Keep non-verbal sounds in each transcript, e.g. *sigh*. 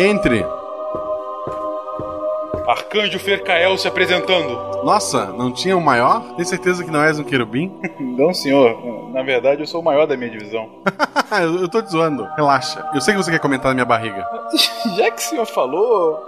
Entre. Arcanjo Fercael se apresentando. Nossa, não tinha um maior? Tem certeza que não és um querubim? *laughs* não, senhor. Na verdade, eu sou o maior da minha divisão. *laughs* eu, eu tô te zoando. Relaxa. Eu sei que você quer comentar na minha barriga. *laughs* Já que o senhor falou,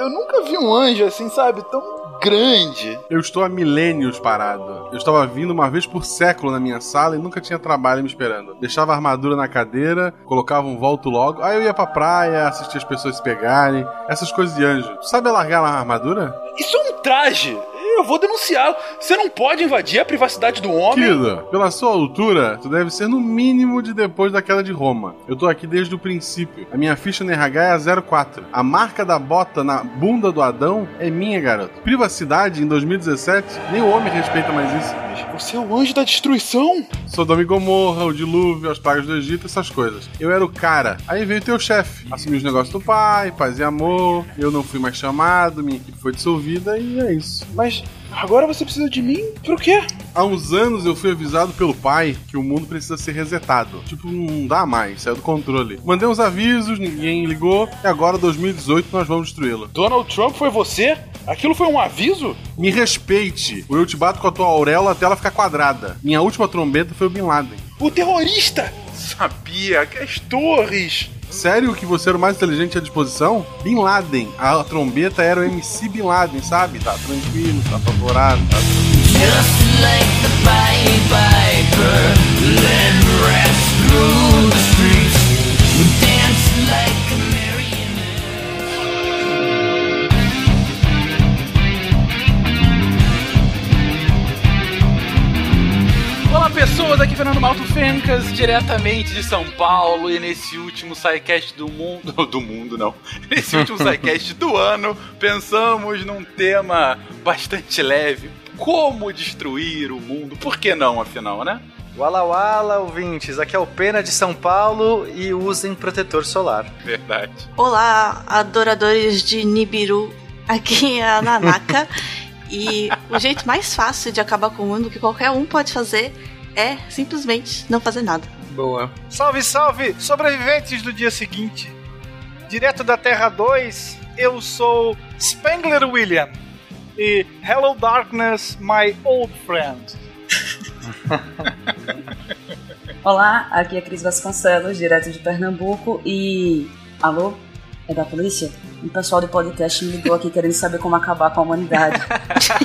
eu nunca vi um anjo assim, sabe? Tão grande. Eu estou há milênios parado. Eu estava vindo uma vez por século na minha sala e nunca tinha trabalho me esperando. Deixava a armadura na cadeira, colocava um volto logo, aí eu ia pra praia, assistia as pessoas se pegarem, essas coisas de anjo. Tu sabe alargar a armadura? Isso é um traje! Eu vou denunciá-lo. Você não pode invadir a privacidade do homem. Querido, pela sua altura, tu deve ser no mínimo de depois da queda de Roma. Eu tô aqui desde o princípio. A minha ficha no RH é a 04. A marca da bota na bunda do Adão é minha, garoto. Privacidade em 2017, nem o homem respeita mais isso. Você é o anjo da destruição? Sodoma e Gomorra, o dilúvio, as pragas do Egito, essas coisas. Eu era o cara. Aí veio teu chefe. Assumiu os negócios do pai, paz e amor. Eu não fui mais chamado, minha equipe foi dissolvida e é isso. Mas Agora você precisa de mim? Por quê? Há uns anos eu fui avisado pelo pai que o mundo precisa ser resetado. Tipo, não dá mais, saiu do controle. Mandei uns avisos, ninguém ligou, e agora, 2018, nós vamos destruí-lo. Donald Trump foi você? Aquilo foi um aviso? Me respeite. Ou eu te bato com a tua auréola até ela ficar quadrada. Minha última trombeta foi o Bin Laden. O terrorista! Sabia que as torres Sério que você era o mais inteligente à disposição? Bin Laden. A trombeta era o MC Bin Laden, sabe? Tá tranquilo, tá apavorado, tá Just like the Piper, let rest through the pessoas, aqui Fernando Malto Fencas, diretamente de São Paulo, e nesse último SciCast do mundo, *laughs* do mundo não, *laughs* nesse último SciCast do ano, pensamos num tema bastante leve, como destruir o mundo, por que não, afinal, né? Wala Wala, ouvintes, aqui é o Pena de São Paulo e usem protetor solar. Verdade. Olá, adoradores de Nibiru, aqui é a Nanaka. *laughs* E o jeito mais fácil de acabar com o mundo que qualquer um pode fazer é simplesmente não fazer nada. Boa. Salve, salve, sobreviventes do dia seguinte. Direto da Terra 2, eu sou Spengler William. E Hello Darkness, my old friend. *laughs* Olá, aqui é Cris Vasconcelos, direto de Pernambuco. E. Alô? É da polícia? O pessoal do podcast me ligou aqui querendo saber como acabar com a humanidade.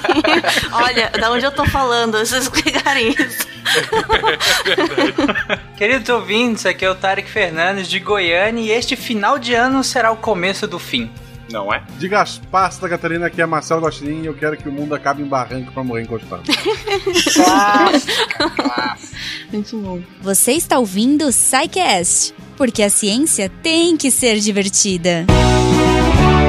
*laughs* Olha, da onde eu tô falando, vocês explicarem isso. *laughs* Queridos ouvintes, aqui é o Tarek Fernandes de Goiânia e este final de ano será o começo do fim. Não é? De Gaspar, Santa Catarina, aqui é Marcelo Gostin e eu quero que o mundo acabe em barranco pra morrer encostado. *laughs* Muito bom. Você está ouvindo o Psycast, porque a ciência tem que ser divertida. Bem-vindos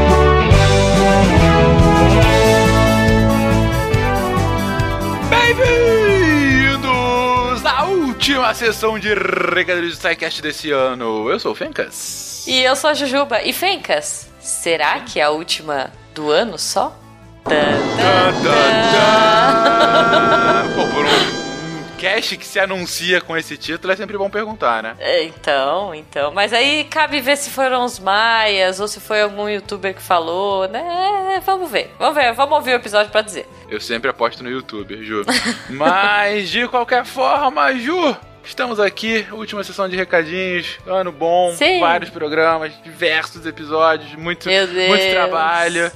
última sessão de recadilhos do SciCast desse ano. Eu sou o Fencas. E eu sou a Jujuba. E Fencas, será que é a última do ano só? Tan, tan, tan. Pô, por um cast que se anuncia com esse título, é sempre bom perguntar, né? Então, então. Mas aí cabe ver se foram os maias ou se foi algum youtuber que falou, né? Vamos ver. Vamos ver, vamos ouvir o episódio para dizer. Eu sempre aposto no youtuber, Ju. *laughs* Mas, de qualquer forma, Ju, Estamos aqui, última sessão de recadinhos, ano bom, Sim. vários programas, diversos episódios, muito, muito trabalho.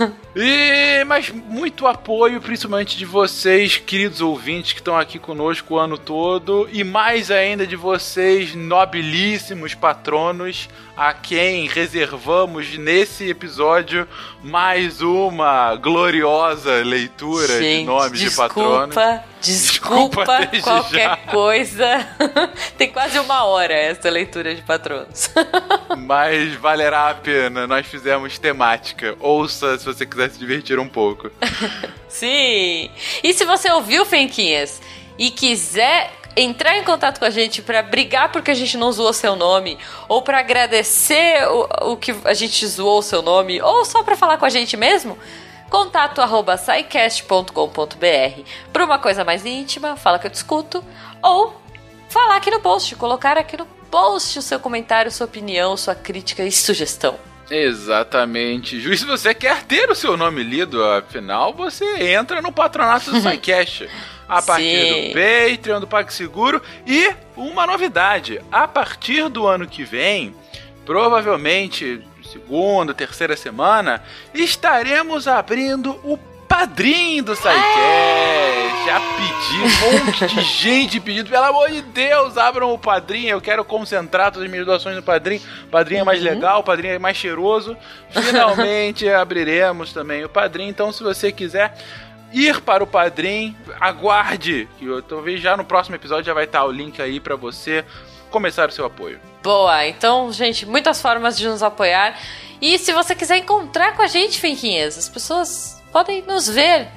*laughs* e mas muito apoio, principalmente de vocês, queridos ouvintes que estão aqui conosco o ano todo, e mais ainda de vocês, nobilíssimos patronos, a quem reservamos nesse episódio mais uma gloriosa leitura Gente, de nomes desculpa, de patronos. Desculpa, Desculpa qualquer já. coisa. *laughs* Tem quase uma hora essa leitura de patronos. *laughs* Mas valerá a pena, nós fizemos temática. Ouça se você quiser se divertir um pouco. Sim! E se você ouviu, Fenquinhas, e quiser entrar em contato com a gente pra brigar porque a gente não zoou seu nome, ou pra agradecer o, o que a gente zoou o seu nome, ou só pra falar com a gente mesmo, contato arroba scicast.com.br. Pra uma coisa mais íntima, fala que eu discuto, ou falar aqui no post, colocar aqui no post o seu comentário, sua opinião, sua crítica e sugestão. Exatamente. Ju, se você quer ter o seu nome lido, afinal, você entra no patronato do *laughs* SciCast. A partir Sim. do Patreon, do PagSeguro. E uma novidade: a partir do ano que vem, provavelmente segunda, terceira semana, estaremos abrindo o padrinho do SciCast. Já pedi um monte de *laughs* gente pedindo, pelo amor de Deus, abram o padrinho. Eu quero concentrar todas as minhas doações no padrinho. O padrinho é mais uhum. legal, o padrinho é mais cheiroso. Finalmente *laughs* abriremos também o padrinho. Então, se você quiser ir para o padrinho, aguarde. Que eu, talvez já no próximo episódio já vai estar o link aí para você começar o seu apoio. Boa, então, gente, muitas formas de nos apoiar. E se você quiser encontrar com a gente, Finquinhas, as pessoas podem nos ver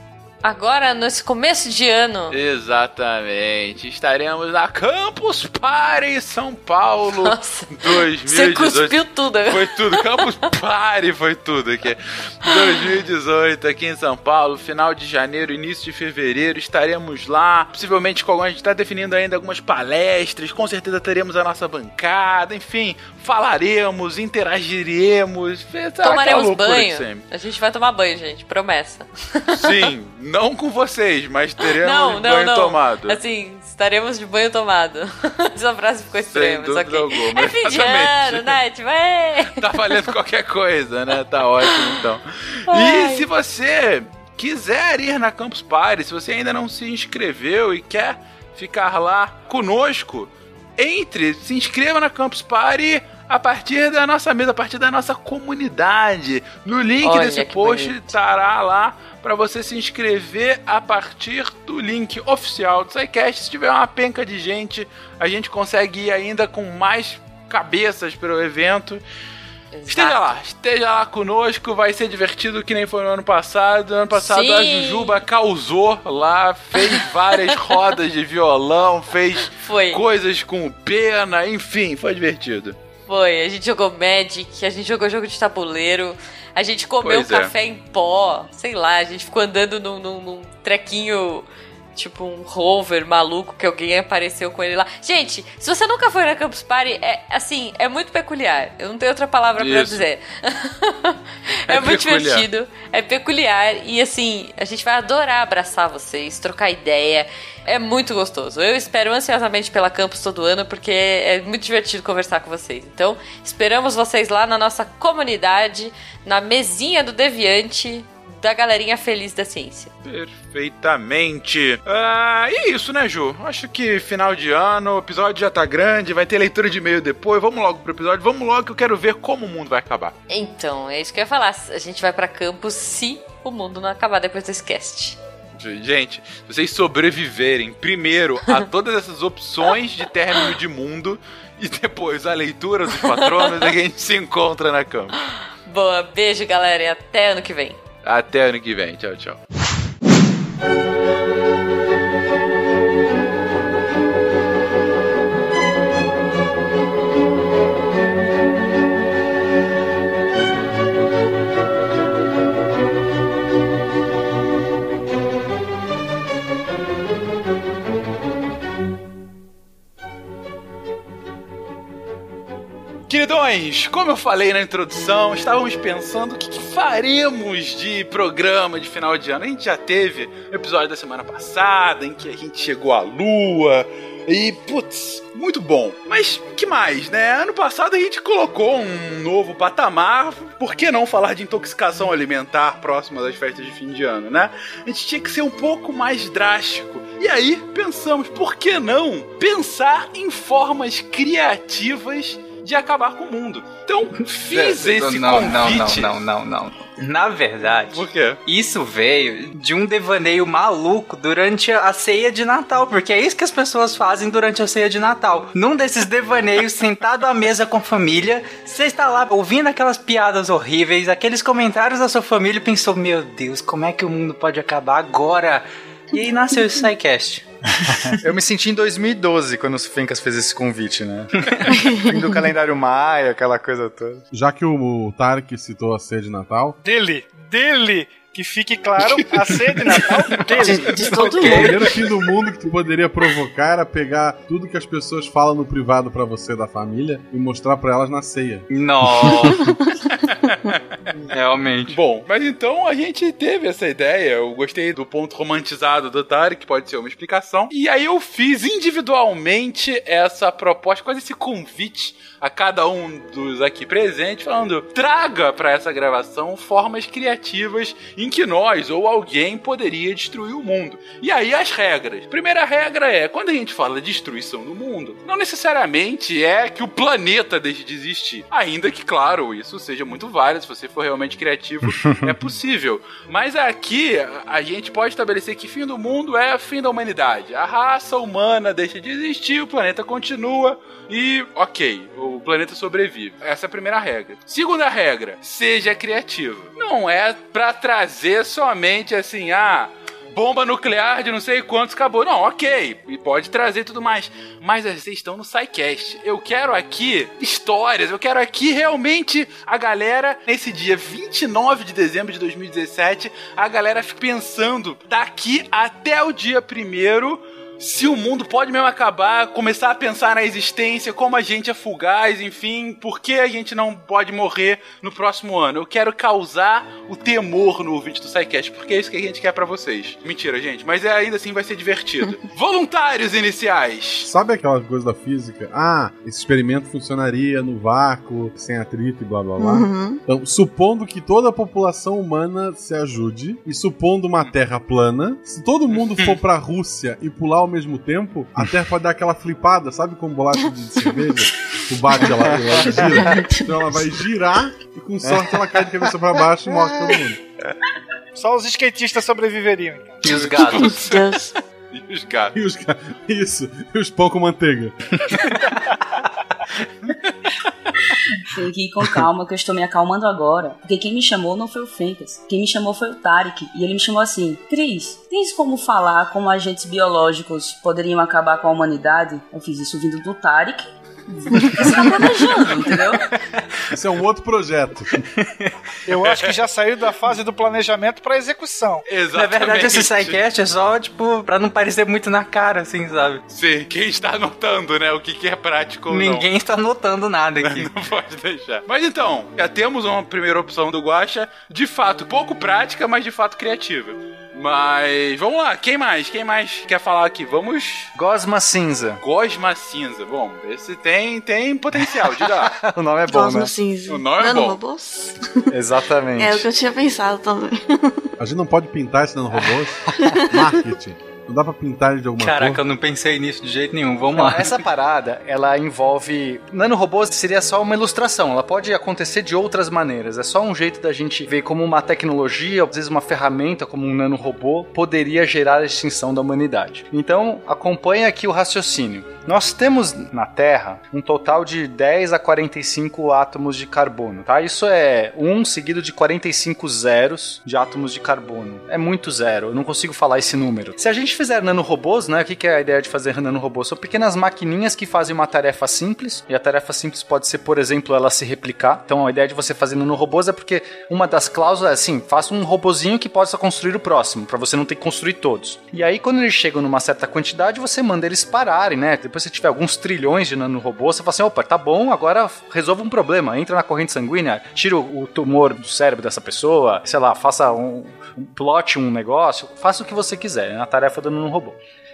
Agora, nesse começo de ano. Exatamente. Estaremos na Campus Party São Paulo Nossa, 2018. Você cuspiu tudo. Foi tudo. Campus Party foi tudo aqui. 2018 aqui em São Paulo, final de janeiro, início de fevereiro. Estaremos lá. Possivelmente com a gente está definindo ainda algumas palestras. Com certeza teremos a nossa bancada. Enfim, falaremos, interagiremos. Tomaremos banho. A gente vai tomar banho, gente. Promessa. Sim. *laughs* Não com vocês, mas teremos não, não, banho não. tomado. Assim, estaremos de banho tomado. *laughs* Essa frase ficou estranha, mas ok. Alguma, é fim de ano, né? Tipo, é... Tá valendo qualquer coisa, né? Tá ótimo, então. Ai. E se você quiser ir na Campus Party, se você ainda não se inscreveu e quer ficar lá conosco, entre, se inscreva na Campus Party a partir da nossa mesa, a partir da nossa comunidade. No link Olha, desse post estará lá para você se inscrever a partir do link oficial do SciCast. Se tiver uma penca de gente, a gente consegue ir ainda com mais cabeças para o evento. Exato. Esteja lá, esteja lá conosco, vai ser divertido que nem foi no ano passado. No ano passado Sim. a Jujuba causou lá, fez várias *laughs* rodas de violão, fez foi. coisas com pena, enfim, foi divertido. Foi, a gente jogou Magic, a gente jogou jogo de tabuleiro, a gente comeu pois é. café é. em pó, sei lá, a gente ficou andando num, num, num trequinho tipo um rover maluco que alguém apareceu com ele lá. Gente, se você nunca foi na Campus Party, é assim, é muito peculiar. Eu não tenho outra palavra para dizer. *laughs* é, é muito divertido, é peculiar e assim, a gente vai adorar abraçar vocês, trocar ideia. É muito gostoso. Eu espero ansiosamente pela Campus todo ano porque é muito divertido conversar com vocês. Então, esperamos vocês lá na nossa comunidade, na mesinha do Deviante da galerinha feliz da ciência. Perfeitamente. Ah, e é isso, né, Ju? Acho que final de ano, o episódio já tá grande, vai ter leitura de e-mail depois. Vamos logo pro episódio, vamos logo que eu quero ver como o mundo vai acabar. Então, é isso que eu ia falar. A gente vai para campus se o mundo não acabar depois desse cast. Gente, se vocês sobreviverem primeiro a *laughs* todas essas opções de término de mundo e depois a leitura dos patronos, é que a gente se encontra na campo. Boa, beijo galera e até ano que vem. Até ano que vem. Tchau, tchau. Queridões, como eu falei na introdução, estávamos pensando o que, que, faremos de programa de final de ano. A gente já teve o episódio da semana passada em que a gente chegou à lua. E, putz, muito bom. Mas que mais, né? Ano passado a gente colocou um novo patamar. Por que não falar de intoxicação alimentar próxima das festas de fim de ano, né? A gente tinha que ser um pouco mais drástico. E aí pensamos, por que não pensar em formas criativas de acabar com o mundo. Então, *laughs* fiz esse não, convite. Não, não, não, não, não. Na verdade, Por quê? isso veio de um devaneio maluco durante a ceia de Natal, porque é isso que as pessoas fazem durante a ceia de Natal. Num desses devaneios, sentado à mesa com a família, você está lá ouvindo aquelas piadas horríveis, aqueles comentários da sua família e pensou: Meu Deus, como é que o mundo pode acabar agora? E aí nasceu esse SciCast. *laughs* Eu me senti em 2012 quando o Fencas fez esse convite, né? *laughs* Fim do calendário maia, aquela coisa toda. Já que o Tarek citou a ceia de Natal. Dele, dele, Que fique claro, a ceia de Natal *laughs* de, de todo O mundo. primeiro fim do mundo que tu poderia provocar era pegar tudo que as pessoas falam no privado pra você da família e mostrar pra elas na ceia. Nossa. *laughs* Realmente. Bom, mas então a gente teve essa ideia. Eu gostei do ponto romantizado do Tari, que pode ser uma explicação. E aí eu fiz individualmente essa proposta, quase esse convite a cada um dos aqui presentes, falando: traga para essa gravação formas criativas em que nós ou alguém poderia destruir o mundo. E aí as regras. Primeira regra é: quando a gente fala de destruição do mundo, não necessariamente é que o planeta deixe de existir. Ainda que, claro, isso seja muito válido, se você for realmente criativo, *laughs* é possível. Mas aqui a gente pode estabelecer que fim do mundo é fim da humanidade. A raça humana deixa de existir, o planeta continua e, ok, o planeta sobrevive. Essa é a primeira regra. Segunda regra, seja criativo. Não é pra trazer somente assim, ah, bomba nuclear de não sei quantos acabou. Não, ok, e pode trazer tudo mais. Mas vocês estão no SciCast. Eu quero aqui histórias, eu quero aqui realmente a galera, nesse dia 29 de dezembro de 2017, a galera fica pensando daqui até o dia primeiro se o mundo pode mesmo acabar, começar a pensar na existência, como a gente é fugaz, enfim, por que a gente não pode morrer no próximo ano. Eu quero causar o temor no ouvinte do SciCast, porque é isso que a gente quer pra vocês. Mentira, gente, mas é, ainda assim vai ser divertido. *laughs* Voluntários iniciais. Sabe aquela coisa da física? Ah, esse experimento funcionaria no vácuo, sem atrito e blá blá blá. Uhum. Então, supondo que toda a população humana se ajude e supondo uma terra plana, se todo mundo *laughs* for pra Rússia e pular ao mesmo tempo, a terra pode dar aquela flipada, sabe como bolacha de cerveja? Tu bate, ela, ela gira. Então ela vai girar e com sorte ela cai de cabeça pra baixo e morre todo mundo. Só os skatistas sobreviveriam. então. E os gatos? E os gatos. E os, ca- isso, e os pão com manteiga. Tem que ir com calma, que eu estou me acalmando agora. Porque quem me chamou não foi o Fencas. Quem me chamou foi o Tarek. E ele me chamou assim: Cris, tens como falar como agentes biológicos poderiam acabar com a humanidade? Eu fiz isso vindo do Tarek. Você tá planejando, entendeu? Esse é um outro projeto. Eu acho que já saiu da fase do planejamento pra execução. Na Exatamente. verdade, esse SciCast é só, tipo, pra não parecer muito na cara, assim, sabe? Sim, quem está anotando, né? O que, que é prático ou não. Ninguém está notando nada aqui. *laughs* Não pode deixar. Mas então, já temos uma primeira opção do Guacha, de fato pouco prática, mas de fato criativa. Mas vamos lá, quem mais? Quem mais quer falar aqui? Vamos. Gosma Cinza. Gosma Cinza. Bom, esse tem, tem potencial, diga lá. *laughs* O nome é bom, Cosmo né? cinza. O nome é bom. *laughs* Exatamente. É o que eu tinha pensado também. A gente não pode pintar esse nanorobôs? *laughs* Marketing. Não dá pra pintar ele de alguma Caraca, cor? eu não pensei nisso de jeito nenhum. Vamos Não, lá. essa parada, ela envolve. Nanorobôs seria só uma ilustração, ela pode acontecer de outras maneiras. É só um jeito da gente ver como uma tecnologia, às vezes uma ferramenta, como um nanorobô, poderia gerar a extinção da humanidade. Então, acompanha aqui o raciocínio. Nós temos na Terra um total de 10 a 45 átomos de carbono, tá? Isso é um seguido de 45 zeros de átomos de carbono. É muito zero, eu não consigo falar esse número. Se a gente fizer nanorobôs, né? O que que é a ideia de fazer nanorobôs? São pequenas maquininhas que fazem uma tarefa simples, e a tarefa simples pode ser, por exemplo, ela se replicar. Então a ideia de você fazer nanorobôs é porque uma das cláusulas é assim, faça um robozinho que possa construir o próximo, para você não ter que construir todos. E aí quando eles chegam numa certa quantidade, você manda eles pararem, né? Depois você tiver alguns trilhões de nanorobôs, você fala assim, opa, tá bom, agora resolva um problema, entra na corrente sanguínea, tira o tumor do cérebro dessa pessoa, sei lá, faça um, um plot um negócio, faça o que você quiser, é a tarefa do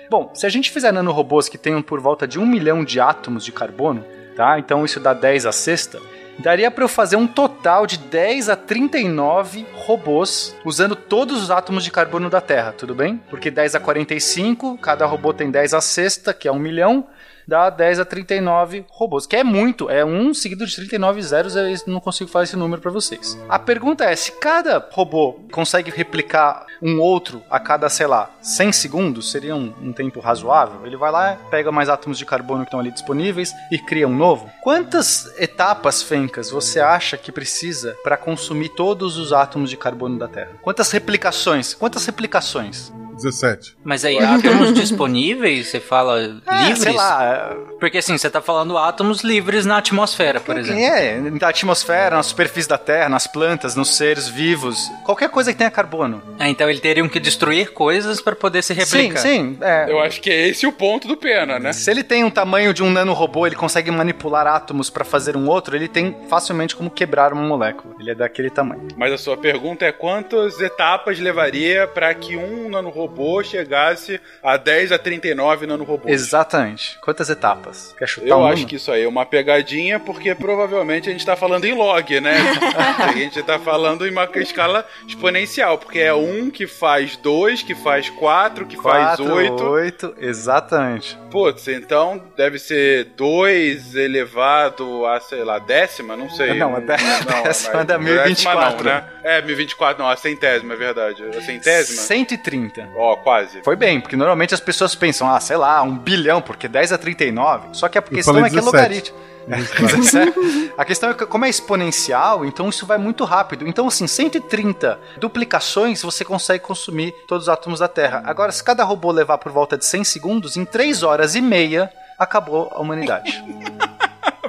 Bom, se a gente fizer nanorobôs que tenham por volta de um milhão de átomos de carbono, tá? Então isso dá 10 a sexta. Daria para eu fazer um total de 10 a 39 robôs usando todos os átomos de carbono da Terra, tudo bem? Porque 10 a 45, cada robô tem 10 a sexta, que é um milhão, dá 10 a 39 robôs, que é muito, é um seguido de 39 zeros, eu não consigo falar esse número para vocês. A pergunta é, se cada robô consegue replicar um outro a cada, sei lá, 100 segundos, seria um, um tempo razoável, ele vai lá, pega mais átomos de carbono que estão ali disponíveis e cria um novo. Quantas etapas, Fencas, você acha que precisa para consumir todos os átomos de carbono da Terra? Quantas replicações? Quantas replicações? 17. Mas aí, átomos disponíveis, você fala *laughs* É, livres? sei lá. Porque assim, você tá falando átomos livres na atmosfera, por exemplo. É, na atmosfera, na superfície da Terra, nas plantas, nos seres vivos. Qualquer coisa que tenha carbono. Ah, então eles teriam que destruir coisas para poder se replicar. Sim, sim. É. Eu acho que é esse o ponto do Pena, né? Se ele tem um tamanho de um nanorobô, ele consegue manipular átomos pra fazer um outro, ele tem facilmente como quebrar uma molécula. Ele é daquele tamanho. Mas a sua pergunta é quantas etapas levaria para que um nanorobô chegasse a 10 a 39 nanorobôs? Exatamente. Quantas etapas? Quer chutar Eu um acho que isso aí é uma pegadinha, porque provavelmente a gente tá falando em log, né? *laughs* a gente tá falando em uma escala exponencial, porque é um que faz dois, que faz quatro, que faz Quatro, oito. oito, exatamente. Putz, então deve ser 2 elevado a, sei lá, décima? Não sei. Não, a dé- *laughs* décima é da décima 1024. Não, né? É, 1024 não, a centésima, é verdade. A centésima? 130. Ó, quase. Foi bem, porque normalmente as pessoas pensam, ah, sei lá, um bilhão, porque 10 a 39. Só que a questão é que é 17. logaritmo. *laughs* 17. A questão é que, como é exponencial, então isso vai muito rápido. Então, assim, 130 duplicações você consegue consumir todos os átomos da Terra. Agora, se cada robô levar por volta de 100 segundos, em 3 horas e meia acabou a humanidade. *laughs*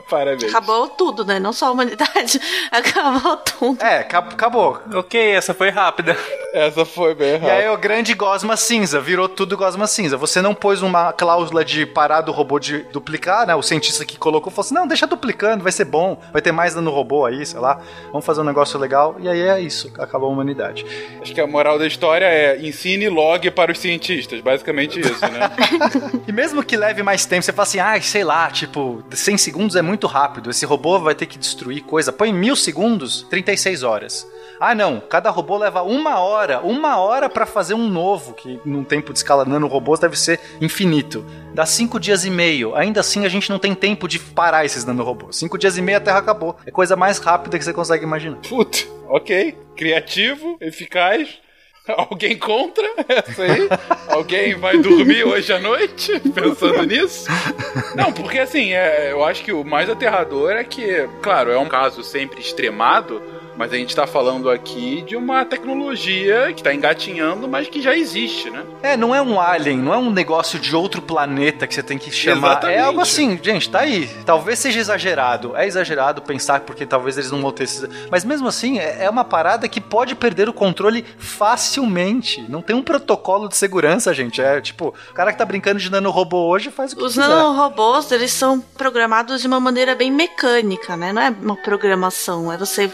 Parabéns. Acabou tudo, né? Não só a humanidade. *laughs* Acabou tudo. É, acab- acabou. Ok, essa foi rápida. Essa foi bem E errada. aí o grande gosma cinza, virou tudo gosma cinza. Você não pôs uma cláusula de parar do robô de duplicar, né? O cientista que colocou falou assim: não, deixa duplicando, vai ser bom, vai ter mais no robô aí, sei lá. Vamos fazer um negócio legal. E aí é isso, acabou a humanidade. Acho que a moral da história é ensine log para os cientistas. Basicamente isso, né? *laughs* E mesmo que leve mais tempo, você fala assim: ah, sei lá, tipo, 100 segundos é muito rápido. Esse robô vai ter que destruir coisa. Põe mil segundos, 36 horas. Ah, não, cada robô leva uma hora, uma hora pra fazer um novo, que num tempo de escala nanorobôs deve ser infinito. Dá cinco dias e meio. Ainda assim, a gente não tem tempo de parar esses nanorobôs. Cinco dias e meio a Terra acabou. É coisa mais rápida que você consegue imaginar. Puta, ok. Criativo, eficaz. *laughs* Alguém contra essa aí? Alguém vai dormir hoje à noite *laughs* pensando nisso? Não, porque assim, é, eu acho que o mais aterrador é que, claro, é um caso sempre extremado, mas a gente tá falando aqui de uma tecnologia que tá engatinhando, mas que já existe, né? É, não é um alien, não é um negócio de outro planeta que você tem que chamar. Exatamente. É algo assim, gente, tá aí. Talvez seja exagerado. É exagerado pensar porque talvez eles não vão ter esses... Mas mesmo assim, é é uma parada que pode perder o controle facilmente. Não tem um protocolo de segurança, gente. É tipo, o cara que tá brincando de nanorobô hoje faz o que Os quiser. nanorobôs, eles são programados de uma maneira bem mecânica, né? Não é uma programação, é você,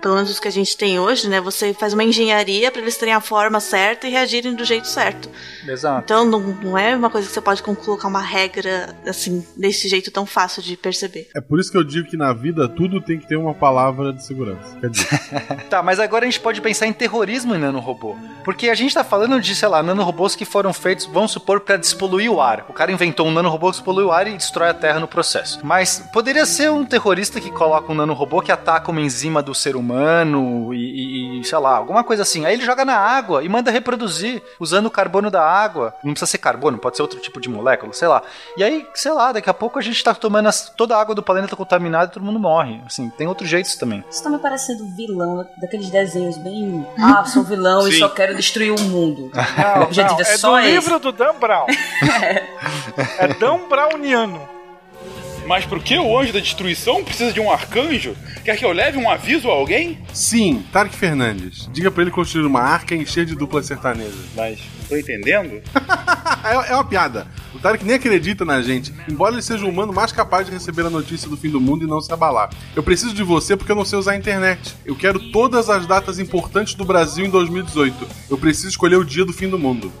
pelo menos os que a gente tem hoje, né? Você faz uma engenharia para eles terem a forma certa e reagirem do jeito certo. Exato. Então não, não é uma coisa que você pode colocar uma regra assim, desse jeito tão fácil de perceber. É por isso que eu digo que na vida tudo tem que ter uma palavra de segurança. Quer dizer, *laughs* Tá, mas agora a gente pode pensar em terrorismo em nanorobô. Porque a gente tá falando de, sei lá, nanorobôs que foram feitos, vamos supor, pra despoluir o ar. O cara inventou um nanorobô que despolui o ar e destrói a Terra no processo. Mas poderia ser um terrorista que coloca um nanorobô que ataca uma enzima do ser humano e, e- e, sei lá, alguma coisa assim. Aí ele joga na água e manda reproduzir, usando o carbono da água. Não precisa ser carbono, pode ser outro tipo de molécula, sei lá. E aí, sei lá, daqui a pouco a gente tá tomando as- toda a água do planeta contaminada e todo mundo morre. Assim, tem outros jeitos também. Isso tá me parecendo vilão daqueles desenhos bem. *laughs* Ah, sou vilão e só quero destruir o mundo. *laughs* Não, o objetivo não, é é só do esse. livro do Dan Brown. *laughs* é Dan Browniano. Mas por que o anjo da destruição precisa de um arcanjo? Quer que eu leve um aviso a alguém? sim, Tarek Fernandes. Diga pra ele construir uma arca e encher de dupla sertaneja. Mas, tô entendendo? *laughs* É, é uma piada. O Tarek nem acredita na gente, embora ele seja o humano mais capaz de receber a notícia do fim do mundo e não se abalar. Eu preciso de você porque eu não sei usar a internet. Eu quero todas as datas importantes do Brasil em 2018. Eu preciso escolher o dia do fim do mundo.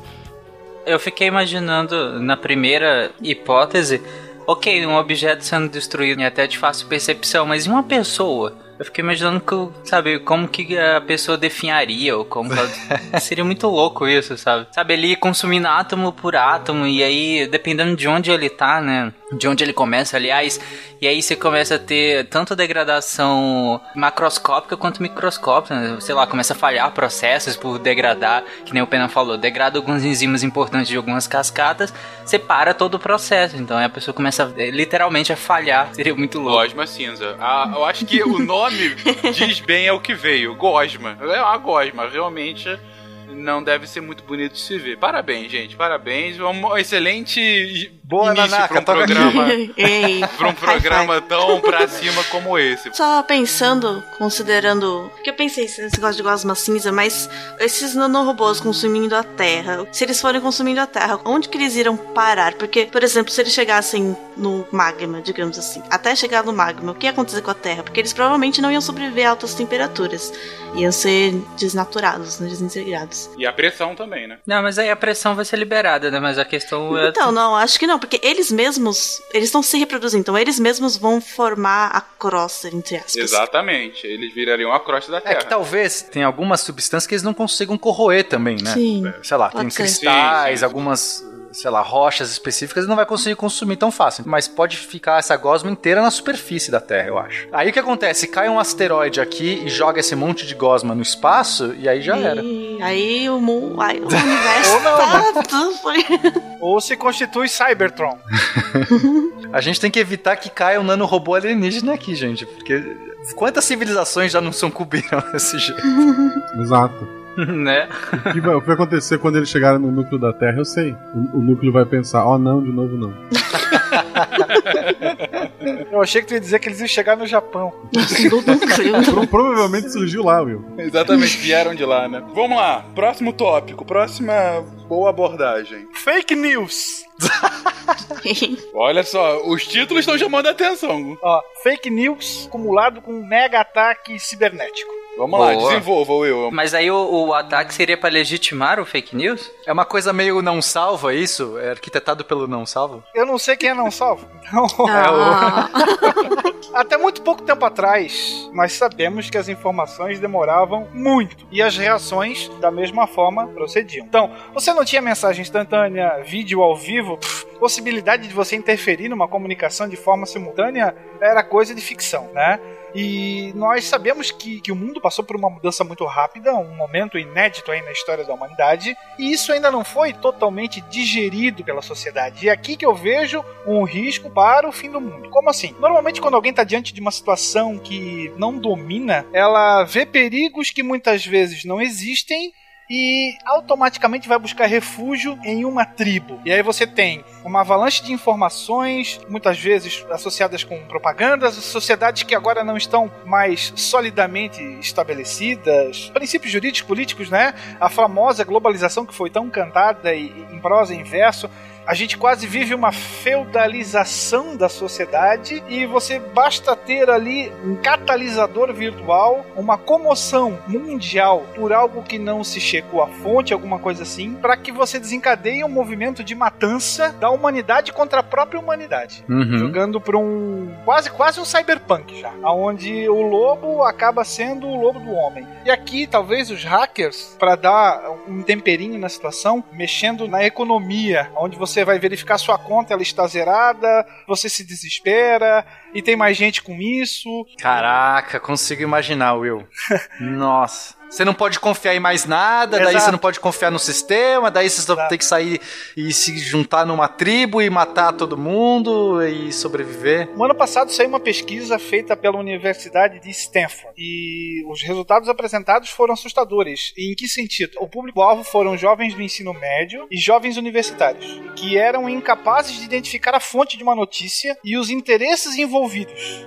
Eu fiquei imaginando na primeira hipótese, ok, um objeto sendo destruído é até de fácil percepção, mas e uma pessoa? Eu fiquei imaginando que, sabe, como que a pessoa definharia, ou como que ela... *laughs* Seria muito louco isso, sabe? Sabe, ele ir consumindo átomo por átomo, e aí, dependendo de onde ele tá, né? De onde ele começa, aliás, e aí você começa a ter tanto degradação macroscópica quanto microscópica, né? sei lá, começa a falhar processos por degradar, que nem o Pena falou, degrada algumas enzimas importantes de algumas cascatas, separa todo o processo, então aí a pessoa começa literalmente a falhar, seria muito louco. Gosma cinza. Ah, eu acho que o nome diz bem é o que veio. Gosma. É uma gosma. Realmente não deve ser muito bonito de se ver. Parabéns, gente, parabéns. Um excelente Boa, início Nanaka, pra um programa, *laughs* Ei, pra um programa tão pra cima como esse. Só pensando, considerando. Porque eu pensei nesse negócio de gosma cinza, mas esses nanorobôs consumindo a Terra, se eles forem consumindo a Terra, onde que eles irão parar? Porque, por exemplo, se eles chegassem no magma, digamos assim, até chegar no magma, o que ia acontecer com a Terra? Porque eles provavelmente não iam sobreviver a altas temperaturas. Iam ser desnaturados, né, desintegrados. E a pressão também, né? Não, mas aí a pressão vai ser liberada, né? Mas a questão é. Então, não, acho que não, porque eles mesmos, eles estão se reproduzindo, então eles mesmos vão formar a crosta, entre aspas. Exatamente. Eles virariam a crosta da É Terra. que talvez tenha algumas substâncias que eles não consigam corroer também, né? Sim. Sei lá, Pode tem ser. cristais, Sim, sim. algumas, sei lá, rochas específicas e não vai conseguir consumir tão fácil. Mas pode ficar essa gosma inteira na superfície da Terra, eu acho. Aí o que acontece? Cai um asteroide aqui e joga esse monte de gosma no espaço e aí já era. E aí o, mu- aí o *laughs* universo Ou não, tá, tudo foi. Ou se constitui Cybertron. *laughs* A gente tem que evitar que caia um nanorobô alienígena aqui, gente, porque quantas civilizações já não são cobriram *laughs* desse jeito? Exato. *laughs* né? O que, vai, o que vai acontecer quando eles chegarem no núcleo da Terra, eu sei. O, o núcleo vai pensar, ó, não, de novo não. *laughs* Eu achei que tu ia dizer que eles iam chegar no Japão. Pro- provavelmente surgiu lá, Will. Exatamente, vieram de lá, né? Vamos lá, próximo tópico, próxima boa abordagem. Fake news. *laughs* Olha só, os títulos estão chamando a atenção. Ó, fake news acumulado com um mega ataque cibernético. Vamos lá, Boa. desenvolva, Will. Mas aí o, o ataque seria pra legitimar o fake news? É uma coisa meio não salva isso? É arquitetado pelo não salvo? Eu não sei quem é não salvo. Então, *laughs* Ah, *laughs* até muito pouco tempo atrás, nós sabemos que as informações demoravam muito e as reações da mesma forma procediam. Então, você não tinha mensagem instantânea, vídeo ao vivo, pff, possibilidade de você interferir numa comunicação de forma simultânea era coisa de ficção, né? E nós sabemos que, que o mundo passou por uma mudança muito rápida, um momento inédito aí na história da humanidade, e isso ainda não foi totalmente digerido pela sociedade. E é aqui que eu vejo um risco para o fim do mundo. Como assim? Normalmente, quando alguém está diante de uma situação que não domina, ela vê perigos que muitas vezes não existem e automaticamente vai buscar refúgio em uma tribo. E aí você tem uma avalanche de informações, muitas vezes associadas com propagandas, sociedades que agora não estão mais solidamente estabelecidas, princípios jurídicos políticos, né? A famosa globalização que foi tão cantada em prosa e em verso. A gente quase vive uma feudalização da sociedade e você basta ter ali um catalisador virtual, uma comoção mundial por algo que não se checou à fonte, alguma coisa assim, para que você desencadeie um movimento de matança da humanidade contra a própria humanidade. Uhum. Jogando para um quase quase um cyberpunk já, aonde o lobo acaba sendo o lobo do homem. E aqui talvez os hackers para dar um temperinho na situação, mexendo na economia, onde você vai verificar sua conta, ela está zerada, você se desespera e tem mais gente com isso. Caraca, consigo imaginar, Will. *laughs* Nossa. Você não pode confiar em mais nada, daí Exato. você não pode confiar no sistema, daí você Exato. tem que sair e se juntar numa tribo e matar todo mundo e sobreviver. No ano passado saiu uma pesquisa feita pela Universidade de Stanford e os resultados apresentados foram assustadores. E em que sentido? O público-alvo foram jovens do ensino médio e jovens universitários, que eram incapazes de identificar a fonte de uma notícia e os interesses envolvidos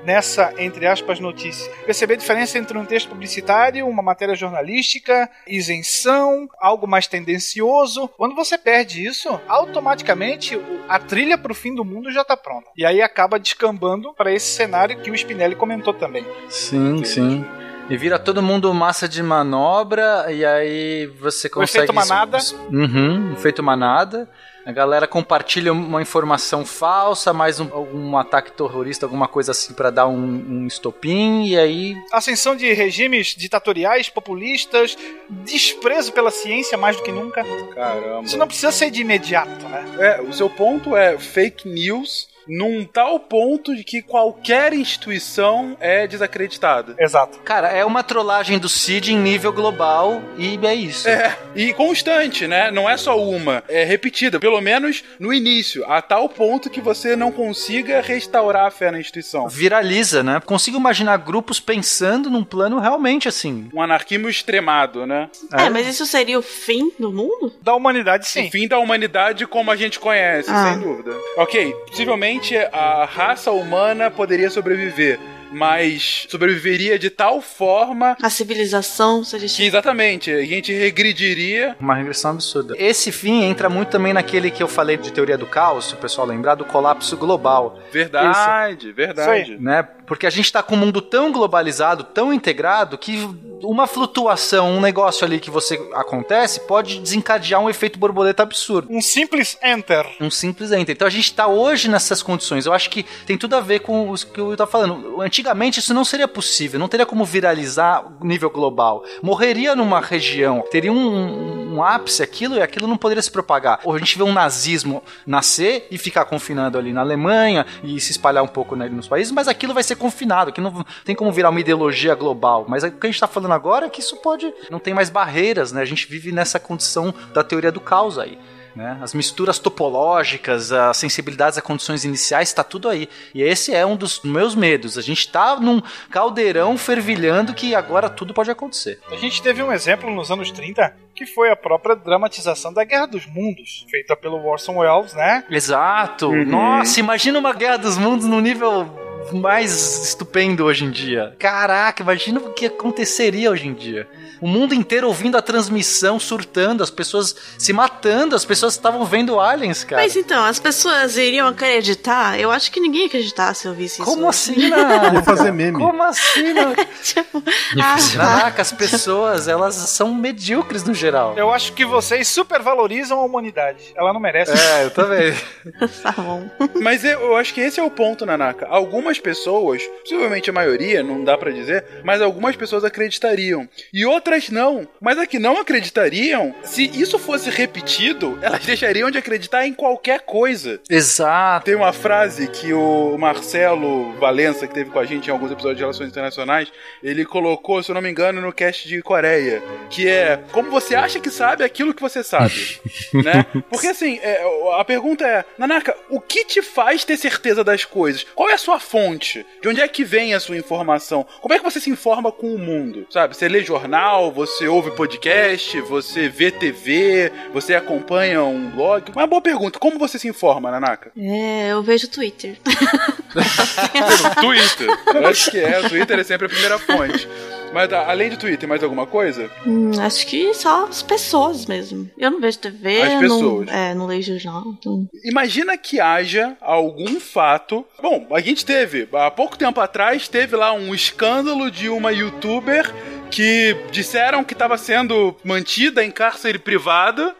nessa, entre aspas, notícia. Perceber a diferença entre um texto publicitário, uma matéria jornalística, isenção, algo mais tendencioso. Quando você perde isso, automaticamente o- a trilha para o fim do mundo já está pronta. E aí acaba descambando para esse cenário que o Spinelli comentou também. Sim, sim. E vira todo mundo massa de manobra, e aí você consegue. efeito manada. Uhum, efeito manada. A galera compartilha uma informação falsa, mais um, um ataque terrorista, alguma coisa assim pra dar um, um estopim, e aí. Ascensão de regimes ditatoriais, populistas, desprezo pela ciência mais do que nunca. Caramba. Isso não precisa ser de imediato, né? É, o seu ponto é fake news num tal ponto de que qualquer instituição é desacreditada. Exato. Cara, é uma trollagem do Cid em nível global e é isso. É, e constante, né? Não é só uma, é repetida, pelo menos no início, a tal ponto que você não consiga restaurar a fé na instituição. Viraliza, né? Consigo imaginar grupos pensando num plano realmente assim. Um anarquismo extremado, né? É, é mas isso seria o fim do mundo? Da humanidade, sim. O fim da humanidade como a gente conhece, ah. sem dúvida. Ok, possivelmente a raça humana poderia sobreviver mas sobreviveria de tal forma. A civilização seria. Que exatamente, a gente regrediria. Uma regressão absurda. Esse fim entra muito também naquele que eu falei de teoria do caos, se o pessoal lembrar, do colapso global. Verdade, Isso. verdade. Isso né? Porque a gente está com um mundo tão globalizado, tão integrado, que uma flutuação, um negócio ali que você acontece, pode desencadear um efeito borboleta absurdo. Um simples enter. Um simples enter. Então a gente está hoje nessas condições. Eu acho que tem tudo a ver com o que eu estava falando. Antigamente isso não seria possível, não teria como viralizar nível global. Morreria numa região, teria um, um ápice aquilo e aquilo não poderia se propagar. Ou a gente vê um nazismo nascer e ficar confinado ali na Alemanha e se espalhar um pouco né, nos países, mas aquilo vai ser confinado, que não tem como virar uma ideologia global. Mas o que a gente está falando agora é que isso pode. Não tem mais barreiras, né? A gente vive nessa condição da teoria do caos aí. Né? As misturas topológicas, as sensibilidades a condições iniciais, está tudo aí. E esse é um dos meus medos. A gente está num caldeirão fervilhando que agora tudo pode acontecer. A gente teve um exemplo nos anos 30 que foi a própria dramatização da Guerra dos Mundos, feita pelo Orson Welles, né? Exato. Uhum. Nossa, imagina uma Guerra dos Mundos no nível mais estupendo hoje em dia. Caraca, imagina o que aconteceria hoje em dia. O mundo inteiro ouvindo a transmissão, surtando, as pessoas se matando, as pessoas estavam vendo aliens, cara. Mas então, as pessoas iriam acreditar? Eu acho que ninguém ia acreditar se eu visse isso. Como assim, *laughs* não? Ia fazer meme. Como assim, não? *laughs* tipo, ah, Caraca, as pessoas, elas são medíocres no geral. Eu acho que vocês supervalorizam a humanidade. Ela não merece. É, eu também. *laughs* tá bom. Mas eu acho que esse é o ponto, Nanaka. Algumas pessoas, possivelmente a maioria, não dá para dizer, mas algumas pessoas acreditariam. E outras não. Mas a que não acreditariam, se isso fosse repetido, elas deixariam de acreditar em qualquer coisa. Exato. Tem uma frase que o Marcelo Valença, que teve com a gente em alguns episódios de Relações Internacionais, ele colocou, se eu não me engano, no cast de Coreia, que é como você acha que sabe aquilo que você sabe, *laughs* né? Porque assim, é, a pergunta é, Nanaka, o que te faz ter certeza das coisas? Qual é a sua fonte? De onde é que vem a sua informação? Como é que você se informa com o mundo? Sabe? Você lê jornal, jornal, você ouve podcast, você vê TV, você acompanha um blog? Uma boa pergunta, como você se informa, Nanaka? É, eu vejo Twitter. *laughs* Twitter? Eu acho que é, o Twitter é sempre a primeira fonte. Mas tá, além de Twitter, mais alguma coisa? Hum, acho que só as pessoas mesmo. Eu não vejo TV, as pessoas. Não, é, não leio jornal. Então... Imagina que haja algum fato. Bom, a gente teve, há pouco tempo atrás, teve lá um escândalo de uma youtuber que disseram que estava sendo mantida em cárcere privado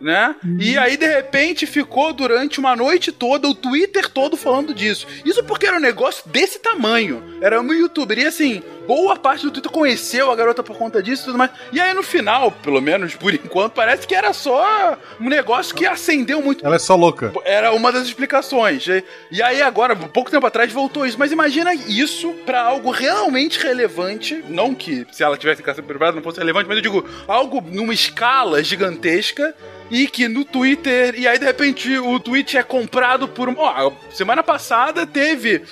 né? Uhum. E aí, de repente, ficou durante uma noite toda, o Twitter todo falando disso. Isso porque era um negócio desse tamanho. Era um youtuber. E assim, boa parte do Twitter conheceu a garota por conta disso e tudo mais. E aí, no final, pelo menos por *laughs* enquanto, parece que era só um negócio que acendeu muito. Ela é só louca. Era uma das explicações. E aí, agora, pouco tempo atrás, voltou isso. Mas imagina isso para algo realmente relevante. Não que se ela tivesse em casa privada não fosse relevante, mas eu digo, algo numa escala gigantesca e que no Twitter, e aí de repente o tweet é comprado por. Ó, semana passada teve,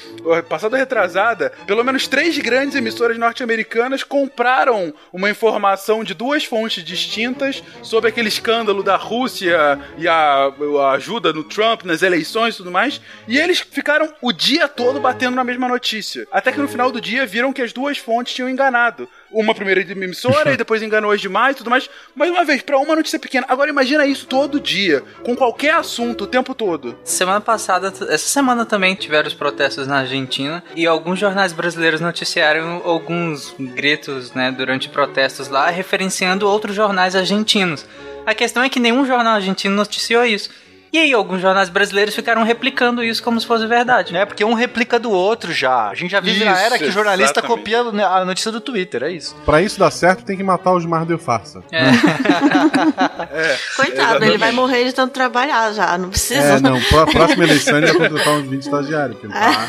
passada retrasada, pelo menos três grandes emissoras norte-americanas compraram uma informação de duas fontes distintas sobre aquele escândalo da Rússia e a, a ajuda no Trump nas eleições e tudo mais, e eles ficaram o dia todo batendo na mesma notícia. Até que no final do dia viram que as duas fontes tinham enganado uma primeira emissora e depois enganou demais e tudo mais. Mais uma vez, para uma notícia pequena. Agora imagina isso todo dia, com qualquer assunto, o tempo todo. Semana passada, essa semana também tiveram os protestos na Argentina e alguns jornais brasileiros noticiaram alguns gritos, né, durante protestos lá, referenciando outros jornais argentinos. A questão é que nenhum jornal argentino noticiou isso. E aí alguns jornais brasileiros ficaram replicando isso como se fosse verdade. É, porque um replica do outro já. A gente já vive Isso, na era que o jornalista exatamente. copia a notícia do Twitter, é isso. Pra isso dar certo, tem que matar o Gilmar Del Farsa. É. *laughs* É, Coitado, exatamente. ele vai morrer de tanto trabalhar já, não precisa. É, não, pra próxima eleição ele vai contratar uns 20 estagiários. tá...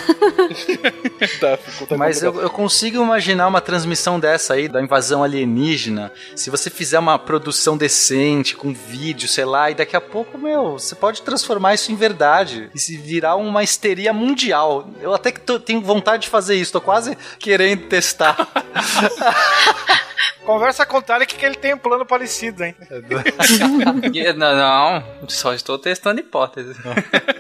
*laughs* Tá, tá Mas eu, eu consigo imaginar uma transmissão dessa aí, da invasão alienígena. Se você fizer uma produção decente, com vídeo, sei lá, e daqui a pouco, meu, você pode transformar isso em verdade. E se virar uma histeria mundial. Eu até que tô- tenho vontade de fazer isso, tô quase querendo testar. *laughs* Conversa com o Tarek que ele tem um plano parecido, hein? E- *laughs* Não, não, só estou testando hipóteses.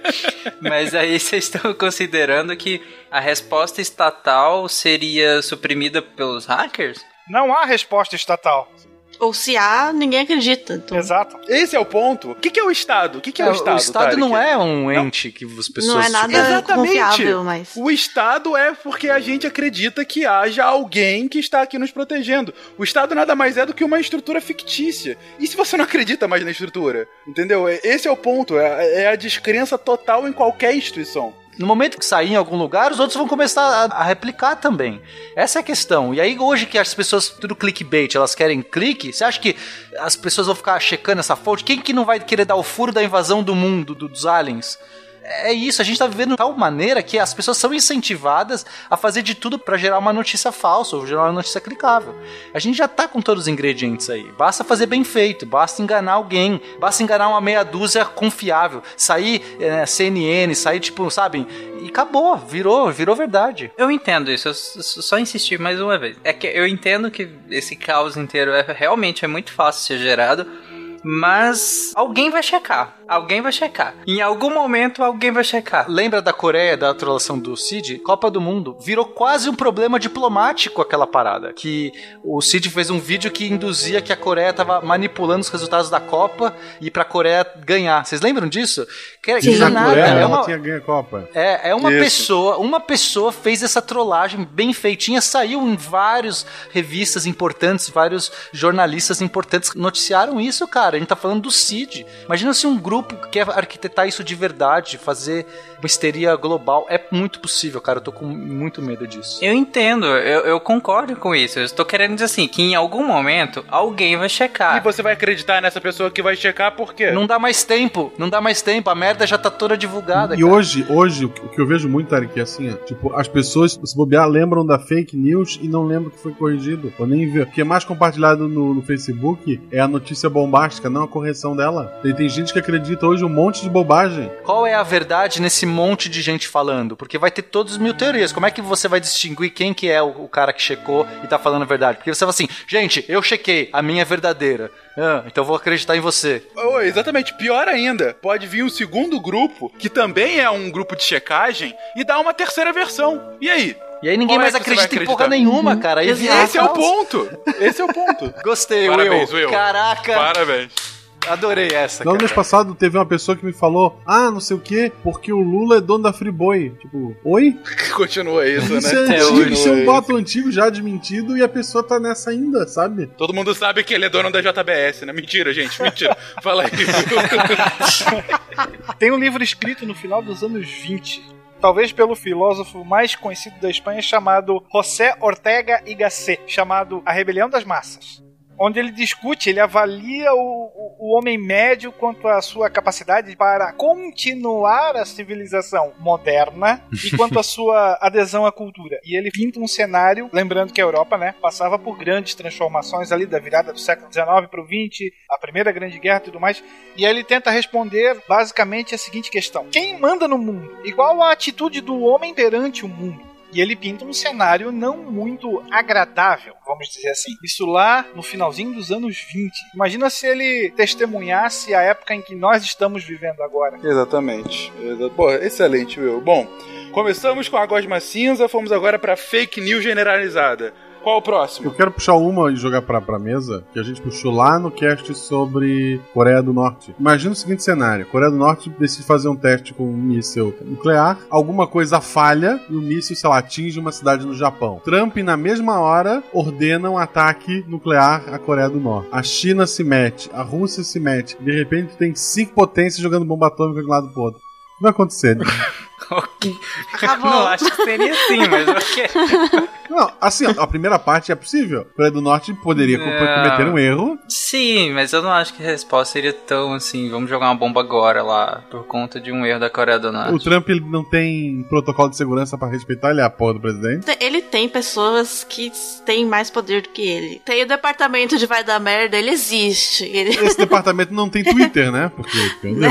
*laughs* Mas aí vocês estão considerando que a resposta estatal seria suprimida pelos hackers? Não há resposta estatal. Ou se há, ninguém acredita. Então, Exato. Esse é o ponto. O que, que é o Estado? O que, que é, o Estado? o Estado Tarek? não é um ente que as pessoas... não é nada Exatamente. confiável, mas. O Estado é porque a gente acredita que haja alguém que está aqui nos protegendo. O Estado nada mais é do que uma estrutura fictícia. E se você não acredita mais na estrutura? Entendeu? É- Esse é o ponto. É, é a descrença total em qualquer instituição. No momento que sair em algum lugar, os outros vão começar a, a replicar também. Essa é a questão. E aí, hoje que as pessoas, tudo clickbait, elas querem clique, você acha que as pessoas vão ficar checando essa fonte? Quem que não vai querer dar o furo da invasão do mundo, do- dos aliens? É isso, a gente tá vivendo de tal maneira que as pessoas são incentivadas a fazer de tudo pra gerar uma notícia falsa ou gerar uma notícia clicável. A gente já tá com todos os ingredientes aí. Basta fazer bem feito, basta enganar alguém, basta enganar uma meia dúzia confiável, sair é, CNN, sair tipo, sabe? E acabou, virou, virou verdade. Eu entendo isso, eu só insisti mais uma vez. É que eu entendo que esse caos inteiro é realmente é muito fácil ser gerado, mas alguém vai checar. Alguém vai checar. Em algum momento alguém vai checar. Lembra da Coreia, da atrolação do Cid? Copa do Mundo. Virou quase um problema diplomático aquela parada. Que o Cid fez um vídeo que induzia que a Coreia tava manipulando os resultados da Copa e pra Coreia ganhar. Vocês lembram disso? Que, que na nada, Coreia, é ela uma, tinha ganho a Copa. é, é uma Isso. pessoa, uma pessoa fez essa trollagem bem feitinha, saiu em várias revistas importantes, vários jornalistas importantes noticiaram isso, cara. A gente tá falando do Cid. Imagina se um grupo quer arquitetar isso de verdade, fazer uma histeria global. É muito possível, cara. Eu tô com muito medo disso. Eu entendo, eu, eu concordo com isso. Eu estou querendo dizer assim, que em algum momento alguém vai E checar. você vai acreditar nessa pessoa que vai checar por quê? Não dá mais tempo, não dá mais tempo. A merda já tá toda divulgada. E cara. hoje, hoje, o que eu vejo muito, Tarek, é assim, ó, tipo, as pessoas, se bobear, lembram da fake news e não lembram que foi corrigido. Ou nem vê. O que é mais compartilhado no, no Facebook é a notícia bombástica, não a correção dela. Tem, tem gente que acredita hoje um monte de bobagem. Qual é a verdade nesse monte de gente falando? Porque vai ter todos mil teorias. Como é que você vai distinguir quem que é o, o cara que checou e tá falando a verdade? Porque você fala assim, gente, eu chequei, a minha é verdadeira. Ah, então eu vou acreditar em você. Oh, exatamente, pior ainda, pode vir um segundo grupo, que também é um grupo de checagem, e dar uma terceira versão. E aí? E aí ninguém Qual é mais vai acredita em porra nenhuma, cara. Aí vira Esse é o ponto! Esse é o ponto! *laughs* Gostei, Parabéns, Will. Will. Caraca, Parabéns. Adorei essa, No cara. mês passado teve uma pessoa que me falou: Ah, não sei o que, porque o Lula é dono da Friboi. Tipo, oi? *laughs* Continua isso, Isso né? é antigo, Continua isso é um isso. boato antigo já desmentido e a pessoa tá nessa ainda, sabe? Todo mundo sabe que ele é dono da JBS, né? Mentira, gente, mentira. *laughs* Fala aí. *laughs* Tem um livro escrito no final dos anos 20, talvez pelo filósofo mais conhecido da Espanha, chamado José Ortega y Gasset, chamado A Rebelião das Massas. Onde ele discute, ele avalia o, o, homem médio quanto à sua capacidade para continuar a civilização moderna e *laughs* quanto à sua adesão à cultura. E ele pinta um cenário, lembrando que a Europa né, passava por grandes transformações ali da virada do século XIX para o XX, a Primeira Grande Guerra e tudo mais. E aí ele tenta responder basicamente a seguinte questão: Quem manda no mundo? Igual a atitude do homem perante o mundo. E ele pinta um cenário não muito agradável, vamos dizer assim. Isso lá no finalzinho dos anos 20. Imagina se ele testemunhasse a época em que nós estamos vivendo agora. Exatamente. Exa- Pô, excelente, Will. Bom, começamos com a gosma cinza, fomos agora pra fake news generalizada. Qual o próximo? Eu quero puxar uma e jogar pra, pra mesa, que a gente puxou lá no cast sobre Coreia do Norte. Imagina o seguinte cenário: Coreia do Norte decide fazer um teste com um míssil nuclear, alguma coisa falha e o míssil, sei lá, atinge uma cidade no Japão. Trump, na mesma hora, ordena um ataque nuclear à Coreia do Norte. A China se mete, a Rússia se mete. De repente tem cinco potências jogando bomba atômica de um lado pro outro. O que vai acontecer? *laughs* ok. Não acho que seria assim, mas ok. *laughs* Não, assim, a primeira parte é possível. Coreia do Norte poderia Não. cometer um erro. Sim, mas eu não acho que a resposta seria tão assim, vamos jogar uma bomba agora lá, por conta de um erro da Coreia do Norte. O Trump ele não tem protocolo de segurança pra respeitar, ele é a porra do presidente. Ele tem pessoas que têm mais poder do que ele. Tem o departamento de vai dar merda, ele existe. Ele... Esse *laughs* departamento não tem Twitter, né? Porque, entendeu?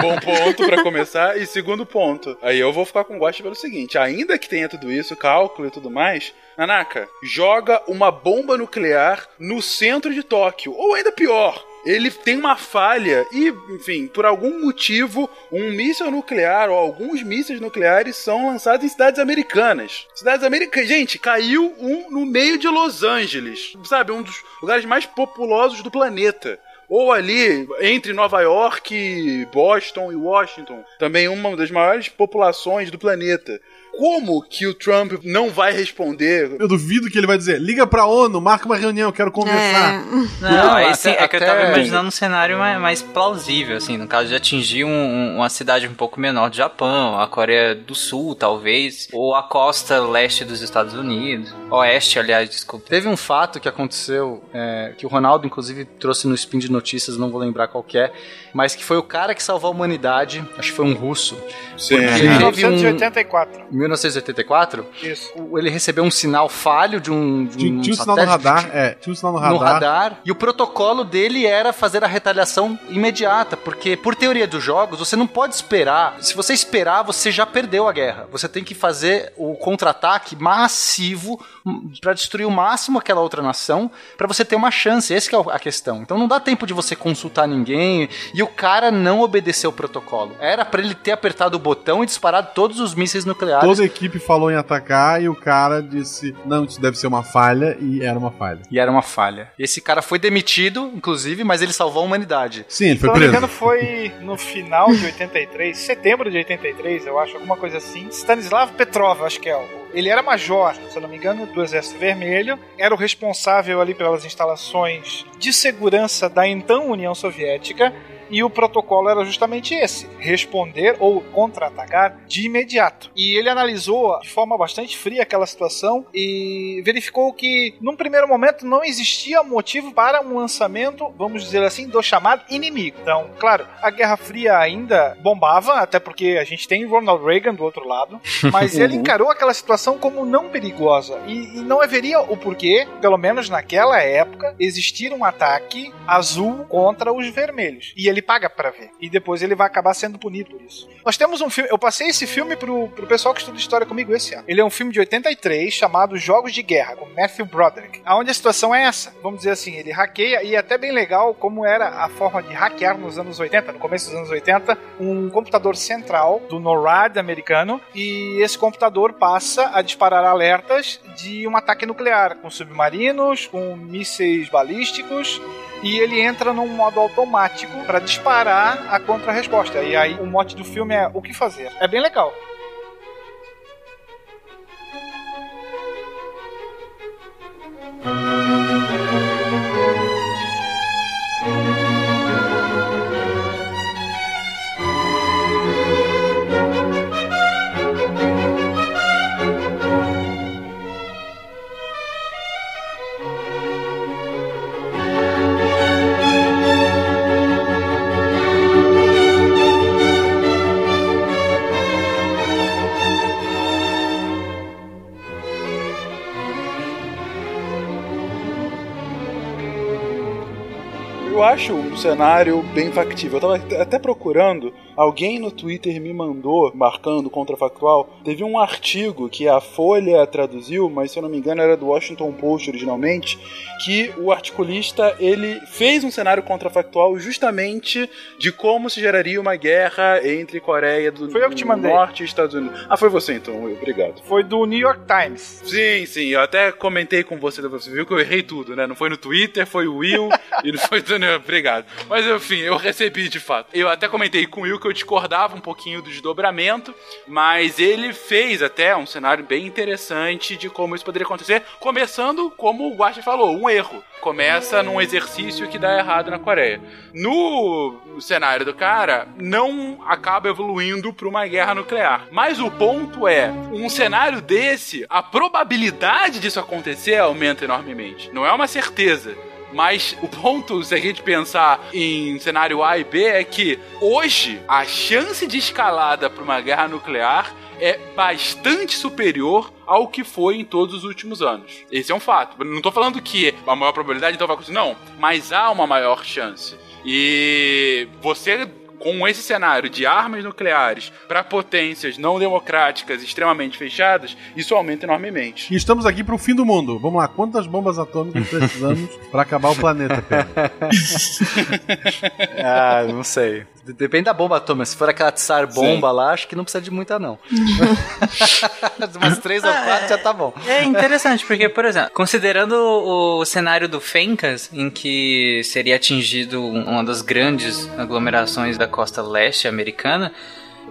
Bom ponto pra começar. E segundo ponto, aí eu vou ficar com gosto pelo seguinte: ainda que tenha tudo isso, cálculo e tudo mais, Nanaka, joga uma bomba nuclear no centro de Tóquio. Ou ainda pior. Ele tem uma falha e, enfim, por algum motivo, um míssil nuclear ou alguns mísseis nucleares são lançados em cidades americanas. Cidades americanas. Gente, caiu um no meio de Los Angeles. Sabe, um dos lugares mais populosos do planeta ou ali entre Nova York, Boston e Washington, também uma das maiores populações do planeta. Como que o Trump não vai responder? Eu duvido que ele vai dizer: liga pra ONU, marca uma reunião, quero conversar. Não, Não, aí até- sim, é que eu tava imaginando um cenário mais, mais plausível, assim, no caso de atingir um- um- uma cidade um pouco menor do Japão, a Coreia do Sul, talvez, ou a costa leste dos Estados Unidos, oeste, aliás, desculpa. Teve um fato que aconteceu, é, que o Ronaldo, inclusive, trouxe no Spin de Notícias, não vou lembrar qual que é, mas que foi o cara que salvou a humanidade, acho que foi um russo. Sim. Porque teve um- 1984. Em 1984, Isso. ele recebeu um sinal falho de um, de Tinha, um tinha um sinal no satélite radar, é, tinha um sinal no radar. no radar. E o protocolo dele era fazer a retaliação imediata, porque por teoria dos jogos, você não pode esperar. Se você esperar, você já perdeu a guerra. Você tem que fazer o contra-ataque massivo para destruir o máximo aquela outra nação, para você ter uma chance. Essa que é a questão. Então não dá tempo de você consultar ninguém e o cara não obedeceu o protocolo. Era para ele ter apertado o botão e disparado todos os mísseis nucleares. Toda a equipe falou em atacar e o cara disse: Não, isso deve ser uma falha, e era uma falha. E era uma falha. Esse cara foi demitido, inclusive, mas ele salvou a humanidade. Sim, ele Se foi eu não me preso. engano, foi no final de 83, setembro de 83, eu acho, alguma coisa assim. Stanislav Petrov, acho que é. o- Ele era major, se eu não me engano, do Exército Vermelho. Era o responsável ali pelas instalações de segurança da então União Soviética. E o protocolo era justamente esse: responder ou contra-atacar de imediato. E ele analisou de forma bastante fria aquela situação e verificou que, num primeiro momento, não existia motivo para um lançamento, vamos dizer assim, do chamado inimigo. Então, claro, a Guerra Fria ainda bombava, até porque a gente tem Ronald Reagan do outro lado, *laughs* mas ele encarou aquela situação como não perigosa e, e não haveria o porquê, pelo menos naquela época, existir um ataque azul contra os vermelhos. E ele paga pra ver. E depois ele vai acabar sendo punido por isso. Nós temos um filme, eu passei esse filme pro, pro pessoal que estuda história comigo esse ano. Ele é um filme de 83 chamado Jogos de Guerra, com Matthew Broderick. Onde a situação é essa. Vamos dizer assim, ele hackeia e é até bem legal como era a forma de hackear nos anos 80, no começo dos anos 80, um computador central do NORAD americano e esse computador passa a disparar alertas de um ataque nuclear com submarinos, com mísseis balísticos e ele entra num modo automático para disparar a contra-resposta. E aí o mote do filme é o que fazer. É bem legal. Eu acho um cenário bem factível. Eu tava até procurando alguém no Twitter me mandou, marcando contrafactual, teve um artigo que a Folha traduziu, mas se eu não me engano era do Washington Post originalmente, que o articulista ele fez um cenário contrafactual justamente de como se geraria uma guerra entre Coreia do foi eu que te mandei. Norte e Estados Unidos. Ah, foi você então, obrigado. Foi do New York Times. Sim, sim, eu até comentei com você, você viu que eu errei tudo, né? Não foi no Twitter, foi o Will *laughs* e não foi do... Obrigado. Mas enfim, eu recebi de fato. Eu até comentei com o Will que eu discordava um pouquinho do desdobramento, mas ele fez até um cenário bem interessante de como isso poderia acontecer, começando, como o Guacha falou, um erro. Começa num exercício que dá errado na Coreia. No cenário do cara, não acaba evoluindo para uma guerra nuclear. Mas o ponto é, um cenário desse, a probabilidade disso acontecer aumenta enormemente. Não é uma certeza. Mas o ponto, se a gente pensar em cenário A e B, é que hoje a chance de escalada para uma guerra nuclear é bastante superior ao que foi em todos os últimos anos. Esse é um fato. Não tô falando que a maior probabilidade então vai acontecer, não. Mas há uma maior chance. E você com esse cenário de armas nucleares para potências não democráticas extremamente fechadas, isso aumenta enormemente. E estamos aqui para o fim do mundo. Vamos lá, quantas bombas atômicas precisamos para acabar o planeta, Pedro? *laughs* ah, não sei. Depende da bomba atômica. Se for aquela Tsar bomba Sim. lá, acho que não precisa de muita, não. *laughs* Umas três ou quatro já tá bom. É interessante, porque, por exemplo, considerando o cenário do Fencas, em que seria atingido uma das grandes aglomerações da costa leste americana,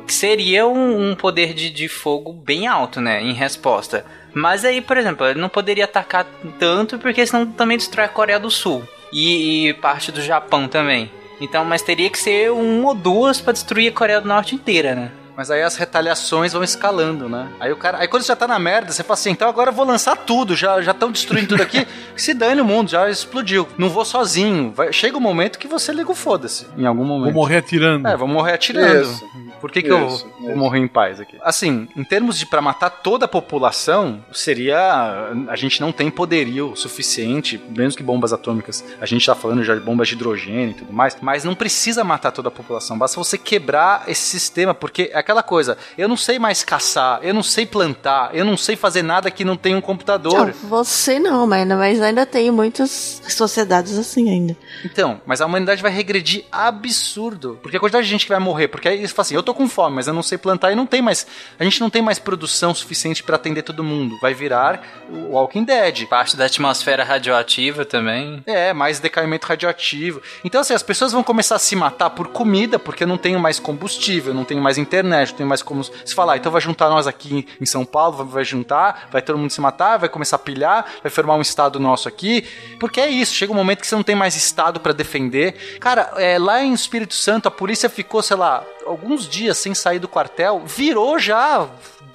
que seria um, um poder de, de fogo bem alto, né, em resposta. Mas aí, por exemplo, ele não poderia atacar tanto, porque senão também destrói a Coreia do Sul. E, e parte do Japão também. Então, mas teria que ser um ou duas para destruir a Coreia do Norte inteira, né? Mas aí as retaliações vão escalando, né? Aí o cara. Aí quando você já tá na merda, você fala assim, então agora eu vou lançar tudo, já estão destruindo tudo aqui. *laughs* se dane o mundo, já explodiu. Não vou sozinho. Vai, chega o um momento que você liga o foda-se. Em algum momento. Vou morrer atirando. É, vou morrer atirando. Isso. Por que, que isso, eu vou morrer em paz aqui? Assim, em termos de para matar toda a população, seria. A gente não tem poderio suficiente, menos que bombas atômicas. A gente tá falando já de bombas de hidrogênio e tudo mais, mas não precisa matar toda a população. Basta você quebrar esse sistema, porque é aquela coisa, eu não sei mais caçar, eu não sei plantar, eu não sei fazer nada que não tenha um computador. Não, você não, mas, mas ainda tem muitas sociedades assim ainda. Então, mas a humanidade vai regredir absurdo. Porque a quantidade de gente que vai morrer, porque aí você fala assim, eu tô com fome, mas eu não sei plantar e não tem mais. A gente não tem mais produção suficiente para atender todo mundo. Vai virar o Walking Dead. Parte da atmosfera radioativa também. É, mais decaimento radioativo. Então, assim, as pessoas vão começar a se matar por comida, porque eu não tenho mais combustível, não tenho mais internet, tenho mais como se falar. Então vai juntar nós aqui em São Paulo, vai juntar, vai todo mundo se matar, vai começar a pilhar, vai formar um estado nosso aqui. Porque é isso, chega um momento que você não tem mais estado para defender. Cara, é, lá em Espírito Santo a polícia ficou, sei lá, alguns dias sem sair do quartel, virou já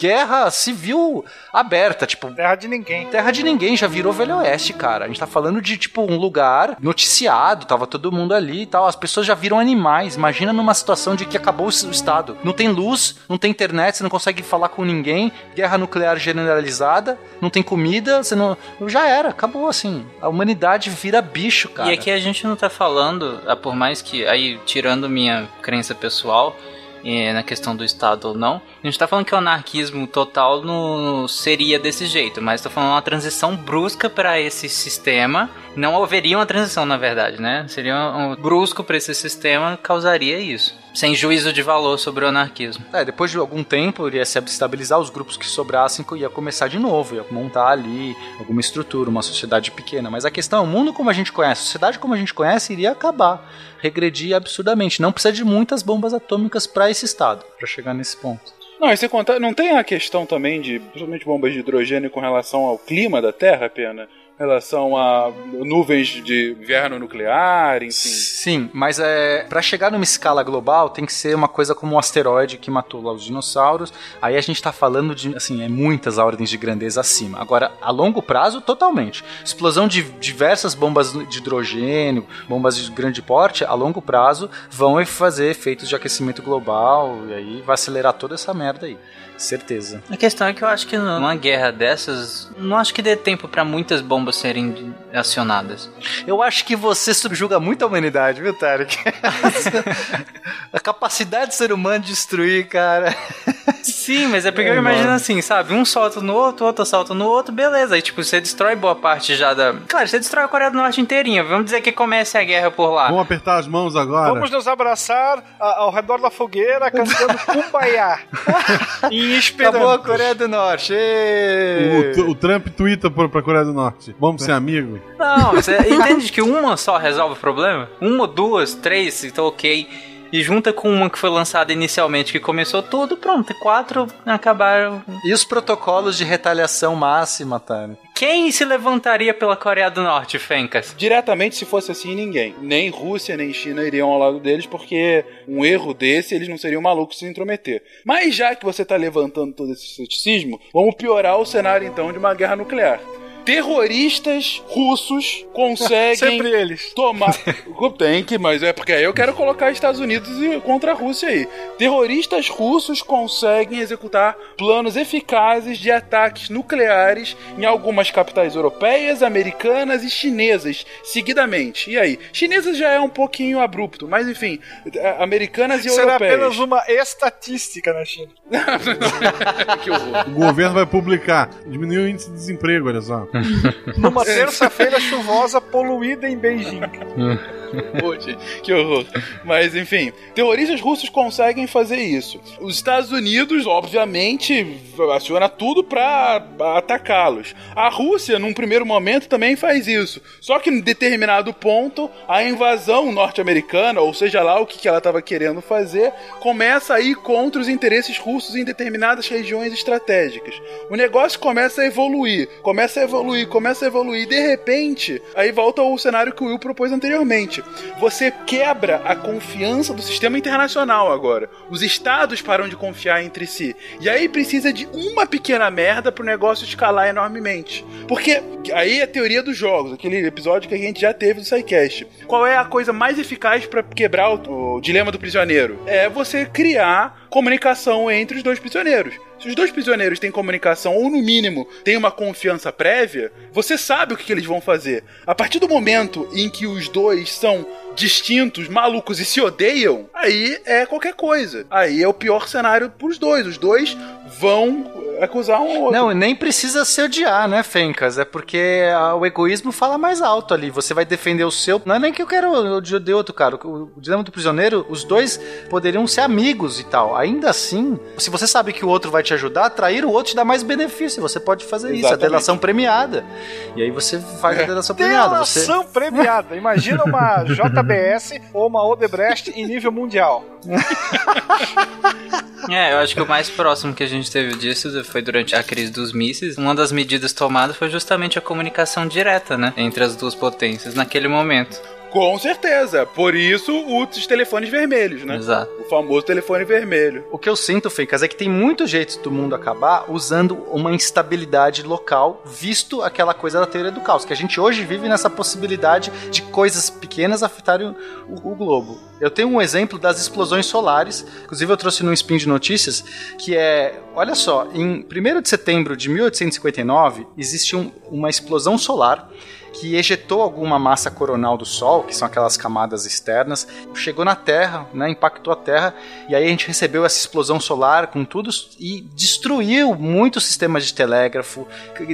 guerra civil aberta, tipo. Terra de ninguém. Terra de ninguém, já virou Velho Oeste, cara. A gente tá falando de, tipo, um lugar noticiado, tava todo mundo ali e tal. As pessoas já viram animais. Imagina numa situação de que acabou o Estado. Não tem luz, não tem internet, você não consegue falar com ninguém, guerra nuclear generalizada, não tem comida, você não. Já era, acabou assim. A humanidade vira bicho, cara. E aqui a gente não tá falando, ah, por mais que, aí, tirando minha crença pessoal, na questão do Estado ou não. A gente está falando que o anarquismo total não seria desse jeito, mas estou falando uma transição brusca para esse sistema. Não haveria uma transição, na verdade, né? Seria um brusco para esse sistema, causaria isso sem juízo de valor sobre o anarquismo. É, depois de algum tempo iria se estabilizar, os grupos que sobrassem ia começar de novo, ia montar ali alguma estrutura, uma sociedade pequena. Mas a questão é, o mundo como a gente conhece, a sociedade como a gente conhece iria acabar, regredir absurdamente. Não precisa de muitas bombas atômicas para esse estado, para chegar nesse ponto. Não, e você conta, não tem a questão também de, principalmente bombas de hidrogênio com relação ao clima da Terra, pena? Relação a nuvens de inverno nuclear, enfim. Sim, mas é para chegar numa escala global tem que ser uma coisa como um asteroide que matou lá os dinossauros. Aí a gente tá falando de, assim, é muitas ordens de grandeza acima. Agora, a longo prazo, totalmente. Explosão de diversas bombas de hidrogênio, bombas de grande porte, a longo prazo vão fazer efeitos de aquecimento global e aí vai acelerar toda essa merda aí. Certeza. A questão é que eu acho que numa guerra dessas, não acho que dê tempo para muitas bombas serem acionadas. Eu acho que você subjuga muito a humanidade, viu, Tarek? *laughs* a capacidade do ser humano de destruir, cara. Sim, mas é porque é, eu imagino mano. assim, sabe? Um solta no outro, outro solta no outro, beleza. Aí, tipo, você destrói boa parte já da. Claro, você destrói a Coreia do Norte inteirinha. Vamos dizer que comece a guerra por lá. Vamos apertar as mãos agora. Vamos nos abraçar ao redor da fogueira, cantando *laughs* Kumbaya. Esperança. Acabou a Coreia do Norte. O, o, Trump twitta pra, pra Coreia do Norte. Vamos ser amigos? Não, você entende que uma só resolve o problema? Uma, duas, três, então ok e junta com uma que foi lançada inicialmente, que começou tudo, pronto, quatro acabaram. E os protocolos de retaliação máxima, Tânia? Quem se levantaria pela Coreia do Norte, Fencas? Diretamente, se fosse assim, ninguém. Nem Rússia, nem China iriam ao lado deles, porque um erro desse, eles não seriam malucos se intrometer. Mas já que você está levantando todo esse ceticismo, vamos piorar o cenário então de uma guerra nuclear terroristas russos conseguem *laughs* Sempre eles. tomar. *laughs* Tem que, mas é porque aí eu quero colocar Estados Unidos contra a Rússia aí. Terroristas russos conseguem executar planos eficazes de ataques nucleares em algumas capitais europeias, americanas e chinesas, seguidamente. E aí? Chinesas já é um pouquinho abrupto, mas enfim, é, americanas e Será europeias. Será apenas uma estatística na China. *laughs* que horror. O governo vai publicar. Diminuiu o índice de desemprego, olha só. Numa terça-feira chuvosa poluída em Beijing. *laughs* Que horror. Mas enfim, terroristas russos conseguem fazer isso. Os Estados Unidos, obviamente, aciona tudo para atacá-los. A Rússia, num primeiro momento, também faz isso. Só que em determinado ponto, a invasão norte-americana, ou seja lá o que ela estava querendo fazer, começa a ir contra os interesses russos em determinadas regiões estratégicas. O negócio começa a evoluir, começa a evoluir, começa a evoluir. De repente, aí volta o cenário que o Will propôs anteriormente você quebra a confiança do sistema internacional agora. Os estados param de confiar entre si. E aí precisa de uma pequena merda pro negócio escalar enormemente. Porque aí é a teoria dos jogos, aquele episódio que a gente já teve do SciCast. Qual é a coisa mais eficaz para quebrar o, o dilema do prisioneiro? É você criar comunicação entre os dois prisioneiros. Se os dois prisioneiros têm comunicação, ou no mínimo têm uma confiança prévia, você sabe o que, eles vão fazer. A partir do momento em que os dois são distintos, malucos e se odeiam, aí é qualquer coisa. Aí é o pior cenário pros dois. Os dois vão acusar um outro. Não, nem precisa se odiar, né, Fencas? É porque o egoísmo fala mais alto ali. Você vai defender o seu. Não é nem que eu quero odiar outro, cara. O, o dilema do prisioneiro, os dois poderiam ser amigos e tal. Ainda assim, se você sabe que o outro vai te ajudar, trair o outro te dá mais benefício. Você pode fazer Exatamente. isso. A delação premiada. E aí você faz a delação premiada. Delação você... premiada. Imagina uma JBS ou uma Odebrecht em nível mundial. *laughs* é, eu acho que o mais próximo que a gente teve disso foi durante a crise dos mísseis. Uma das medidas tomadas foi justamente a comunicação direta, né? Entre as duas potências naquele momento. Com certeza. Por isso, os telefones vermelhos, né? Exato. O famoso telefone vermelho. O que eu sinto, Fencas, é que tem muito jeito do mundo acabar usando uma instabilidade local, visto aquela coisa da teoria do caos, que a gente hoje vive nessa possibilidade de coisas pequenas afetarem o, o globo. Eu tenho um exemplo das explosões solares, inclusive eu trouxe num spin de notícias, que é, olha só, em 1 de setembro de 1859, existe um, uma explosão solar que ejetou alguma massa coronal do Sol, que são aquelas camadas externas, chegou na Terra, né, impactou a Terra, e aí a gente recebeu essa explosão solar com tudo e destruiu muitos sistemas de telégrafo,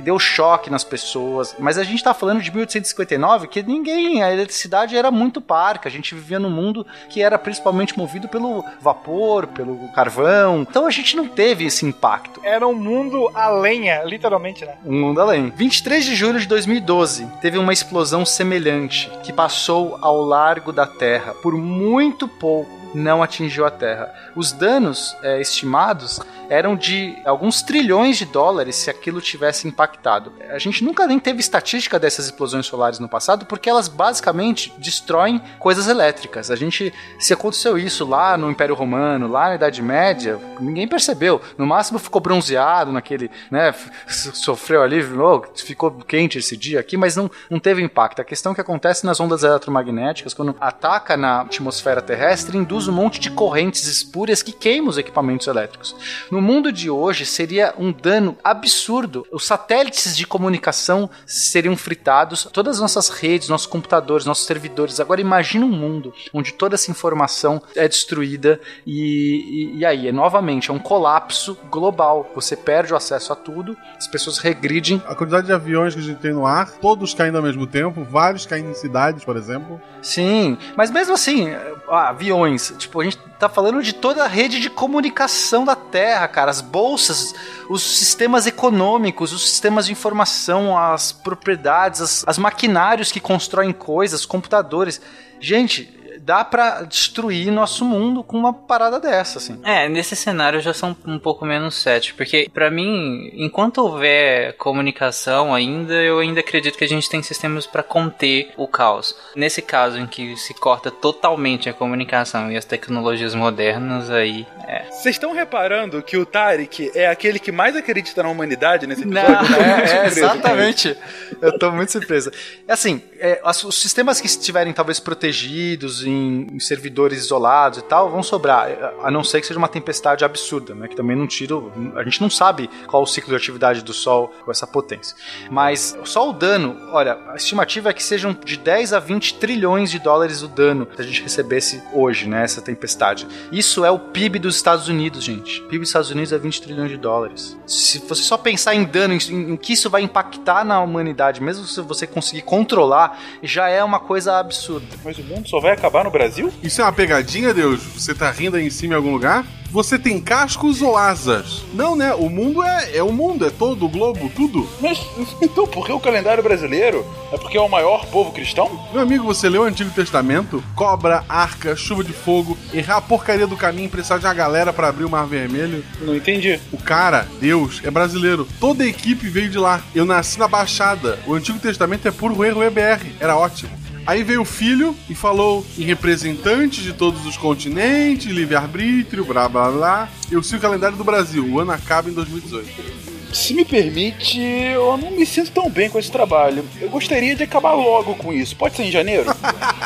deu choque nas pessoas. Mas a gente está falando de 1859, que ninguém, a eletricidade era muito parca, a gente vivia num mundo que era principalmente movido pelo vapor, pelo carvão. Então a gente não teve esse impacto. Era um mundo a lenha, literalmente, né? Um mundo a lenha. 23 de julho de 2012, teve uma explosão semelhante que passou ao largo da Terra por muito pouco não atingiu a Terra. Os danos é, estimados eram de alguns trilhões de dólares se aquilo tivesse impactado. A gente nunca nem teve estatística dessas explosões solares no passado, porque elas basicamente destroem coisas elétricas. A gente, se aconteceu isso lá no Império Romano, lá na Idade Média, ninguém percebeu. No máximo ficou bronzeado naquele, né, sofreu ali, oh, ficou quente esse dia aqui, mas não, não teve impacto. A questão que acontece nas ondas eletromagnéticas, quando ataca na atmosfera terrestre, induz um monte de correntes espúrias que queimam os equipamentos elétricos. No No mundo de hoje seria um dano absurdo. Os satélites de comunicação seriam fritados, todas as nossas redes, nossos computadores, nossos servidores. Agora imagine um mundo onde toda essa informação é destruída e, e, e aí, é, novamente, é um colapso global. Você perde o acesso a tudo, as pessoas regridem. A quantidade de aviões que a gente tem no ar, todos caindo ao mesmo tempo, vários caindo em cidades, por exemplo. Sim, mas mesmo assim, ah, aviões, tipo, a gente tá falando de toda a rede de comunicação da Terra, cara, as bolsas, os sistemas econômicos, os sistemas de informação, as propriedades, as, as maquinários que constroem coisas, computadores. Gente, dá para destruir nosso mundo com uma parada dessa, assim. É, nesse cenário eu já sou um pouco menos cético, porque para mim, enquanto houver comunicação ainda, eu ainda acredito que a gente tem sistemas para conter o caos. Nesse caso em que se corta totalmente a comunicação e as tecnologias modernas, aí é. Vocês estão reparando que o Tarek é aquele que mais acredita na humanidade nesse episódio? Não, é, é, *laughs* exatamente. Eu tô muito surpresa. É assim, é, os sistemas que estiverem talvez protegidos em em, servidores isolados e tal, vão sobrar. A não ser que seja uma tempestade absurda, né? Que também não tira. A gente não sabe qual o ciclo de atividade do Sol com essa potência. Mas só o dano, olha, a estimativa é que sejam de 10 a 20 trilhões de dólares o dano se a gente recebesse hoje, né? Essa tempestade. Isso é o PIB dos Estados Unidos, gente. O PIB dos Estados Unidos é 20 trilhões de dólares. Se você só pensar em dano, em, em que isso vai impactar na humanidade, mesmo se você conseguir controlar, já é uma coisa absurda. Mas o mundo só vai acabar no Brasil? Isso é uma pegadinha, Deus? Você tá rindo aí em cima em algum lugar? Você tem cascos ou asas? Não, né? O mundo é, é o mundo, é todo o globo, tudo. Mas *laughs* então por que o calendário brasileiro? É porque é o maior povo cristão? Meu amigo, você leu o Antigo Testamento? Cobra, arca, chuva de fogo, errar a porcaria do caminho e precisar de uma galera para abrir o Mar Vermelho. Não entendi. O cara, Deus, é brasileiro. Toda a equipe veio de lá. Eu nasci na Baixada. O Antigo Testamento é puro erro EBR. Era ótimo. Aí veio o filho e falou em representantes de todos os continentes, livre-arbítrio, blá blá blá. Eu sei o calendário do Brasil, o ano acaba em 2018. Se me permite, eu não me sinto tão bem com esse trabalho. Eu gostaria de acabar logo com isso. Pode ser em janeiro?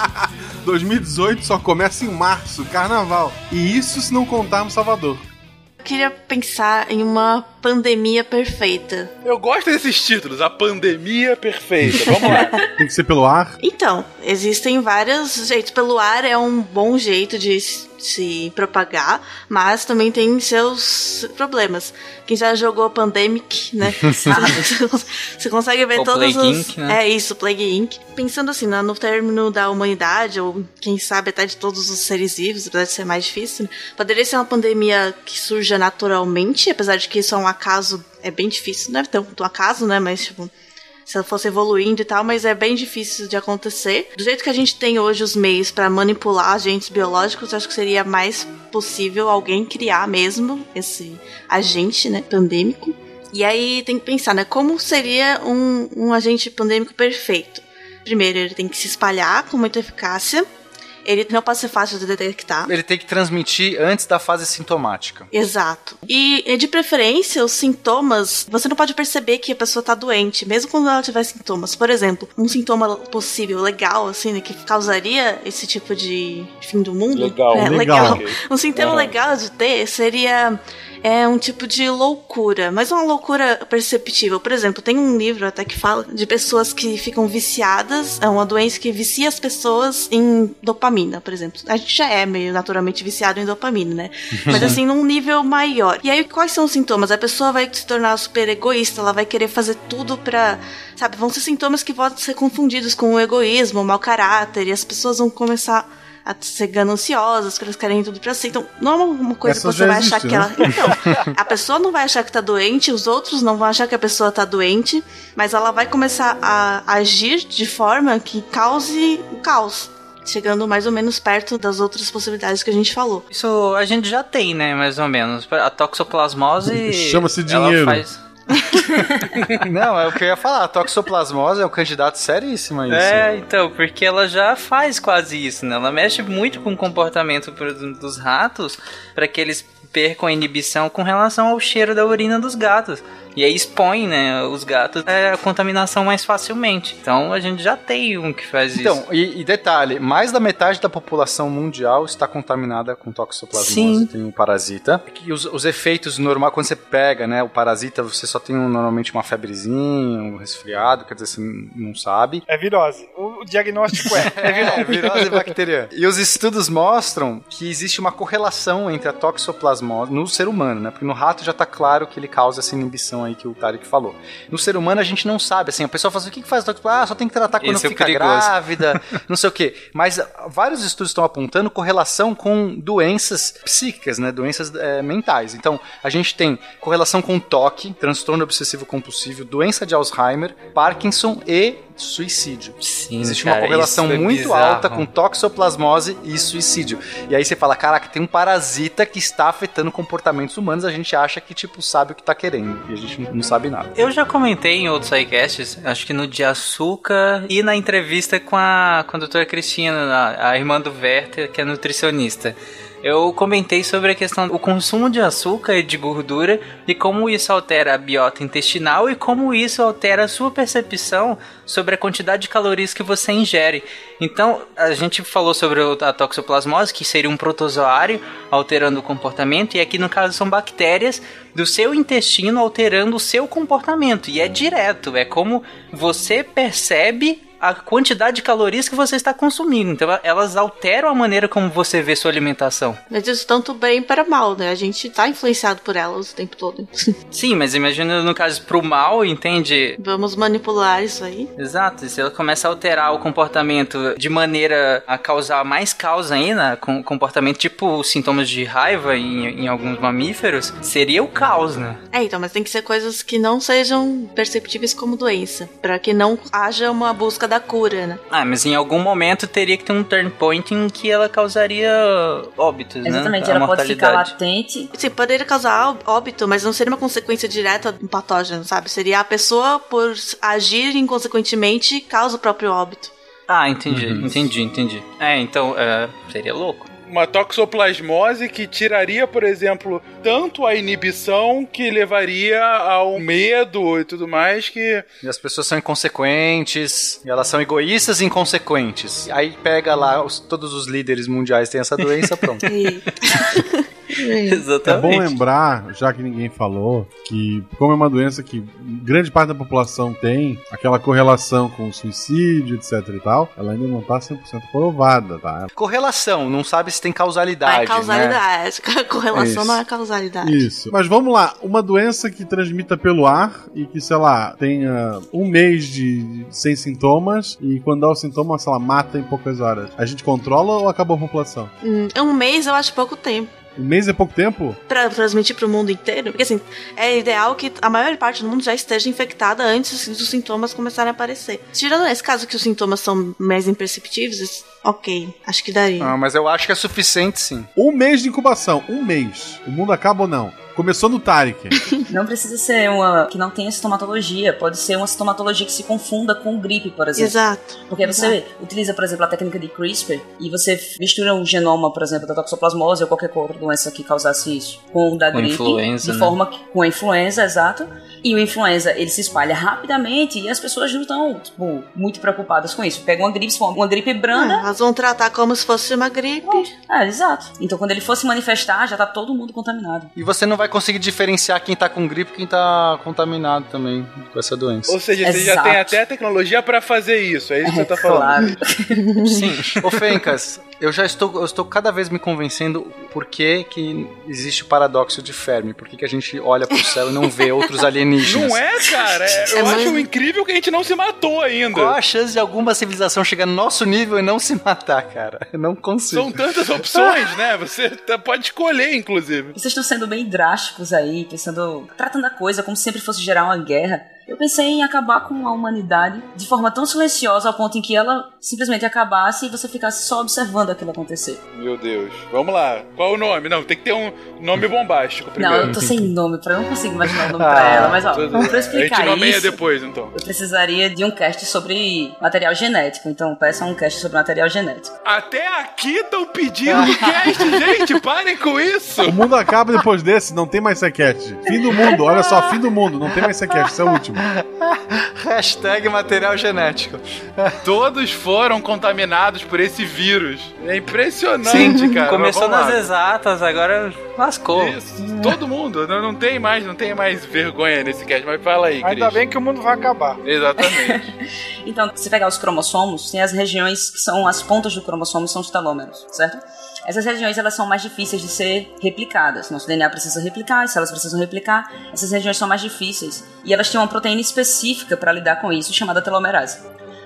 *laughs* 2018 só começa em março, carnaval. E isso se não contarmos Salvador queria pensar em uma pandemia perfeita. Eu gosto desses títulos, a pandemia perfeita. Vamos lá. *laughs* Tem que ser pelo ar? Então, existem vários jeitos. Pelo ar é um bom jeito de se propagar, mas também tem seus problemas. Quem já jogou Pandemic, né? *laughs* *laughs* você consegue ver o todos Plague os. Inc, né? É isso, Plague Inc. Pensando assim, no término da humanidade, ou quem sabe até de todos os seres vivos, apesar de ser mais difícil, né? poderia ser uma pandemia que surja naturalmente, apesar de que isso é um acaso, é bem difícil, não é tanto um acaso, né? Mas, tipo se ela fosse evoluindo e tal, mas é bem difícil de acontecer. Do jeito que a gente tem hoje os meios para manipular agentes biológicos, acho que seria mais possível alguém criar mesmo esse agente, né, pandêmico. E aí tem que pensar, né, como seria um, um agente pandêmico perfeito? Primeiro, ele tem que se espalhar com muita eficácia ele não pode ser fácil de detectar. Ele tem que transmitir antes da fase sintomática. Exato. E, de preferência, os sintomas, você não pode perceber que a pessoa está doente, mesmo quando ela tiver sintomas. Por exemplo, um sintoma possível, legal, assim, né, que causaria esse tipo de fim do mundo. Legal, é, legal. legal. Um sintoma legal de ter seria é um tipo de loucura, mas uma loucura perceptível. Por exemplo, tem um livro até que fala de pessoas que ficam viciadas, é uma doença que vicia as pessoas em dopamina, por exemplo. A gente já é meio naturalmente viciado em dopamina, né? *laughs* Mas assim, num nível maior. E aí, quais são os sintomas? A pessoa vai se tornar super egoísta, ela vai querer fazer tudo pra. Sabe, vão ser sintomas que podem ser confundidos com o egoísmo, o mau caráter, e as pessoas vão começar a ser gananciosas, que elas querem tudo pra si. Então, não é uma coisa Essa que você vai existe, achar que né? ela. *laughs* Então, a pessoa não vai achar que tá doente, os outros não vão achar que a pessoa tá doente, mas ela vai começar a agir de forma que cause o caos. Chegando mais ou menos perto das outras possibilidades que a gente falou. Isso a gente já tem, né, mais ou menos. A toxoplasmose. Chama-se ela dinheiro. faz- *laughs* Não, é o que eu ia falar. A toxoplasmose é um candidato seríssimo a isso. É, então, porque ela já faz quase isso, né? Ela mexe muito com o comportamento por- dos ratos para que eles percam a inibição com relação ao cheiro da urina dos gatos. E aí expõe, né, os gatos à contaminação mais facilmente. Então a gente já tem um que faz então, isso. Então, e, e, detalhe, mais da metade da população mundial está contaminada com toxoplasmose. Sim. Tem um parasita. E os, os efeitos normais, quando você pega, né, o parasita, você só tem um, normalmente uma febrezinha, um resfriado, quer dizer, você não sabe. É virose. O diagnóstico é. *laughs* É virose, é virose bacteriana. E os estudos mostram que existe uma correlação entre a toxoplasmose no ser humano, né? Porque no rato já está claro que ele causa essa inibição aí que o Tarek falou. No ser humano a gente não sabe, assim, a pessoa fala assim, o que, que faz toxoplasmose? Ah, só tem que tratar quando Esse é fica é *laughs* grávida, não sei o quê. Mas vários estudos estão apontando correlação com doenças psíquicas, né? Doenças é, mentais. Então, a gente tem correlação com toque, transtorno obsessivo compulsivo, doença de Alzheimer, Parkinson e suicídio. Sim, Existe cara, uma correlação é muito bizarro. alta com toxoplasmose e suicídio. E aí você fala, caraca, tem um parasita que está afetando comportamentos humanos, a gente acha que, tipo, sabe o que está querendo. E a gente não sabe nada. Eu já comentei em outros sidecasts, acho que no de açúcar e na entrevista com a, com a doutora Cristina, a, a irmã do Werther, que é nutricionista. Eu comentei sobre a questão do consumo de açúcar e de gordura e como isso altera a biota intestinal e como isso altera a sua percepção sobre a quantidade de calorias que você ingere. Então, a gente falou sobre a toxoplasmose, que seria um protozoário alterando o comportamento, e aqui no caso são bactérias do seu intestino alterando o seu comportamento. E é direto, é como você percebe a quantidade de calorias que você está consumindo. Então elas alteram a maneira como você vê sua alimentação. Mas isso tanto bem para mal, né? A gente está influenciado por elas o tempo todo. *laughs* Sim, mas imagina no caso pro mal, entende? Vamos manipular isso aí. Exato. Se ela começa a alterar o comportamento de maneira a causar mais causa ainda, com comportamento tipo sintomas de raiva em, em alguns mamíferos, seria o caos, né? É, então, mas tem que ser coisas que não sejam perceptíveis como doença, para que não haja uma busca da cura, né? Ah, mas em algum momento teria que ter um turn point em que ela causaria óbitos, Exatamente, né? Exatamente, ela pode ficar latente. Sim, poderia causar óbito, mas não seria uma consequência direta do patógeno, sabe? Seria a pessoa, por agir inconsequentemente, causa o próprio óbito. Ah, entendi, uhum. entendi, entendi. É, então, é, seria louco uma toxoplasmose que tiraria, por exemplo, tanto a inibição que levaria ao medo e tudo mais que. E as pessoas são inconsequentes, e elas são egoístas e inconsequentes. Aí pega lá, os, todos os líderes mundiais têm essa doença, pronto. *laughs* *laughs* Exatamente. É bom lembrar, já que ninguém falou, que como é uma doença que grande parte da população tem, aquela correlação com o suicídio, etc e tal, ela ainda não está 100% provada, tá? Correlação, não sabe se tem causalidade, É causalidade. *laughs* Né? Correlação Isso. não é causalidade. Isso. Mas vamos lá, uma doença que transmita pelo ar e que, sei lá, tenha um mês de sem sintomas e quando dá o sintoma, sei lá, mata em poucas horas. A gente controla ou acabou a população? Hum, um mês eu acho pouco tempo. Um mês é pouco tempo? Pra transmitir pro mundo inteiro? Porque assim, é ideal que a maior parte do mundo já esteja infectada antes dos sintomas começarem a aparecer. Tirando esse caso que os sintomas são mais imperceptíveis, ok, acho que daria. Ah, mas eu acho que é suficiente sim. Um mês de incubação, um mês. O mundo acaba ou não? Começou no Tarek. *laughs* não precisa ser uma que não tenha sintomatologia. Pode ser uma sintomatologia que se confunda com gripe, por exemplo. Exato. Porque Exato. você utiliza, por exemplo, a técnica de CRISPR e você mistura um genoma, por exemplo, da toxoplasmose ou qualquer outra doença que causasse isso com o da com gripe. Influenza, de né? forma que, com a influenza, exato. E o influenza, ele se espalha rapidamente e as pessoas não estão, tipo, muito preocupadas com isso. Pega uma gripe, uma gripe branda. Ah, elas vão tratar como se fosse uma gripe. É, exato. Então quando ele fosse manifestar, já tá todo mundo contaminado. E você não vai conseguir diferenciar quem tá com gripe e quem tá contaminado também com essa doença. Ou seja, você já Exato. tem até a tecnologia pra fazer isso. É isso que você tá *laughs* falando. Claro. Sim. Ô Fencas, eu já estou, eu estou cada vez me convencendo por que, que existe o paradoxo de Fermi. Por que, que a gente olha pro céu e não vê outros alienígenas? Não é, cara? É- eu É acho incrível que a gente não se matou ainda. Qual a chance de alguma civilização chegar no nosso nível e não se matar, cara? Eu não consigo. São tantas opções, né? Você tá- pode escolher, inclusive. Vocês estão sendo bem drásticos aí, pensando, tratando a coisa como se sempre fosse gerar uma guerra. Eu pensei em acabar com a humanidade de forma tão silenciosa ao ponto em que ela simplesmente acabasse e você ficasse só observando aquilo acontecer. Meu Deus. Vamos lá. Qual o nome? Não, tem que ter um nome bombástico primeiro. Não, eu tô sem nome, pra, eu não consigo imaginar o nome *laughs* pra ela. Mas ó, Tudo- pra explicar A gente nomeia isso, depois, então. eu precisaria de um cast sobre material genético. Então peça um cast sobre material genético. Até aqui estão pedindo *laughs* cast, gente. Parem com isso. O mundo acaba depois desse, não tem mais sequete. Fim do mundo, olha só, fim do mundo, não tem mais sequete, esse é o último. *laughs* Hashtag material genético. Todos foram contaminados por esse vírus. É impressionante, cara. Começou nas lá. exatas, agora lascou. Isso, todo mundo. Não, não tem mais, não tem mais vergonha nesse cast. Mas fala aí, Ainda Cris. bem que o mundo vai acabar. Exatamente. *laughs* Então, se pegar os cromossomos, tem as regiões que são as pontas do cromossomo, são os telômeros, certo? Essas regiões elas são mais difíceis de ser replicadas. Nosso DNA precisa replicar, as células precisam replicar. Essas regiões são mais difíceis e elas têm uma proteína específica para lidar com isso, chamada telomerase.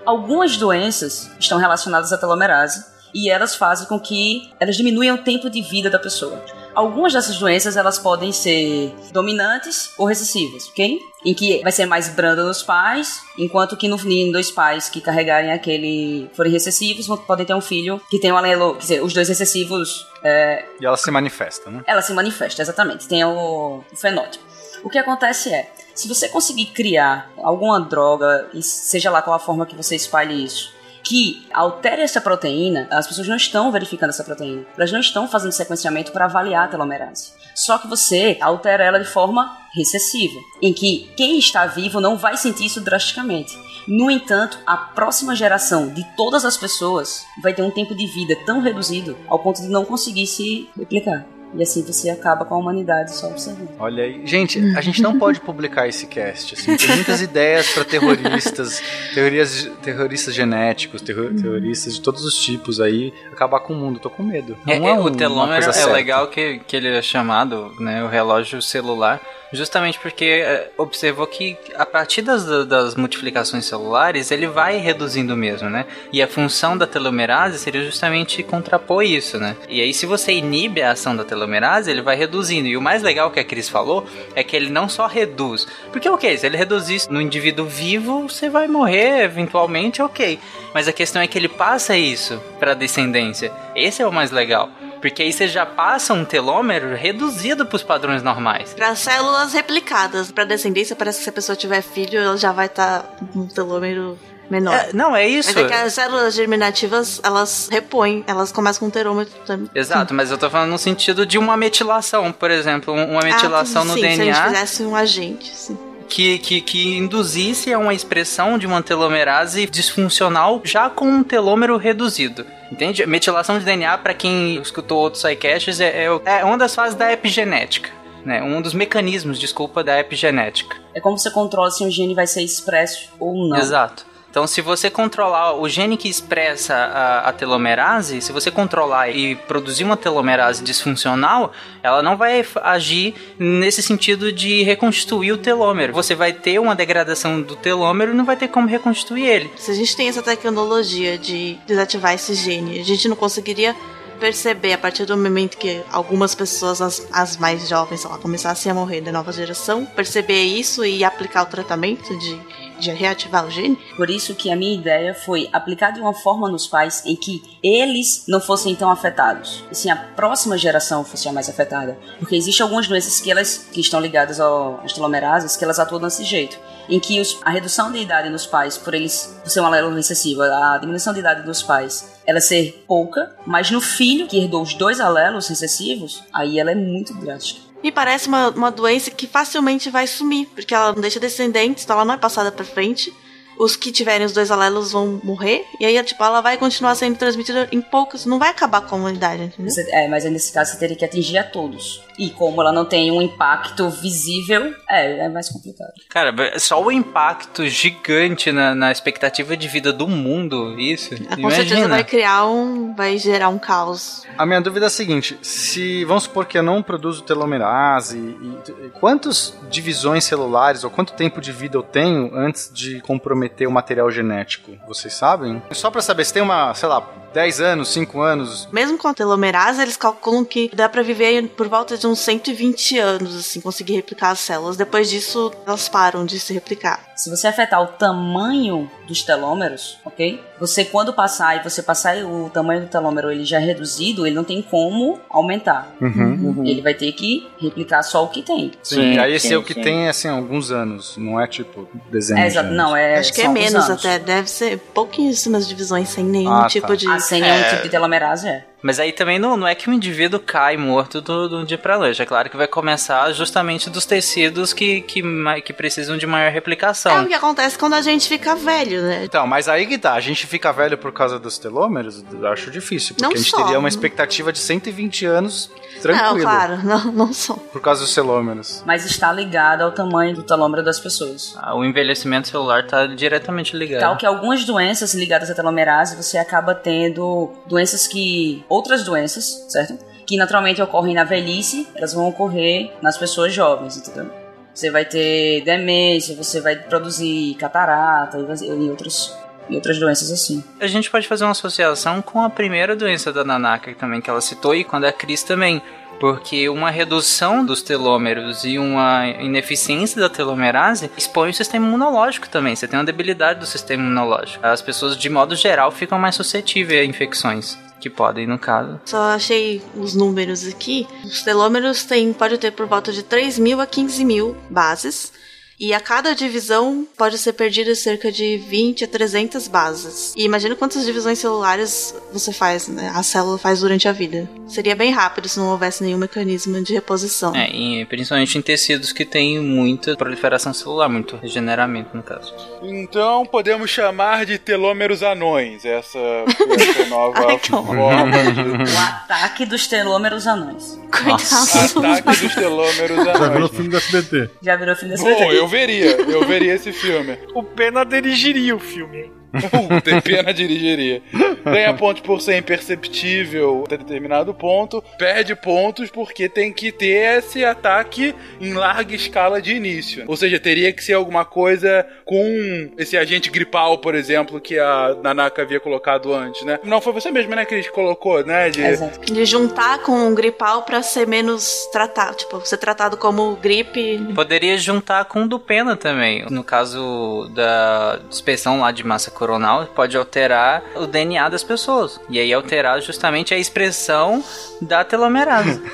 Algumas doenças estão relacionadas à telomerase e elas fazem com que elas diminuam o tempo de vida da pessoa. Algumas dessas doenças elas podem ser dominantes ou recessivas, ok? Em que vai ser mais branda nos pais, enquanto que no em dois pais que carregarem aquele forem recessivos podem ter um filho que tem um alelo, quer dizer, os dois recessivos é, E ela se manifesta, né? ela se manifesta, exatamente. Tem o, o fenótipo. O que acontece é, se você conseguir criar alguma droga, seja lá qual a forma que você espalhe isso, que altere essa proteína, as pessoas não estão verificando essa proteína. Elas não estão fazendo sequenciamento para avaliar a telomerase. Só que você altera ela de forma recessiva, em que quem está vivo não vai sentir isso drasticamente. No entanto, a próxima geração de todas as pessoas vai ter um tempo de vida tão reduzido ao ponto de não conseguir se replicar. E assim você acaba com a humanidade só observando. Olha aí. Gente, a gente não pode publicar esse cast. Assim, tem muitas ideias para terroristas, teorias, terroristas genéticos, terro- terroristas de todos os tipos aí, acabar com o mundo. Tô com medo. Não É, é é, um- o uma telômero coisa é certa. legal que, que ele é chamado, né, o relógio celular, justamente porque é, observou que a partir das, das multiplicações celulares ele vai reduzindo mesmo, né? E a função da telomerase seria justamente contrapor isso, né? E aí se você inibe a ação da telomerase, ele vai reduzindo. E o mais legal que a Cris falou é que ele não só reduz, porque ok, se ele reduzir isso no indivíduo vivo, você vai morrer eventualmente, ok. Mas a questão é que ele passa isso para descendência. Esse é o mais legal. Porque aí você já passa um telômero reduzido para os padrões normais. Para células replicadas, para descendência, parece que se a pessoa tiver filho, ela já vai estar com um telômero menor. É, não, é isso. Mas é que as células germinativas, elas repõem, elas começam com um terômetro também. Exato, mas eu tô falando no sentido de uma metilação, por exemplo, um- uma metilação ah, no sim, Se a gente DNA fizesse um agente, sim. Que, que, que induzisse a uma expressão de uma telomerase disfuncional já com um telômero reduzido. Entende? Metilação de DNA, para quem escutou outros sidecasts, é, é, é uma das fases da epigenética. Né? Um dos mecanismos, desculpa, da epigenética. É como você controla se um gene vai ser expresso ou não. Exato. Então, se você controlar o gene que expressa a, a telomerase, se você controlar e produzir uma telomerase disfuncional, ela não vai agir nesse sentido de reconstituir o telômero. Você vai ter uma degradação do telômero e não vai ter como reconstituir ele. Se a gente tem essa tecnologia de desativar esse gene, a gente não conseguiria perceber a partir do momento que algumas pessoas, as, as mais jovens, começassem a morrer da nova geração, perceber isso e aplicar o tratamento de, de reativar o gene? Por isso que a minha ideia foi aplicar de uma forma nos pais em que eles não fossem tão afetados, e sim a próxima geração fosse a mais afetada. Porque existem algumas doenças que elas que estão ligadas ao- às telomerases que elas atuam desse jeito. Em que os- a redução de idade nos pais, por eles ser um alelo recessivo, a diminuição de idade dos pais, ela ser pouca, mas no filho que herdou os dois alelos recessivos, aí ela é muito drástica. Me parece uma, uma doença que facilmente vai sumir, porque ela não deixa descendentes, então ela não é passada pra frente. Os que tiverem os dois alelos vão morrer, e aí, tipo, ela vai continuar sendo transmitida em poucos, não vai acabar com a humanidade, entendeu? É, mas nesse caso você teria que atingir a todos. E como ela não tem um impacto visível, é, é mais complicado. Cara, só o impacto gigante na, na expectativa de vida do mundo, isso. É, Com certeza Imagina. vai criar um. vai gerar um caos. A minha dúvida é a seguinte: se vamos supor que eu não produzo telomerase, e, e quantas divisões celulares ou quanto tempo de vida eu tenho antes de comprometer o material genético? Vocês sabem? Só pra saber, se tem uma, sei lá, 10 anos, 5 anos. Mesmo com a telomerase, eles calculam que dá para viver por volta de uns 120 anos, assim, conseguir replicar as células. Depois disso, elas param de se replicar. Se você afetar o tamanho dos telômeros, ok? Você quando passar e você passar o tamanho do telômero ele já é reduzido, ele não tem como aumentar. Uhum. Ele vai ter que replicar só o que tem. Sim, Sim, aí esse sim, é o que sim. tem, assim, alguns anos. Não é tipo desenho. É, exato, não, é. Acho que é menos anos. até, deve ser pouquíssimas divisões sem nenhum Ah, tá. tipo de. Ah, sem nenhum tipo de telomerase, é. Mas aí também não, não é que o indivíduo cai morto do, do dia pra noite. É claro que vai começar justamente dos tecidos que, que, que precisam de maior É replicação. o que acontece quando a gente fica velho, né? Então, mas aí que tá, a gente fica velho por causa dos telômeros, eu acho difícil, porque Não a gente só, teria uma expectativa de 120 anos tranquilo, Não, claro, não, não são. por causa dos telômeros. Mas está ligado ao tamanho do telômero das pessoas. Ah, O envelhecimento celular está diretamente ligado. Tal que algumas doenças ligadas à telomerase, você acaba tendo doenças que. Outras doenças, certo? Que naturalmente ocorrem na velhice, elas vão ocorrer nas pessoas jovens, entendeu? Você vai ter demência, você vai produzir catarata e outros, e outras doenças assim. A gente pode fazer uma associação com a primeira doença da Nanaka também, que ela citou, e quando a Cris também. Porque uma redução dos telômeros e uma ineficiência da telomerase expõe o sistema imunológico também. Você tem uma debilidade do sistema imunológico. As pessoas, de modo geral, ficam mais suscetíveis a infecções. Que podem, no caso. Só achei os números aqui. Os telômeros têm, pode ter por volta de 3 mil a 15 mil bases. E a cada divisão pode ser perdida cerca de 20 a 300 bases. E imagina quantas divisões celulares você faz, né? A célula faz durante a vida. Seria bem rápido se não houvesse nenhum mecanismo de reposição. É, e principalmente em tecidos que têm muita proliferação celular, muito regeneramento, no caso. Então podemos chamar de telômeros anões essa, essa *laughs* nova Ai, forma de O ataque dos telômeros anões. Coitado. ataque dos telômeros Já virou anões. filme do SBT. Já virou fim desse Bom, eu veria, eu veria esse filme. O Pena dirigiria o filme. *laughs* Uh, tem pena dirigiria. Ganha pontos por ser imperceptível até determinado ponto. Perde pontos porque tem que ter esse ataque em larga escala de início. Ou seja, teria que ser alguma coisa com esse agente gripal, por exemplo, que a Nanaka havia colocado antes, né? Não, foi você mesmo, né, que que colocou, né? De... Exato. De juntar com o gripal pra ser menos tratado. Tipo, ser tratado como gripe. Poderia juntar com o do pena também. No caso da dispersão lá de massa coronal, pode alterar o DNA das pessoas. E aí alterar justamente a expressão da telomerase. *laughs*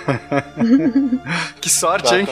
Que sorte, hein?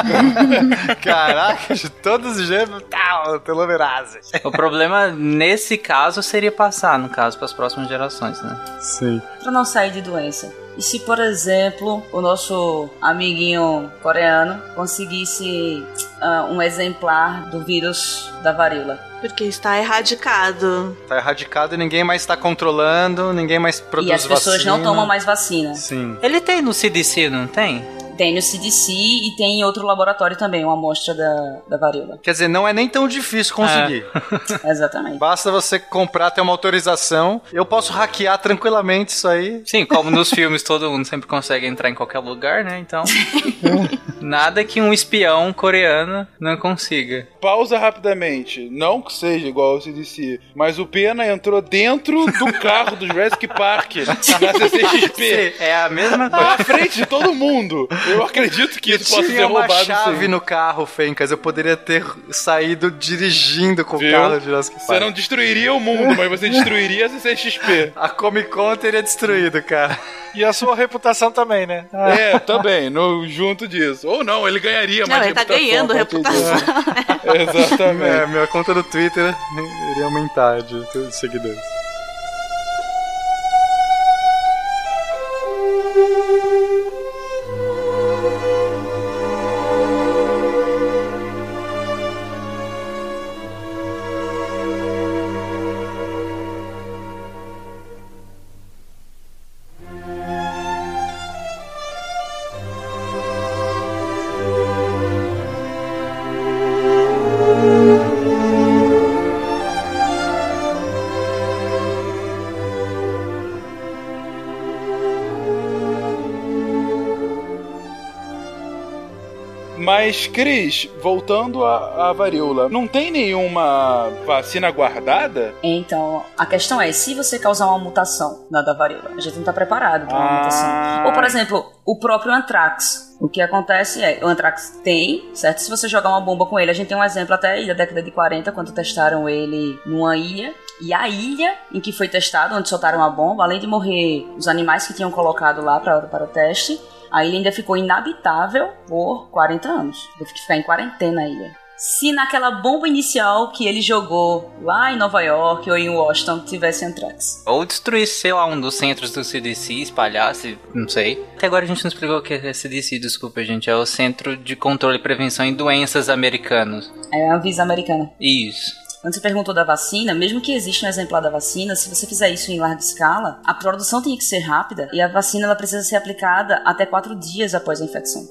*laughs* Caraca, de todos os jeitos, tal, telomerase. o problema nesse caso seria passar, no caso, para as próximas gerações, né? Sim. Pra não sair de doença. E se, por exemplo, o nosso amiguinho coreano conseguisse ah, um exemplar do vírus da varíola? Porque está erradicado. Tá erradicado e ninguém mais está controlando, ninguém mais produz e as pessoas vacina. não tomam mais vacina. Sim. Ele tem no CDC, não tem? Tem no CDC e tem em outro laboratório também, uma amostra da, da varíola. Quer dizer, não é nem tão difícil conseguir. *laughs* Exatamente. Basta você comprar, ter uma autorização. Eu posso hackear tranquilamente isso aí. Sim, como nos filmes todo mundo sempre consegue entrar em qualquer lugar, né? Então. *laughs* nada que um espião coreano não consiga. Pausa rapidamente. Não que seja igual ao CDC, mas o Pena entrou dentro do carro do Jurassic Park na CCXP. É a mesma coisa. À frente de todo mundo. Eu acredito que isso possa ser Tinha uma roubado. chave sim. no carro, Fencas. Eu poderia ter saído dirigindo com Viu? o carro de Jurassic Você Park. não destruiria o mundo, mas você destruiria a CCXP. A Comic Con teria destruído, cara. E a sua reputação também, né? É, também, no, junto disso. Ou não, ele ganharia Não, mais ele tá ganhando reputação. disso. Exatamente. É, minha conta do Twitter iria aumentar de de seguidores. Mas, Cris, voltando à, à varíola, não tem nenhuma vacina guardada? Então, a questão é, se você causar uma mutação na da varíola, a gente não tá preparado pra uma Ah. mutação. Ou, por exemplo, o próprio antrax. O que acontece é, o antrax tem, certo? Se você jogar uma bomba com ele, a gente tem um exemplo até aí da década de 40, quando testaram ele numa ilha. E a ilha em que foi testado, onde soltaram a bomba, além de morrer os animais que tinham colocado lá pra, para o teste, a ilha ainda ficou inabitável por 40 anos. Teve que ficar em quarentena a ilha. Se naquela bomba inicial que ele jogou lá em Nova York ou em Washington tivesse antrax. Ou destruísse, sei lá, um dos centros do CDC, espalhasse, não sei. Até agora a gente não explicou o que é CDC, desculpa, gente. É o Centro de Controle e Prevenção em Doenças Americanos. É a Anvisa americana. Isso. Quando você perguntou da vacina, mesmo que exista um exemplar da vacina, se você fizer isso em larga escala, a produção tem que ser rápida e a vacina ela precisa ser aplicada até quatro dias após a infecção.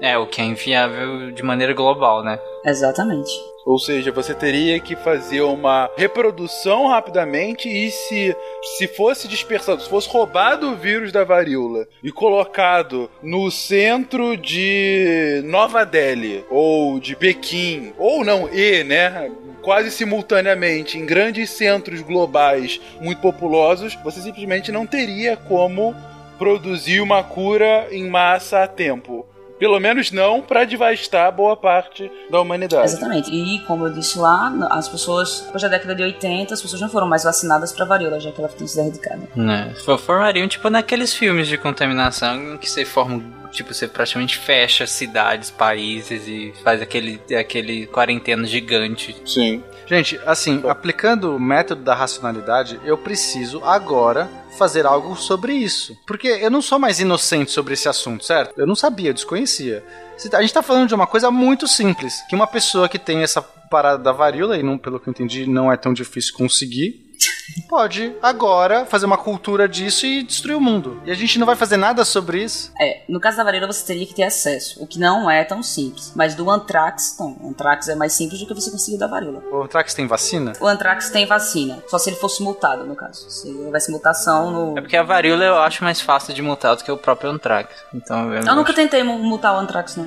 É, o que é inviável de maneira global, né? Exatamente. Ou seja, você teria que fazer uma reprodução rapidamente e se, se fosse dispersado, se fosse roubado o vírus da varíola e colocado no centro de Nova Delhi ou de Pequim, ou não, e, né? Quase simultaneamente em grandes centros globais muito populosos, você simplesmente não teria como produzir uma cura em massa a tempo. Pelo menos não para devastar boa parte da humanidade. Exatamente. E como eu disse lá, as pessoas, depois da década de 80, as pessoas não foram mais vacinadas para varíola, já que ela tem sido erradicada. Né? For- Formariam, tipo, naqueles filmes de contaminação em que você forma, tipo, você praticamente fecha cidades, países e faz aquele, aquele quarentena gigante. Sim. Gente, assim, aplicando o método da racionalidade, eu preciso agora fazer algo sobre isso. Porque eu não sou mais inocente sobre esse assunto, certo? Eu não sabia, eu desconhecia. Se- A gente tá falando de uma coisa muito simples, que uma pessoa que tem essa parada da varíola, e não, pelo que eu entendi, não é tão difícil conseguir, pode agora fazer uma cultura disso e destruir o mundo. E a gente não vai fazer nada sobre isso. É, no caso da varíola você teria que ter acesso, o que não é tão simples. Mas do antrax, não. O antrax é mais simples do que você conseguir da varíola. O Antrax tem vacina? O antrax tem vacina, só se ele fosse multado, no caso. Se houvesse mutação no. É porque a varíola eu acho mais fácil de multar do que o próprio Antrax. Então eu, Eu nunca tentei mu- multar o antrax, não.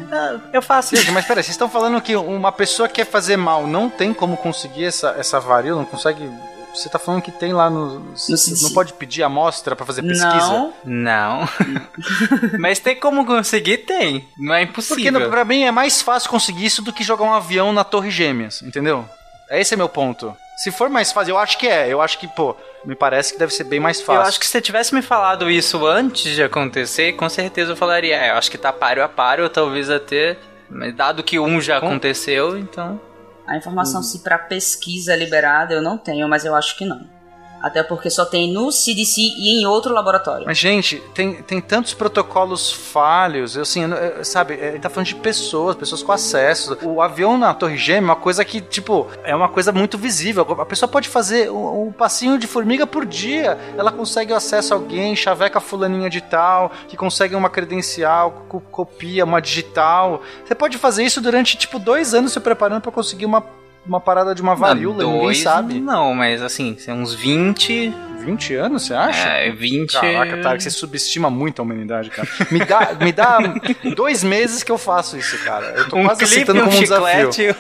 Eu faço Gente, mas peraí, vocês estão falando que uma pessoa que quer fazer mal não tem como conseguir essa, essa varíola, não consegue. Você tá falando que tem lá no. CDC. não pode pedir amostra pra fazer pesquisa? Não. Não. *laughs* Mas tem como conseguir? Tem. Não é Porque impossível. no- pra mim é mais fácil conseguir isso do que jogar um avião na Torre Gêmeas, entendeu? Esse é meu ponto. Se for mais fácil, eu acho que é. Eu acho que, pô, me parece que deve ser bem mais fácil. Eu acho que se você tivesse me falado isso antes de acontecer, com certeza eu falaria, é, eu acho que tá páreo a páreo, ou talvez até. Mas dado que um já aconteceu, então. A informação se para pesquisa é liberada eu não tenho, mas eu acho que não. Até porque só tem no CDC e em outro laboratório. Mas, gente, tem, tem tantos protocolos falhos, assim, sabe, é, ele tá falando de pessoas, pessoas com acesso. O avião na Torre Gêmea é uma coisa que, tipo, é uma coisa muito visível. A pessoa pode fazer um, um passinho de formiga por dia. Ela consegue acesso a alguém, chaveca fulaninha de tal, que consegue uma credencial, co- copia uma digital. Você pode fazer isso durante, tipo, dois anos se preparando pra conseguir uma, uma parada de uma varíola, Não, ninguém dois, sabe. Não, mas assim, são uns 20. 20 anos, você acha? É, 20. Caraca, Tarek, você subestima muito a humanidade, cara. Me dá, me dá *laughs* dois meses que eu faço isso, cara. Eu tô Um quase clipe, aceitando um como um desafio.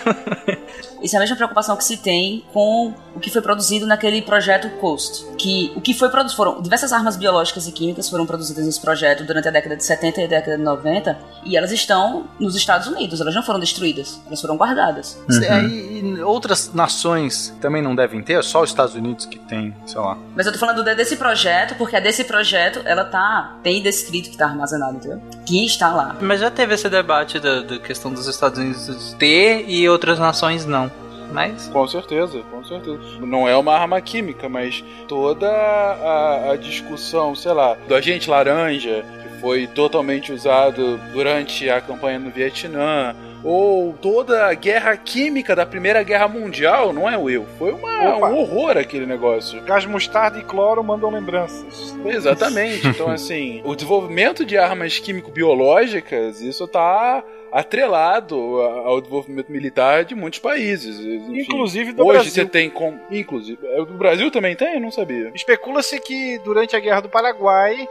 Isso é a mesma preocupação que se tem com o que foi produzido naquele projeto Coast. Que o que foi produzido foram diversas armas biológicas e químicas foram produzidas nesse projeto durante a década de 70 e a década de 90 e elas estão nos Estados Unidos, elas não foram destruídas, elas foram guardadas. É, e, e outras nações também não devem ter? É só os Estados Unidos que tem, sei lá. Mas eu tô falando de- desse projeto porque é desse projeto ela tá tem descrito que tá armazenado, entendeu? Que está lá. Mas já teve esse debate da, da questão dos Estados Unidos ter e outras nações não. Mas. Com certeza, com certeza. Não é uma arma química, mas toda a, a discussão, sei lá, do agente laranja, que foi totalmente usado durante a campanha no Vietnã, ou toda a guerra química da Primeira Guerra Mundial, não é o eu, foi uma- Opa. um horror aquele negócio. Gás mostarda e cloro mandam lembranças. Exatamente. *laughs* Então, assim, o desenvolvimento de armas químico-biológicas, isso tá atrelado ao desenvolvimento militar de muitos países. Enfim, Inclusive do Hoje Brasil. você tem com. Inclusive. é, O Brasil também tem? Eu não sabia. Especula-se que durante a Guerra do Paraguai,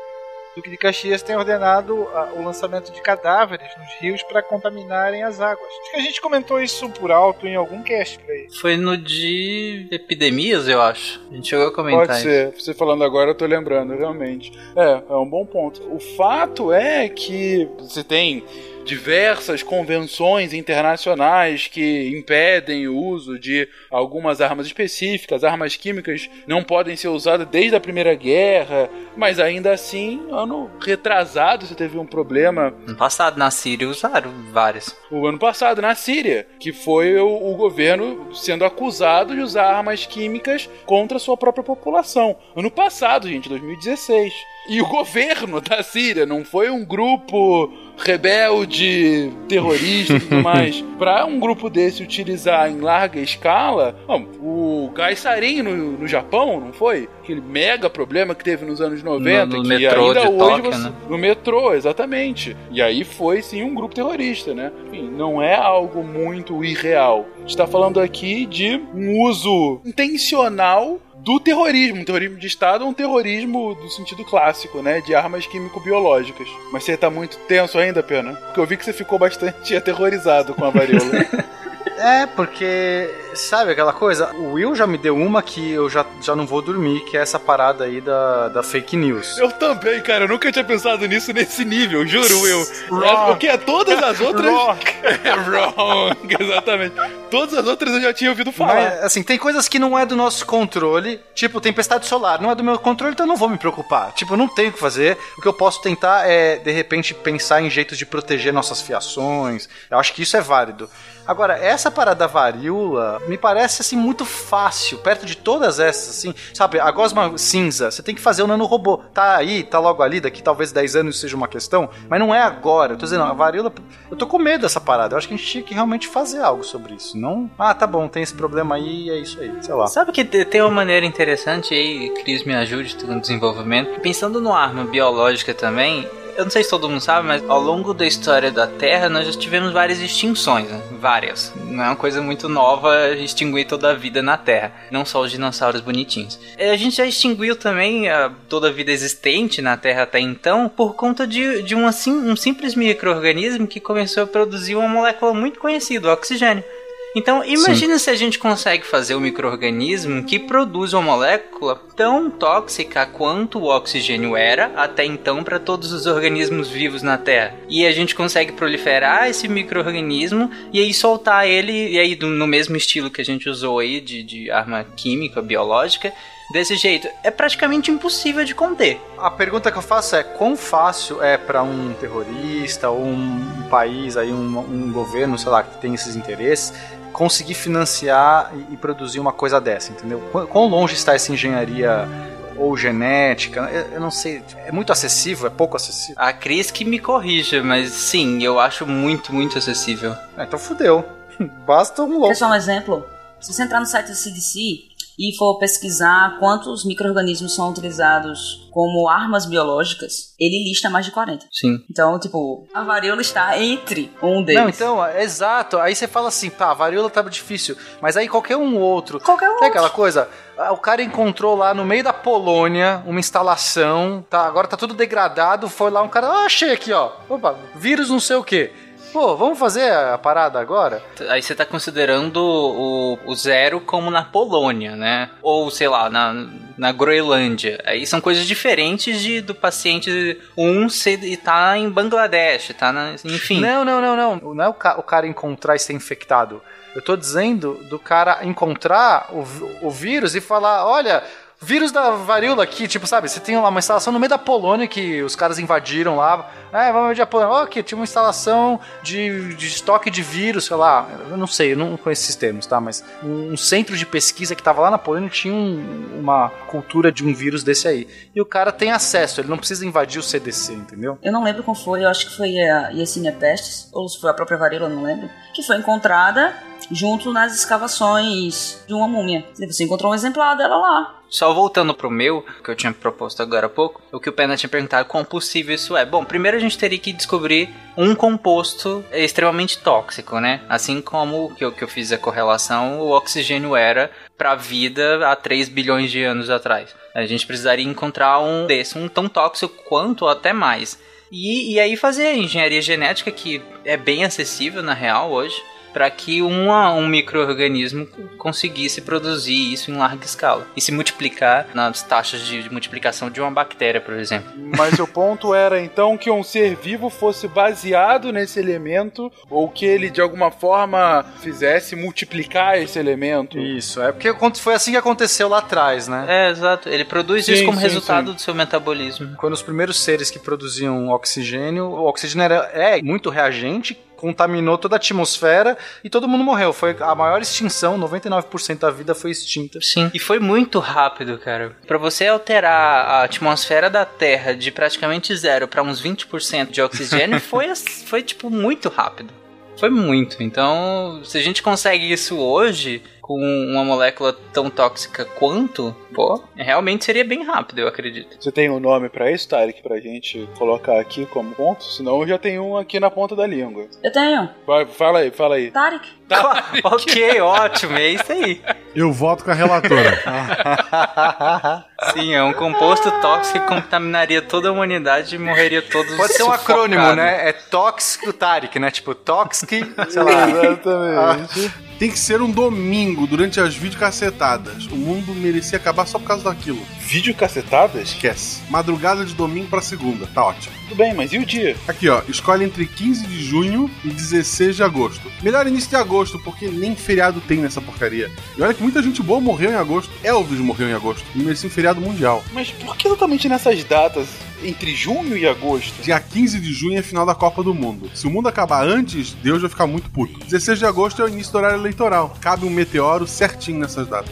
Duque de Caxias tem ordenado a, o lançamento de cadáveres nos rios para contaminarem as águas. Acho que a gente comentou isso por alto em algum cast por aí. Foi no de epidemias, eu acho. A gente chegou a comentar Pode ser. Você falando agora, eu tô lembrando, realmente. É, é um bom ponto. O fato é que você tem diversas convenções internacionais que impedem o uso de algumas armas específicas. Armas químicas não podem ser usadas desde a Primeira Guerra, mas ainda assim, ano retrasado, você teve um problema. No passado, na Síria, usaram várias. O ano passado, na Síria, que foi o, o governo sendo acusado de usar armas químicas contra a sua própria população. Ano passado, gente, 2016. E o governo da Síria não foi um grupo rebelde, terrorista e tudo mais. *laughs* Pra um grupo desse utilizar em larga escala, bom, o Gaisarin no, no Japão, não foi? Aquele mega problema que teve nos anos 90, No- no que metrô ainda de hoje Tóquio, você, né? no metrô, exatamente. E aí foi sim um grupo terrorista, né? Enfim, não é algo muito irreal. A gente tá falando aqui de um uso intencional do terrorismo. Um terrorismo de Estado é um terrorismo do sentido clássico, né? De armas químico-biológicas. Mas você tá muito tenso ainda, Pena? Porque eu vi que você ficou bastante *laughs* aterrorizado com a varíola. *laughs* É, porque, sabe aquela coisa? O Will já me deu uma que eu já, já não vou dormir, que é essa parada aí da, da fake news. eu também, cara. Eu nunca tinha pensado nisso nesse nível, juro, Will. É, porque todas as outras. Wrong. *laughs* É wrong, *laughs* exatamente. Todas as outras eu já tinha ouvido falar. Mas, assim, tem coisas que não é do nosso controle, tipo tempestade solar, não é do meu controle, então eu não vou me preocupar. Tipo, eu não tenho o que fazer. O que eu posso tentar é, de repente, pensar em jeitos de proteger nossas fiações. Eu acho que isso é válido. Agora, essa parada da varíola me parece assim muito fácil, perto de todas essas, assim, sabe? A gosma cinza, você tem que fazer o nanorobô. Tá aí, tá logo ali, daqui talvez 10 anos seja uma questão, mas não é agora. Eu tô dizendo, a varíola, eu tô com medo dessa parada. Eu acho que a gente tinha que realmente fazer algo sobre isso. Não, ah, tá bom, tem esse problema aí, é isso aí, sei lá. Sabe que te- tem uma maneira interessante aí, Cris me ajude no desenvolvimento. Pensando no arma biológica também, eu não sei se todo mundo sabe, mas ao longo da história da Terra nós já tivemos várias extinções, né? Várias. Não é uma coisa muito nova extinguir toda a vida na Terra, não só os dinossauros bonitinhos. É, A gente já extinguiu também ah, toda a vida existente na Terra até então por conta de, de um, assim, um simples microorganismo que começou a produzir uma molécula muito conhecida, o oxigênio. Então, imagina se a gente consegue fazer um microorganismo que produz uma molécula tão tóxica quanto o oxigênio era até então para todos os organismos vivos na Terra. E a gente consegue proliferar esse microorganismo e aí soltar ele, e aí no mesmo estilo que a gente usou aí de, de arma química, biológica, desse jeito. É praticamente impossível de conter. A pergunta que eu faço é: quão fácil é pra um terrorista ou um país, aí, um, um governo, sei lá, que tem esses interesses, conseguir financiar e, e produzir uma coisa dessa, entendeu? Quão, quão longe está essa engenharia ou genética? Eu, eu não sei. É muito acessível? É pouco acessível? A Cris que me corrija, mas sim, eu acho muito, muito acessível. Ah, então fudeu. *laughs* Basta um Quer louco. só um exemplo? Se você entrar no site do CDC e for pesquisar quantos micro-organismos são utilizados como armas biológicas, ele lista mais de 40. Sim. Então, tipo, a varíola está entre um deles. Não, então, é exato. Aí você fala assim, pá, a varíola tava difícil. Mas aí qualquer um outro. Qualquer um É aquela coisa, ah, o cara encontrou lá no meio da Polônia uma instalação, tá, agora tá tudo degradado, foi lá um cara, ah, achei aqui, ó. Opa, vírus não sei o quê. Pô, vamos fazer a parada agora? Aí você tá considerando o, o zero como na Polônia, né? Ou, sei lá, na, na Groenlândia. Aí são coisas diferentes de, do paciente 1 ser, e tá em Bangladesh, tá na, enfim. Não, não, não, não. Não é o, ca- o cara encontrar e ser infectado. Eu tô dizendo do cara encontrar o, o vírus e falar, olha, vírus da varíola aqui, tipo, sabe, você tem lá uma instalação no meio da Polônia que os caras invadiram lá. Ah, vamos invadir a Polônia. Aqui, tinha uma instalação de, de estoque de vírus, sei lá. Eu não sei, eu não conheço esses termos, tá? Mas um, centro de pesquisa que tava lá na Polônia tinha um- uma cultura de um vírus desse aí. E o cara tem acesso, ele não precisa invadir o CDC, entendeu? Eu não lembro qual foi, eu acho que foi a Yersinia pestis, ou se foi a própria varíola, não lembro, que foi encontrada junto nas escavações de uma múmia. Você encontrou um exemplar dela lá. Só voltando pro meu, que eu tinha proposto agora há pouco, o que o Pena tinha perguntado, quão possível isso é. Bom, primeiro a gente teria que descobrir um composto extremamente tóxico, né? Assim como que eu, que eu fiz a correlação, o oxigênio era para a vida há 3 bilhões de anos atrás. A gente precisaria encontrar um desse, um tão tóxico quanto ou até mais. E, e aí fazer engenharia genética, que é bem acessível na real hoje para que uma, um microorganismo conseguisse produzir isso em larga escala e se multiplicar nas taxas de multiplicação de uma bactéria, por exemplo. Mas o ponto era então que um ser vivo fosse baseado nesse elemento ou que ele de alguma forma fizesse multiplicar esse elemento. Isso, é porque foi assim que aconteceu lá atrás, né? É, exato. Ele produz sim, isso como sim, resultado sim. do seu metabolismo. Quando os primeiros seres que produziam oxigênio, o oxigênio era, é muito reagente contaminou toda a atmosfera e todo mundo morreu. Foi a maior extinção, 99% da vida foi extinta. Sim. E foi muito rápido, cara. Para você alterar a atmosfera da Terra de praticamente zero para uns 20% de oxigênio *laughs* foi, foi tipo muito rápido. Foi muito. Então, se a gente consegue isso hoje, com uma molécula tão tóxica quanto, pô, realmente seria bem rápido, eu acredito. Você tem um nome para isso, Tarek, pra gente colocar aqui como ponto? Senão eu já tenho um aqui na ponta da língua. Eu tenho. Vai, fala aí, fala aí. Tarek. Tarek. *laughs* ok, ótimo, é isso aí. Eu voto com a relatora. *laughs* Sim, é um composto tóxico que contaminaria toda a humanidade e morreria todos Pode ser um acrônimo, né? É tóxico Tarek, né? Tipo, tóxico, sei lá. *laughs* Exatamente. Tem que ser um domingo durante as videocacetadas. O mundo merecia acabar só por causa daquilo. Videocacetadas? Esquece. Madrugada de domingo pra segunda, tá ótimo. Tudo bem, mas e o dia? Aqui, ó. Escolhe entre 15 de junho e 16 de agosto. Melhor início de agosto, porque nem feriado tem nessa porcaria. E olha que muita gente boa morreu em agosto. Elvis morreu em agosto. E merecia um feriado mundial. Mas por que exatamente nessas datas? entre junho e agosto. Dia 15 de junho é final da Copa do Mundo. Se o mundo acabar antes, Deus vai ficar muito puto. 16 de agosto é o início do horário eleitoral. Cabe um meteoro certinho nessas datas.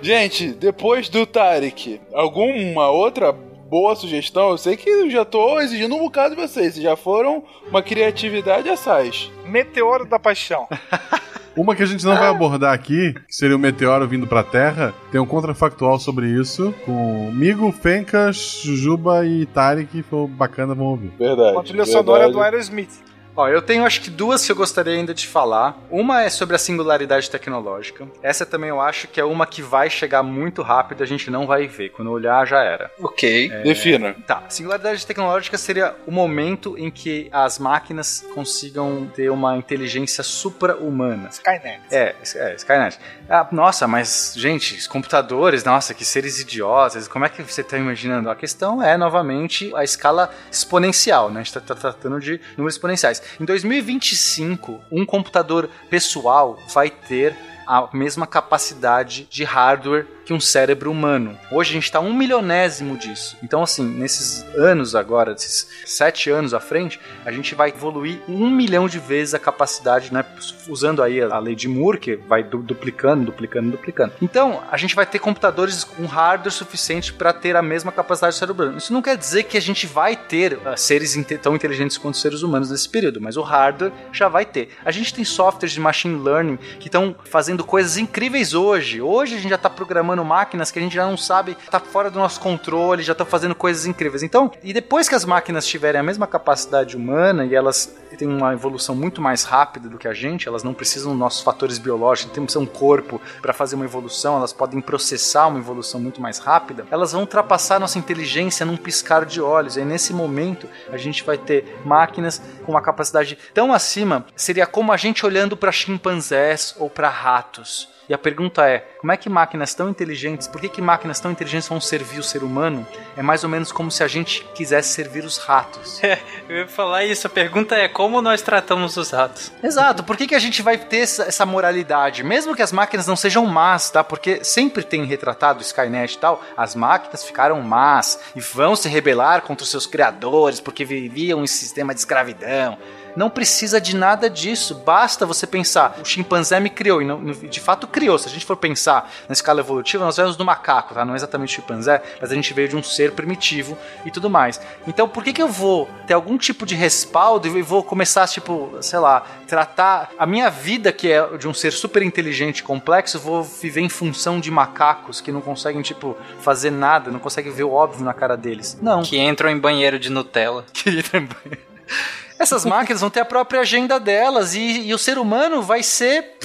Gente, depois do Tarek, alguma outra boa sugestão? Eu sei que eu já tô exigindo um bocado de vocês. Vocês já foram uma criatividade assaz. Meteoro da Paixão. *laughs* Uma que a gente não vai abordar aqui, que seria o meteoro vindo pra Terra, tem um contrafactual sobre isso, com Migo, Fencas, Jujuba e Tarek, foi bacana, vamos ouvir. Verdade. Uma trilha sonora do Aerosmith. Ó, eu tenho acho que duas que eu gostaria ainda de falar. Uma é sobre a singularidade tecnológica. Essa também eu acho que é uma que vai chegar muito rápido, a gente não vai ver. Quando olhar, já era. Ok, é... defina. Tá, singularidade tecnológica seria o momento em que as máquinas consigam ter uma inteligência supra-humana. Skynet. É, é Skynet. Ah, nossa, mas, gente, os computadores, nossa, que seres idiotas, como é que você está imaginando? A questão é, novamente, a escala exponencial, né? A gente está tá tratando de números exponenciais. Em 2025, um computador pessoal vai ter a mesma capacidade de hardware que um cérebro humano. Hoje a gente está um milionésimo disso. Então, assim, nesses anos agora, esses sete anos à frente, a gente vai evoluir um milhão de vezes a capacidade, né? Usando aí a lei de Moore, que vai duplicando, duplicando, duplicando. Então, a gente vai ter computadores com hardware suficiente para ter a mesma capacidade do cérebro humano. Isso não quer dizer que a gente vai ter uh, seres tão inteligentes quanto seres humanos nesse período, mas o hardware já vai ter. A gente tem softwares de machine learning que estão fazendo coisas incríveis hoje. Hoje a gente já está programando máquinas que a gente já não sabe, tá fora do nosso controle, já estão fazendo coisas incríveis. Então, e depois que as máquinas tiverem a mesma capacidade humana e elas têm uma evolução muito mais rápida do que a gente, elas não precisam dos nossos fatores biológicos, temos um corpo para fazer uma evolução, elas podem processar uma evolução muito mais rápida, elas vão ultrapassar nossa inteligência num piscar de olhos. E nesse momento a gente vai ter máquinas com uma capacidade tão acima, seria como a gente olhando para chimpanzés ou para ratos. E a pergunta é: como é que máquinas tão inteligentes, por que, que máquinas tão inteligentes vão servir o ser humano? É mais ou menos como se a gente quisesse servir os ratos. É, *laughs* eu ia falar isso. A pergunta é: como nós tratamos os ratos? Exato. Por que, que a gente vai ter essa, moralidade? Mesmo que as máquinas não sejam más, tá? Porque sempre tem retratado Skynet e tal, as máquinas ficaram más e vão se rebelar contra os seus criadores porque viviam em sistema de escravidão. Não precisa de nada disso. Basta você pensar, o chimpanzé me criou, e de fato criou. Se a gente for pensar na escala evolutiva, nós vemos do macaco, tá? Não é exatamente o chimpanzé, mas a gente veio de um ser primitivo e tudo mais. Então, por que, que eu vou ter algum tipo de respaldo e vou começar, tipo, sei lá, tratar a minha vida, que é de um ser super inteligente e complexo, vou viver em função de macacos que não conseguem, tipo, fazer nada, não conseguem ver o óbvio na cara deles? Não. Que entram em banheiro de Nutella. *laughs* Que entram em banheiro. Essas máquinas vão ter a própria agenda delas e, e o ser humano vai ser.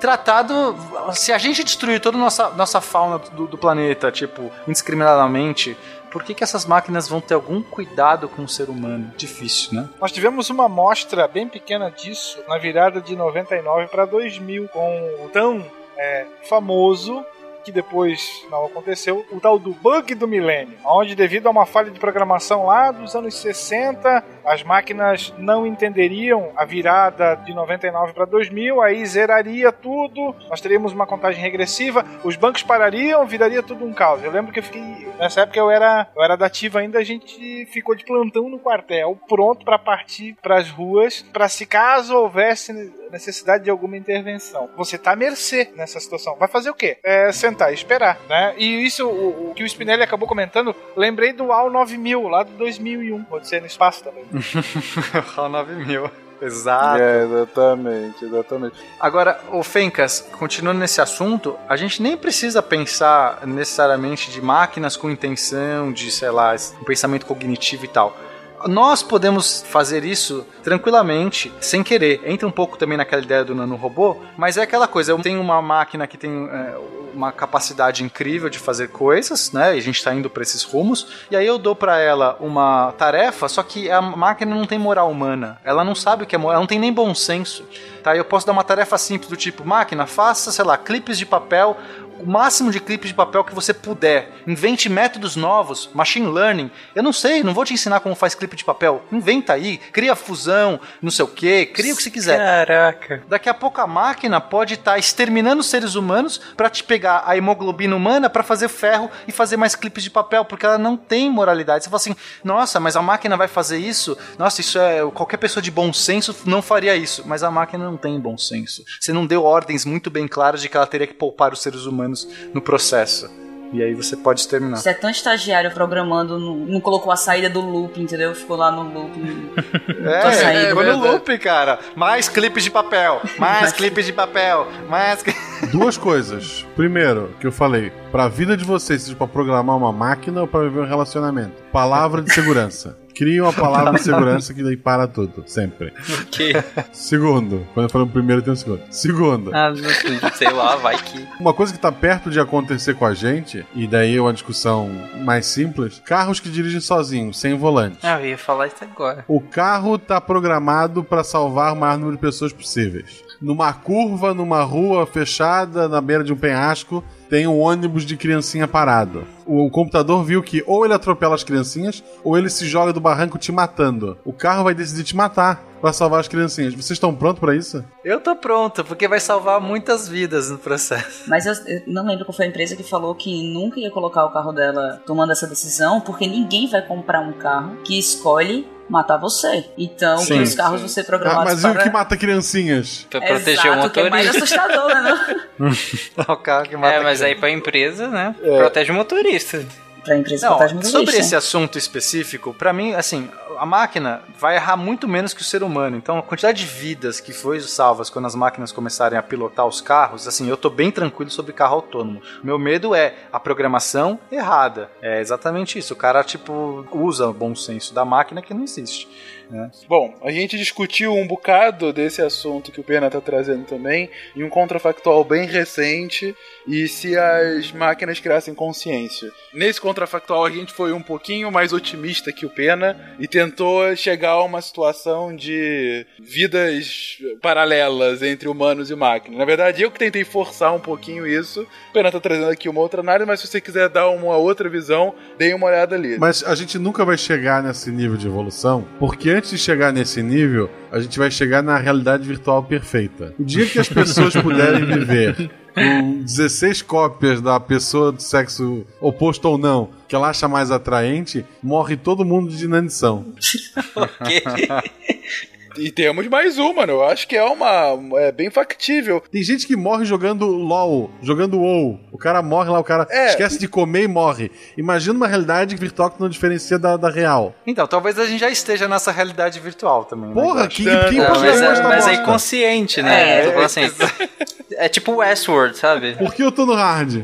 Tratado. Se a gente destruir toda a nossa, nossa fauna do, do planeta, tipo, indiscriminadamente, por que, que essas máquinas vão ter algum cuidado com o ser humano? Difícil, né? Nós tivemos uma amostra bem pequena disso na virada de 99 para 2000, com o tão é, famoso que depois não aconteceu, o tal do bug do milênio, onde devido a uma falha de programação lá dos anos 60, as máquinas não entenderiam a virada de 99 para 2000, aí zeraria tudo, nós teríamos uma contagem regressiva, os bancos parariam, viraria tudo um caos. Eu lembro que eu fiquei, nessa época eu era, eu era da ativa ainda, a gente ficou de plantão no quartel, pronto para partir para as ruas, para se caso houvesse necessidade de alguma intervenção. Você tá à mercê nessa situação. Vai fazer o quê? É sentar e esperar, né? E isso, o, o que o Spinelli acabou comentando, lembrei do AL 9000, lá do 2001. Pode ser no espaço também. *laughs* AL 9000. Exato. É, exatamente, exatamente. Agora, o Fencas, continuando nesse assunto, a gente nem precisa pensar necessariamente de máquinas com intenção, de, sei lá, um pensamento cognitivo e tal nós podemos fazer isso tranquilamente, sem querer. Entra um pouco também naquela ideia do nanorobô, mas é aquela coisa, eu tenho uma máquina que tem é, uma capacidade incrível de fazer coisas, né? E a gente está indo para esses rumos, e aí eu dou para ela uma tarefa, só que a máquina não tem moral humana. Ela não sabe o que é moral, ela não tem nem bom senso. Tá? Eu posso dar uma tarefa simples do tipo, máquina, faça, sei lá, clipes de papel o máximo de clipes de papel que você puder. Invente métodos novos, machine learning. Eu não sei, não vou te ensinar como faz clipe de papel. Inventa aí, cria fusão, não sei o que, cria o que você quiser. Caraca. Daqui a pouco a máquina pode estar tá exterminando seres humanos para te pegar a hemoglobina humana para fazer ferro e fazer mais clipes de papel, porque ela não tem moralidade. Você fala assim, nossa, mas a máquina vai fazer isso? Nossa, isso é. Qualquer pessoa de bom senso não faria isso. Mas a máquina não tem bom senso. Você não deu ordens muito bem claras de que ela teria que poupar os seres humanos humanos no processo. E aí você pode exterminar. Você é tão estagiário programando, não, não colocou a saída do loop, entendeu? Ficou lá no loop. *laughs* é, ficou no loop, cara. Mais clipes de papel, mais *laughs* clipes de papel, mais. *laughs* Duas coisas. Primeiro, que eu falei, pra vida de vocês, seja pra programar uma máquina ou pra viver um relacionamento. Palavra de segurança. Cria uma palavra de *laughs* segurança que daí para tudo, sempre. Ok. Segundo, quando eu falo primeiro, tem um segundo. Segundo. Ah, sei lá, vai que. Uma coisa que tá perto de acontecer com a gente, e daí é uma discussão mais simples: carros que dirigem sozinhos, sem volante. Ah, eu ia falar isso agora. O carro tá programado para salvar o maior número de pessoas possíveis. Numa curva, numa rua fechada, na beira de um penhasco, tem um ônibus de criancinha parado. O computador viu que ou ele atropela as criancinhas ou ele se joga do barranco te matando. O carro vai decidir te matar para salvar as criancinhas. Vocês estão prontos para isso? Eu tô pronto, porque vai salvar muitas vidas no processo. Mas eu, eu, não lembro qual foi a empresa que falou que nunca ia colocar o carro dela tomando essa decisão, porque ninguém vai comprar um carro que escolhe matar você. Então, sim, os carros vão ser programados ah, mas para... Mas e o que mata criancinhas? Pra proteger o motorista. que é mais assustador, né? *laughs* *laughs* o carro que mata É, mas aí pra empresa, né? É. Protege o motorista pra empresa não, que Sobre esse assunto específico, para mim, assim, a máquina vai errar muito menos que o ser humano. Então, a quantidade de vidas que foi salvas quando as máquinas começarem a pilotar os carros, assim, eu tô bem tranquilo sobre carro autônomo. Meu medo é a programação errada. É exatamente isso. O cara, tipo, usa o bom senso da máquina que não existe. Né? Bom, a gente discutiu um bocado desse assunto que o Pena está trazendo também, em um contrafactual bem recente, e se as máquinas criassem consciência. Nesse contrafactual a gente foi um pouquinho mais otimista que o Pena e tentou chegar a uma situação de vidas paralelas entre humanos e máquinas. Na verdade, eu que tentei forçar um pouquinho isso. O Pena está trazendo aqui uma outra análise, mas se você quiser dar uma outra visão, dê uma olhada ali. Mas a gente nunca vai chegar nesse nível de evolução, porque antes de chegar nesse nível, a gente vai chegar na realidade virtual perfeita. O dia que as pessoas puderem viver *laughs* com 16 cópias da pessoa do sexo oposto ou não, que ela acha mais atraente, morre todo mundo de inanição. *laughs* ok. E temos mais uma, Eu acho que é uma. É bem factível. Tem gente que morre jogando LOL, jogando WoW. O cara morre lá, o cara é. esquece de comer e morre. Imagina uma realidade virtual que não diferencia da, da real. Então, talvez a gente já esteja nessa realidade virtual também. Né, Porra, né, que, que não, mas, é, mas é inconsciente, né? É, é, assim. É tipo Westworld, sabe? Por que eu tô no hard?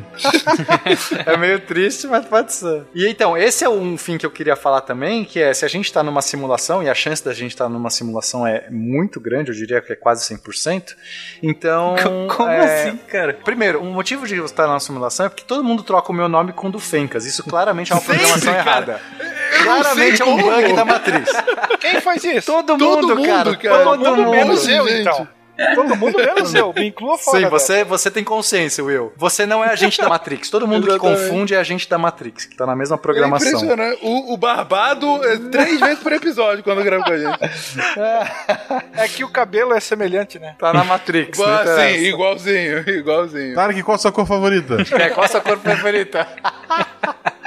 *laughs* é meio triste, mas pode ser. E então, esse é um fim que eu queria falar também, que é se a gente tá numa simulação, e a chance da gente estar tá numa simulação é muito grande, eu diria que é quase 100%. Então. *laughs* Como é... assim, cara? Primeiro, o um motivo de você estar numa simulação é porque todo mundo troca o meu nome com o do Fencas. Isso claramente é uma *laughs* programação errada. Claramente é um bug da matriz. Quem faz isso? Todo, todo mundo, mundo, cara. cara. Todo, todo mundo, menos eu, então. Todo mundo menos eu, me inclua fora. Sim, você, você tem consciência, Will. Você não é agente da Matrix. Todo mundo que confunde é agente da Matrix, que tá na mesma programação. É impressionante. O, o Barbado é três vezes por episódio quando grava com a gente. É que o cabelo é semelhante, né? Tá na Matrix. Boa, sim, igualzinho, igualzinho. Tarek, qual a sua cor favorita? É, qual a sua cor favorita? *laughs*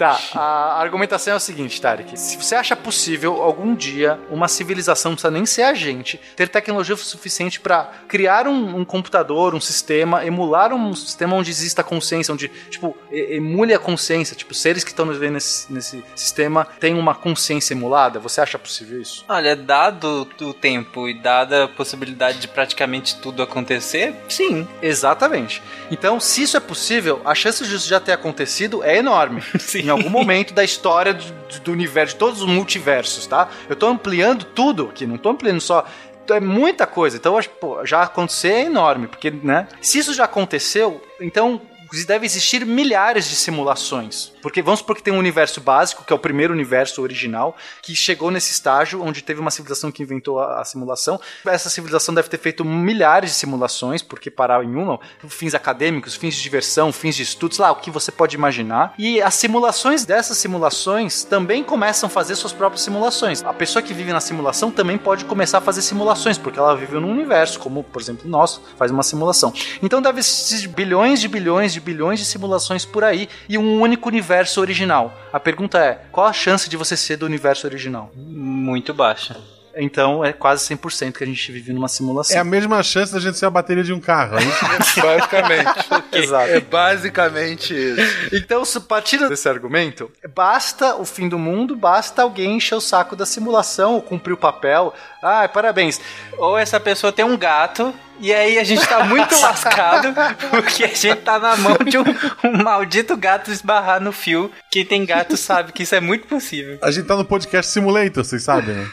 Tá, a argumentação é o seguinte, Tarek. Se você acha possível algum dia uma civilização, não precisa nem ser a gente, ter tecnologia suficiente para criar um, um, computador, um sistema, emular um sistema onde exista consciência, onde, tipo, emule a consciência, tipo, seres que estão vivendo nesse, nesse sistema têm uma consciência emulada, você acha possível isso? Olha, dado o tempo e dada a possibilidade de praticamente tudo acontecer, sim. Exatamente. Então, se isso é possível, a chance disso já ter acontecido é enorme. *laughs* sim em algum momento da história do, do, universo, de todos os multiversos, tá? Eu tô ampliando tudo aqui, não tô ampliando só é muita coisa. Então, pô, já acontecer é enorme, porque, né? Se isso já aconteceu, então deve existir milhares de simulações. Porque vamos supor que tem um universo básico, que é o primeiro universo original, que chegou nesse estágio onde teve uma civilização que inventou a, a simulação. Essa civilização deve ter feito milhares de simulações, porque parar em uma, fins acadêmicos, fins de diversão, fins de estudos, lá, o que você pode imaginar. E as simulações dessas simulações também começam a fazer suas próprias simulações. A pessoa que vive na simulação também pode começar a fazer simulações, porque ela vive num universo, como, por exemplo, o nosso, faz uma simulação. Então deve existir bilhões de bilhões de bilhões de simulações por aí e um único universo original. A pergunta é: qual a chance de você ser do universo original? Muito baixa. Então é quase 100% que a gente vive numa simulação. É a mesma chance da gente ser a bateria de um carro. É *laughs* basicamente. *laughs* Exato. É basicamente isso. Então, partindo desse argumento, basta o fim do mundo, basta alguém encher o saco da simulação ou cumprir o papel. Ah, parabéns. Ou essa pessoa tem um gato e aí a gente tá muito *laughs* lascado porque a gente tá na mão de um, um, maldito gato esbarrar no fio. Quem tem gato sabe que isso é muito possível. A gente tá no podcast Simulator, vocês sabem, né?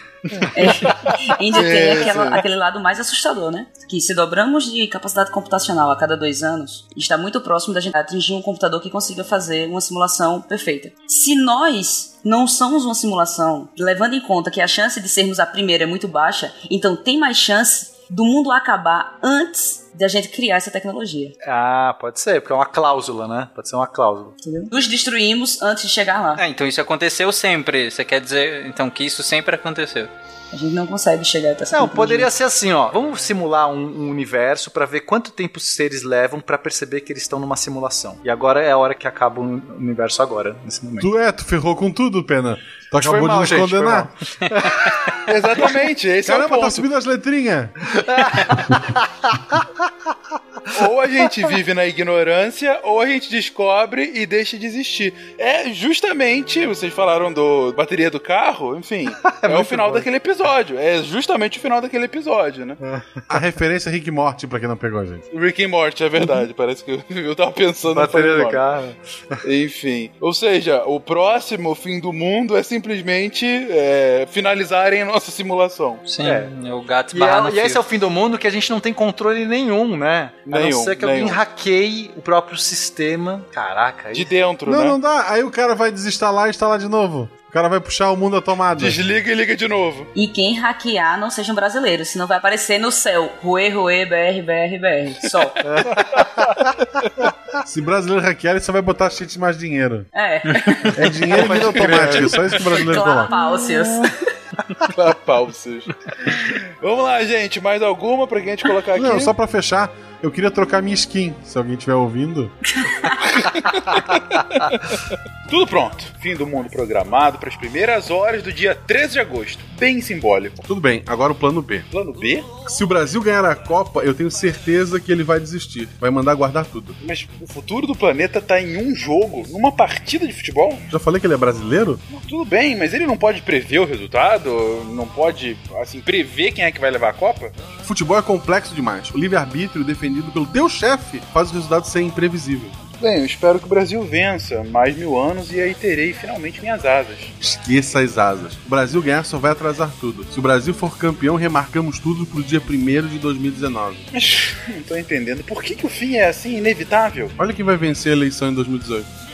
É, ainda tem aquela, aquele lado mais assustador, né? Que se dobramos de capacidade computacional a cada dois anos, está muito próximo da gente atingir um computador que consiga fazer uma simulação perfeita. Se nós não somos uma simulação, levando em conta que a chance de sermos a primeira é muito baixa, então tem mais chance do mundo acabar antes de a gente criar essa tecnologia. Ah, pode ser, porque é uma cláusula, né? Pode ser uma cláusula. Entendeu? Nos destruímos antes de chegar lá. É, então isso aconteceu sempre. Você quer dizer, então, que isso sempre aconteceu? A gente não consegue chegar até essa Não, poderia ser assim, ó. Vamos simular um, um universo para ver quanto tempo os seres levam para perceber que eles estão numa simulação. E agora é a hora que acaba o universo agora, nesse momento. Tu é, tu ferrou com tudo, Pena. Tu acabou mal, de nos condenar. *laughs* Exatamente, esse Caramba, é o ponto. tá subindo as letrinhas. *laughs* ha ha ha ou a gente vive na ignorância, ou a gente descobre e deixa de existir. É justamente, vocês falaram do bateria do carro, enfim, *laughs* é, é o final bom. daquele episódio. É justamente o final daquele episódio, né? A referência é Rick Morty, pra quem não pegou, gente. Rick e Morty, é verdade. Parece que eu, *laughs* eu tava pensando Bateria do carro. Enfim. Ou seja, o próximo fim do mundo é simplesmente é, finalizarem a nossa simulação. Sim, é. o gato e, é, e esse é o fim do mundo que a gente não tem controle nenhum, né? Nenhum, a não ser que nenhum. alguém hackeie o próprio sistema. Caraca. De dentro, não, né? Não, não dá. Aí o cara vai desinstalar e instalar de novo. O cara vai puxar o mundo à tomada. Desliga e liga de novo. E quem hackear não seja um brasileiro, senão vai aparecer no céu. Rue, Rue, BR, BR, BR. Só. Se brasileiro hackear, ele só vai botar cheat mais dinheiro. É. É dinheiro e vida automática. Só isso que o brasileiro coloca. Clapáucios. Clapáucios. Vamos lá, gente. Mais alguma pra gente colocar aqui? Não, só pra fechar, eu queria trocar minha skin. Se alguém estiver ouvindo. *laughs* Tudo pronto. Fim do mundo programado para as primeiras horas do dia 13 de agosto. Bem simbólico. Tudo bem, agora o plano B. Plano B? Se o Brasil ganhar a Copa, eu tenho certeza que ele vai desistir. Vai mandar guardar tudo. Mas o futuro do planeta tá em um jogo, numa partida de futebol? Já falei que ele é brasileiro? Não, tudo bem, mas ele não pode prever o resultado? Não pode, assim, prever quem é que vai levar a Copa? Futebol é complexo demais. O livre-arbítrio defendido pelo teu chefe faz o resultado ser imprevisível. Bem, eu espero que o Brasil vença mais mil anos e aí terei finalmente minhas asas. Esqueça as asas. O Brasil ganhar só vai atrasar tudo. Se o Brasil for campeão, remarcamos tudo pro dia 1 de 2019. Mas não tô entendendo. Por que, que o fim é assim inevitável? Olha quem vai vencer a eleição em 2018.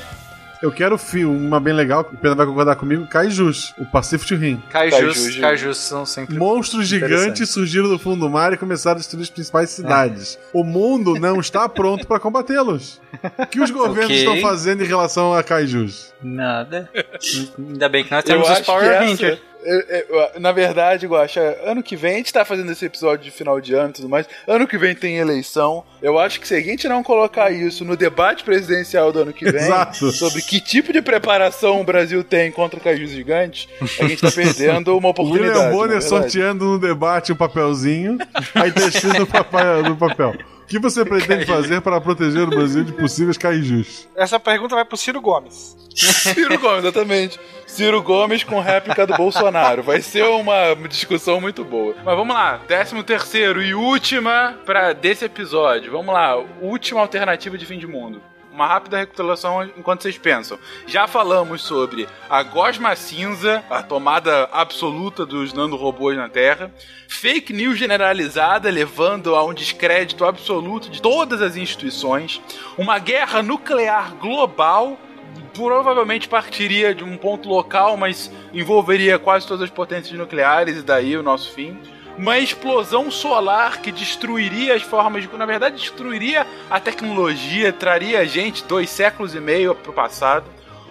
Eu quero uma bem legal, que o Pedro vai concordar comigo, Kaijus, o Pacific Rim. Kaijus, Kaijus são sempre Monstros gigantes surgiram do fundo do mar e começaram a destruir as principais cidades. É. O mundo não está *laughs* pronto para combatê-los. O que os governos okay. estão fazendo em relação a Kaijus? Nada. Ainda bem que nós temos os Power Rangers. Na verdade, Guaxa, ano que vem a gente tá fazendo esse episódio de final de ano e tudo mais. Ano que vem tem eleição. Eu acho que se a gente não colocar isso no debate presidencial do ano que vem, Exato. sobre que tipo de preparação o Brasil tem contra cajus gigantes, a gente tá perdendo uma *laughs* oportunidade. William Bonner sorteando no debate o um papelzinho, aí no papel. No papel. O que você pretende fazer para proteger o Brasil de possíveis caijus? Essa pergunta vai pro Ciro Gomes. Ciro Gomes, exatamente. Ciro Gomes com réplica do Bolsonaro. Vai ser uma discussão muito boa. Mas vamos lá, décimo terceiro e última para desse episódio. Vamos lá, última alternativa de fim de mundo uma rápida recapitulação enquanto vocês pensam. Já falamos sobre a gosma cinza, a tomada absoluta dos nanorobôs na Terra, fake news generalizada levando a um descrédito absoluto de todas as instituições, uma guerra nuclear global provavelmente partiria de um ponto local, mas envolveria quase todas as potências nucleares e daí o nosso fim uma explosão solar que destruiria as formas de. Na verdade, destruiria a tecnologia, traria a gente dois séculos e meio para o passado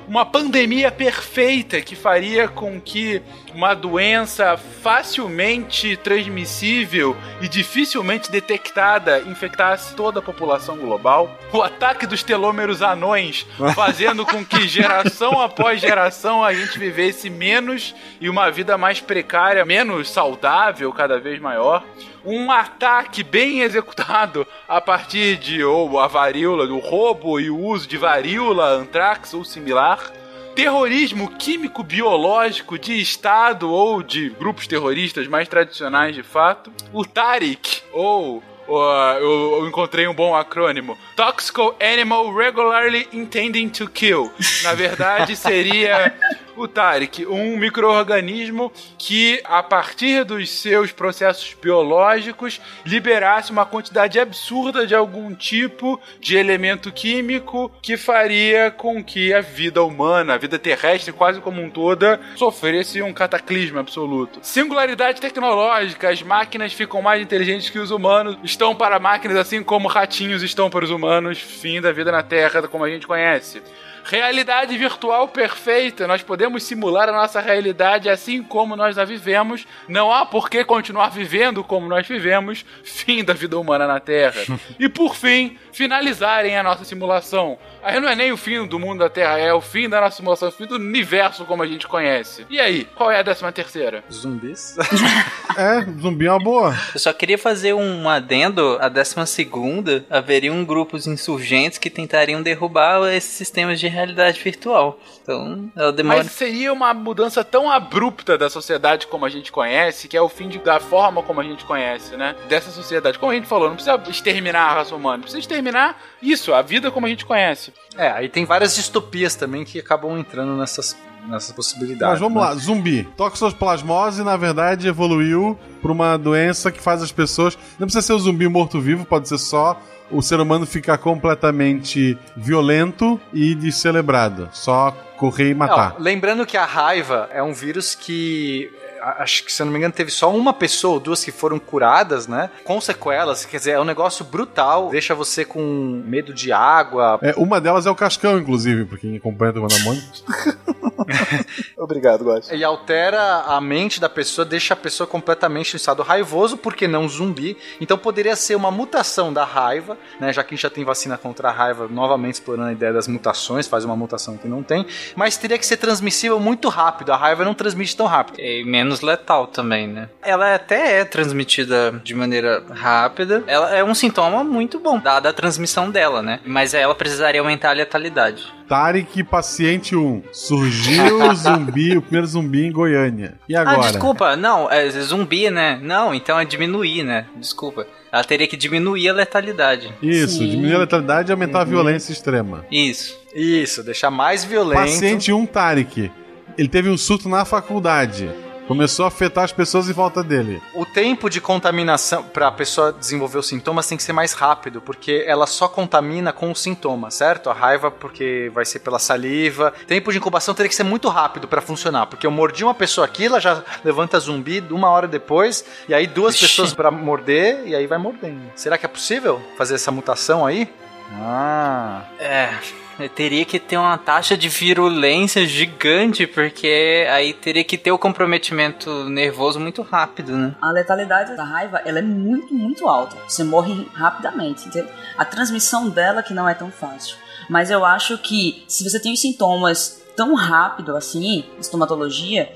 uma pandemia perfeita que faria com que uma doença facilmente transmissível e dificilmente detectada infectasse toda a população global. O ataque dos telômeros anões, *laughs* fazendo com que geração após geração a gente vivesse menos e uma vida mais precária, menos saudável, cada vez maior um ataque bem executado a partir de ou a varíola, do roubo e o uso de varíola, antrax ou similar. Terrorismo químico biológico de Estado ou de grupos terroristas mais tradicionais de fato. O Tariq, ou eu, eu, encontrei um bom acrônimo. Toxical Animal Regularly Intending to Kill. Na verdade, seria *laughs* o Tarek, um microorganismo que, a partir dos seus processos biológicos, liberasse uma quantidade absurda de algum tipo de elemento químico que faria com que a vida humana, a vida terrestre quase como um toda, sofresse um cataclismo absoluto. Singularidade tecnológica, as máquinas ficam mais inteligentes que os humanos, estão para máquinas assim como ratinhos estão para os humanos, fim da vida na Terra como a gente conhece. Realidade virtual perfeita. Nós podemos simular a nossa realidade assim como nós a vivemos. Não há por que continuar vivendo como nós vivemos. Fim da vida humana na Terra. *laughs* e por fim, finalizarem a nossa simulação. Aí não é nem o fim do mundo da Terra, é o fim da nossa simulação, o fim do universo como a gente conhece. E aí, qual é a décima terceira? Zumbis? *laughs* é, zumbi é uma boa. Eu só queria fazer um adendo. A décima segunda, haveriam grupos insurgentes que tentariam derrubar esses sistemas de realidade virtual. Então, ela demora. Mas seria uma mudança tão abrupta da sociedade como a gente conhece, que é o fim de, da forma como a gente conhece, né? Dessa sociedade. Como a gente falou, não precisa exterminar a raça humana, precisa exterminar isso, a vida como a gente conhece. É, aí tem várias distopias também que acabam entrando nessas nessa possibilidade. Mas vamos né? lá, zumbi. Toxoplasmose, na verdade, evoluiu para uma doença que faz as pessoas. Não precisa ser o zumbi morto-vivo, pode ser só o ser humano ficar completamente violento e descelebrado. Só correr e matar. Não, lembrando que a raiva é um vírus que acho que se eu não me engano teve só uma pessoa ou duas que foram curadas, né? Com sequelas, quer dizer, é um negócio brutal, deixa você com medo de água. É, uma delas é o Cascão, inclusive, porque quem acompanha o Mônica. *laughs* Obrigado, Góis. E altera a mente da pessoa, deixa a pessoa completamente em estado raivoso, porque não zumbi. Então poderia ser uma mutação da raiva, né? Já que a gente já tem vacina contra a raiva, novamente explorando a ideia das mutações, faz uma mutação que não tem. Mas teria que ser transmissível muito rápido. A raiva não transmite tão rápido. E menos letal também, né? Ela até é transmitida de maneira rápida. Ela é um sintoma muito bom, dada a transmissão dela, né? Mas ela precisaria aumentar a letalidade. Tarek, paciente 1. Surgiu o zumbi, o primeiro zumbi em Goiânia. E agora? Ah, desculpa, não, é zumbi, né? Não, então é diminuir, né? Desculpa. Ela teria que diminuir a letalidade. Isso, Sim. diminuir a letalidade e aumentar a violência extrema. Isso. Isso, deixar mais violento. Paciente 1, Tarek. Ele teve um surto na faculdade. Começou a afetar as pessoas em volta dele. O tempo de contaminação para a pessoa desenvolver os sintomas tem que ser mais rápido, porque ela só contamina com os sintomas, certo? A raiva porque vai ser pela saliva. Tempo de incubação teria que ser muito rápido para funcionar, porque eu mordi uma pessoa aqui, ela já levanta zumbi uma hora depois, e aí duas Ixi. pessoas para morder e aí vai mordendo. Será que é possível fazer essa mutação aí? Ah, É. Teria que ter uma taxa de virulência gigante, porque aí teria que ter o comprometimento nervoso muito rápido, né? A letalidade da raiva, ela é muito, muito alta. Você morre rapidamente? A transmissão dela que não é tão fácil. Mas eu acho que se você tem os sintomas tão rápido assim, estomatologia,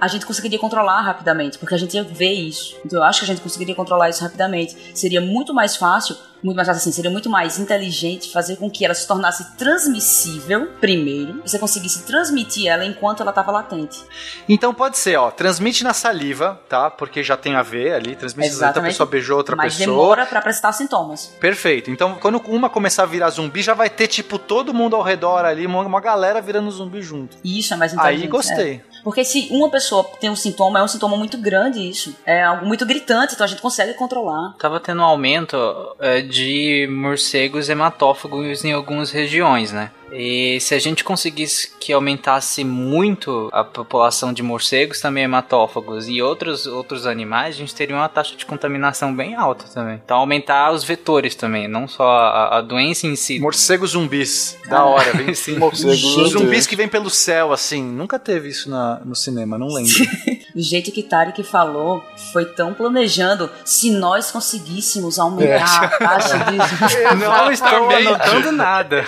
a gente conseguiria controlar rapidamente, porque a gente ia ver isso. Então eu acho que a gente conseguiria controlar isso rapidamente. Seria muito mais fácil, muito mais fácil assim, seria muito mais inteligente fazer com que ela se tornasse transmissível primeiro, e você conseguisse transmitir ela enquanto ela estava latente. Então pode ser, ó, transmite na saliva, tá? Porque já tem a ver ali, transmite na saliva, a pessoa beijou outra Mas pessoa. demora pra apresentar sintomas. Perfeito. Então, quando uma começar a virar zumbi, já vai ter, tipo, todo mundo ao redor ali, uma, uma galera virando zumbi junto. Isso é mais inteligente. Aí gostei. é. Porque se uma pessoa tem um sintoma, é um sintoma muito grande isso. É algo muito gritante, então a gente consegue controlar. Tava tendo um aumento é, de morcegos hematófagos em algumas regiões, né? E se a gente conseguisse que aumentasse muito a população de morcegos também hematófagos e outros, outros animais, a gente teria uma taxa de contaminação bem alta também. Então aumentar os vetores também, não só a, a doença em si. Morcegos zumbis. Da hora, vem *laughs* sim. Morcegos Os zumbis que vêm pelo céu, assim. Nunca teve isso na, no cinema, não lembro. *laughs* Do jeito que Tarek falou, foi tão planejando se nós conseguíssemos aumentar a taxa de. *laughs* não estou anotando nada.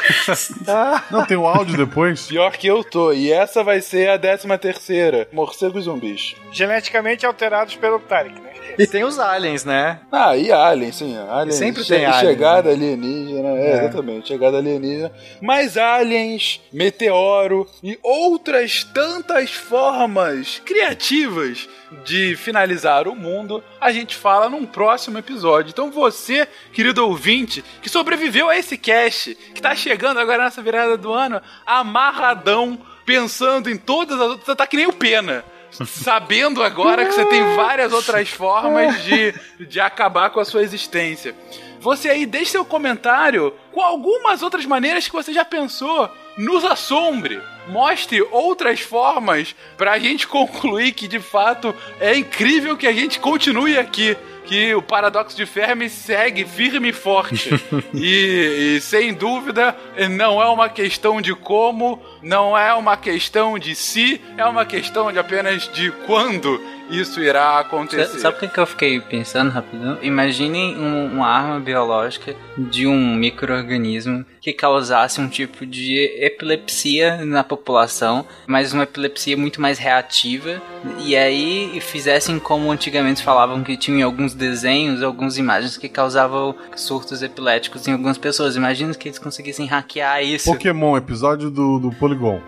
*laughs* Não, tem o áudio depois. Pior que eu tô. E essa vai ser a décima terceira. Morcegos zumbis. Geneticamente alterados pelo Tarek, né? E tem os aliens, né? Ah, e Alien, sim. Alien, Sempre tem alien, Chegada alienígena, é, É. exatamente. Chegada alienígena. Mas aliens, meteoro e outras tantas formas criativas de finalizar o mundo, a gente fala num próximo episódio. Então você, querido ouvinte, que sobreviveu a esse cast, que tá chegando agora nessa virada do ano, amarradão, pensando em todas as outras, tá que nem o Pena. Sabendo agora que você tem várias outras formas de, de acabar com a sua existência. Você aí deixe seu comentário com algumas outras maneiras que você já pensou. Nos assombre. Mostre outras formas pra gente *laughs* concluir que de fato é incrível que a gente continue aqui. Que o paradoxo de Fermi segue firme e forte. *laughs* e, e sem dúvida, não é uma questão de como, não é uma questão de se, é uma questão de apenas de quando isso irá acontecer. Sabe o que, que eu fiquei pensando rapidão? Imaginem um- uma arma biológica de um microorganismo que causasse um tipo de epilepsia na população, mas uma epilepsia muito mais reativa, e aí fizessem como antigamente falavam que tinham alguns desenhos, algumas imagens que causavam surtos epiléticos em algumas pessoas. Imagina que eles conseguissem hackear isso. Pokémon, episódio do, do Polygon.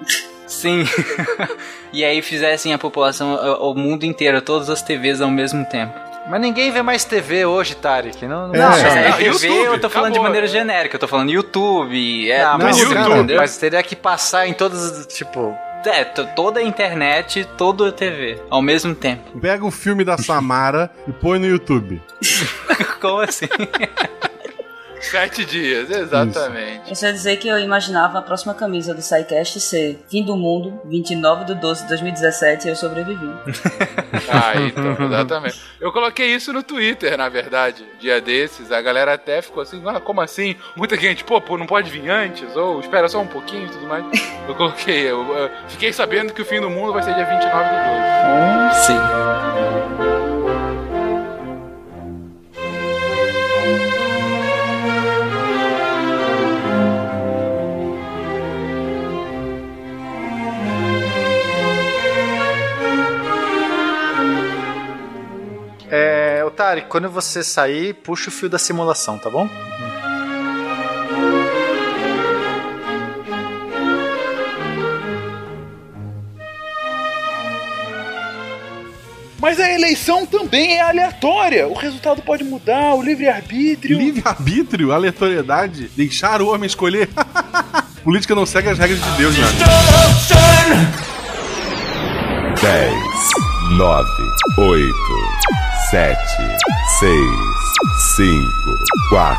Sim. *laughs* e aí fizessem a população, o mundo inteiro, todas as TVs ao mesmo tempo. Mas ninguém vê mais TV hoje, Tarek. Não, não É. Não, É, não, TV YouTube, eu tô falando de acabou. maneira genérica, eu tô falando YouTube, é, Ah, Não, mas, YouTube, cara, mas teria que passar em todas, tipo... É, to- toda a internet, toda a TV, ao mesmo tempo. Pega o filme da Samara e põe no YouTube. *laughs* Como assim? *laughs* Sete dias, exatamente. Eu só ia dizer que eu imaginava a próxima camisa do SciCast ser Fim do Mundo, 29 de 12 de 2017 e eu sobrevivi. *laughs* ah, então, exatamente. Eu coloquei isso no Twitter, na verdade, dia desses. A galera até ficou assim, ah, como assim? Muita gente, pô, pô, não pode vir antes? Ou espera só um pouquinho e tudo mais. Eu coloquei, eu, eu fiquei sabendo que o fim do mundo vai ser dia 29 de 12. Sim. Otari, quando você sair, puxa o fio da simulação, tá bom? Mas a eleição também é aleatória. O resultado pode mudar, o livre-arbítrio. Livre-arbítrio? Aleatoriedade? Deixar o homem escolher? *laughs* Política não segue as regras de Deus, né? 10, 9, 8, 7, 6, 5, 4,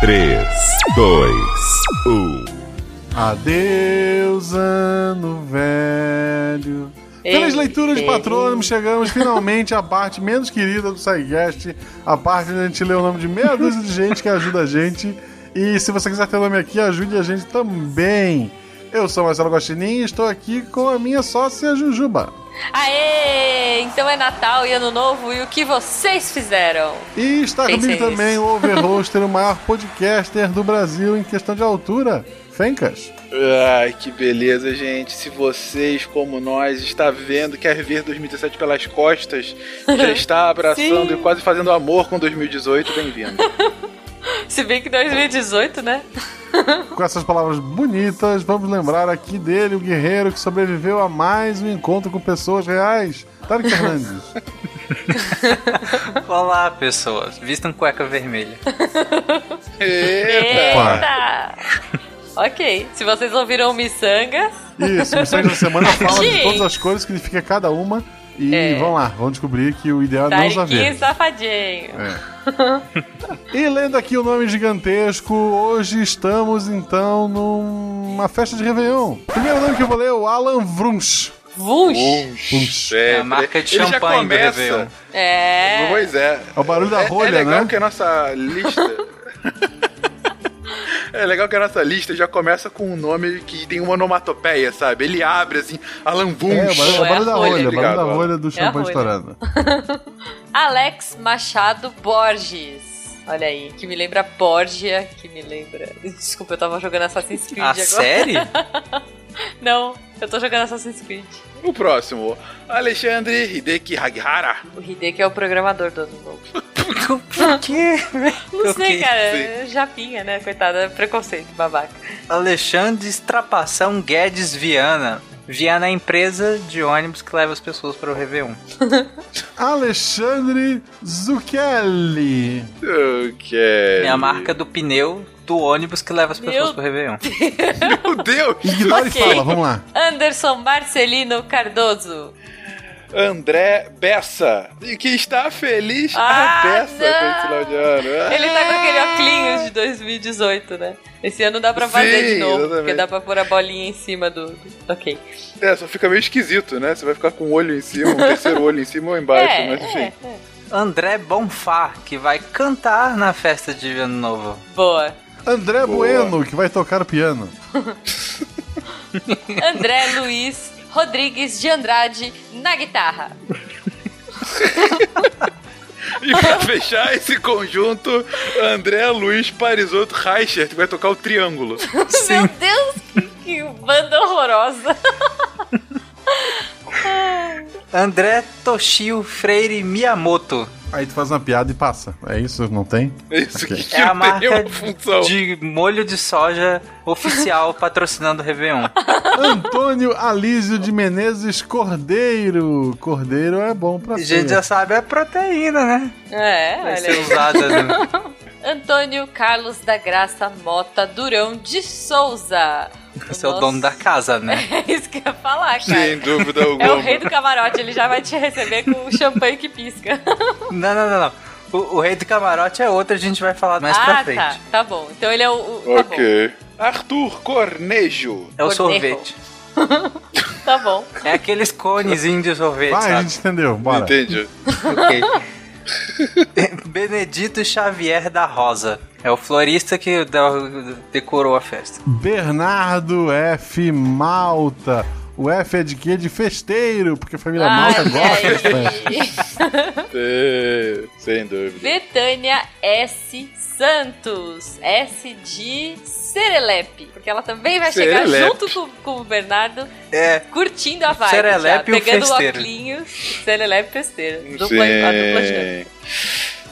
3, 2, 1. Adeus, ano velho. Pelas leituras de patrônimo, chegamos finalmente à parte menos querida do SciCast, a parte onde a gente lê o nome de meia dúzia de gente que ajuda a gente. E se você quiser ter o nome aqui, ajude a gente também. Eu sou Marcelo Guaxinim e estou aqui com a minha sócia Jujuba. Aê! Então é Natal e Ano Novo e o que vocês fizeram? E está Pensem comigo também o Overhoster, o maior podcaster do Brasil em questão de altura, Fencas. Ai, que beleza, gente. Se vocês, como nós, está vendo, quer ver 2017 pelas costas, já *laughs* está abraçando Sim. e quase fazendo amor com 2018, bem-vindo. *laughs* Se bem que 2018, né? Com essas palavras bonitas, vamos lembrar aqui dele, o guerreiro que sobreviveu a mais um encontro com pessoas reais, Tarek Fernandes. Olá, pessoas. Vistam cueca vermelha. Eita! ok, se vocês ouviram o Miçanga, Isso, o Sangue da Semana fala de todas as cores que significa cada uma. E É. vamos lá, vamos descobrir que o ideal é não Tariquinho verde. safadinho. E lendo aqui o nome gigantesco, hoje estamos então numa festa de Réveillon. Primeiro nome que eu vou ler é o Alan Vrunch. Vunch. É, É a marca de ele já champanhe começa- Réveillon. É. Pois é. É o barulho da É- rolha, é legal né? que a nossa lista. *laughs* É legal que a nossa lista já começa com um nome que tem uma onomatopeia, sabe? Ele abre assim, Alan Bunch. É, o barulho, barulho da rolha, rolha, o barulho da rolha do É a champanhe rolha. estourando. *laughs* Alex Machado Borges. Olha aí, que me lembra Borgia, que me lembra. Desculpa, eu tava jogando Assassin's Creed A agora. série? *laughs* Não, eu tô jogando Assassin's Creed. O próximo, Alexandre Hideki Hagihara. O Hideki é o programador do Ano Novo. *laughs* Por quê? Não sei, Ok, cara. é Japinha, né? Coitada, preconceito, babaca. Alexandre Estrapação Guedes Viana. Viana é a empresa de ônibus que leva as pessoas para o Réveillon. *laughs* Alexandre Zucchelli. Ok. É a marca do pneu do ônibus que leva as pessoas Meu para o Réveillon. Meu Deus! Ignora Ok. e fala, vamos lá. Anderson Marcelino Cardoso. André Bessa. E que está feliz Ah, a Bessa com não. esse final de ano. Ele tá com aquele óculos de 2018, né? Esse ano dá pra fazer Sim, de novo, exatamente. porque dá pra pôr a bolinha em cima do. do- Ok. É, só fica meio esquisito, né? Você vai ficar com um olho em cima, um terceiro olho em cima ou embaixo, *laughs* é, mas enfim. é, é. André Bonfá, que vai cantar na festa de Ano Novo. Boa. André Boa. Bueno, que vai tocar o piano. *laughs* André Luiz Rodrigues de Andrade na guitarra. *laughs* E pra fechar esse conjunto, André Luiz Parisotto Reichert, vai tocar o triângulo. *laughs* Meu Deus, que, que banda horrorosa. André Toshio Freire Miyamoto. Aí tu faz uma piada e passa. É isso? Não tem? Isso Ok. que É a *laughs* marca de molho de soja oficial *laughs* patrocinando o Réveillon. Antônio Alísio de Menezes Cordeiro. Cordeiro é bom pra A gente já sabe a proteína, né? É, Vai olha ser aí. usada no... *laughs* Antônio Carlos da Graça Mota Durão de Souza. Você é o dono da casa, né? *laughs* É isso que eu ia falar, cara. Sem dúvida É alguma. o rei do camarote, ele já vai te receber com o champanhe que pisca. *laughs* Não, não, não, não. O, o rei do camarote é outro, a gente vai falar mais ah, pra frente. tá. Tá bom. Então ele é o. o tá ok. Arthur Cornejo. É o Cornejo. sorvete. *laughs* Tá bom. É aqueles conezinhos de sorvete, Vai, a gente entendeu. Bora. Entendi. Ok. *laughs* Benedito Xavier da Rosa. É o florista que decorou a festa. Bernardo F. Malta. O F é de quê? De festeiro, porque a família Ai, Malta gosta de festa. É, sem dúvida. Betânia S. Santos. S de Serelepe. Porque ela também vai chegar junto com, com o Bernardo, É. curtindo a vibe. Serelepe já, e o pegando o festeiro. óculos. Serelepe e festeiro. Dupla, a dupla dinâmica.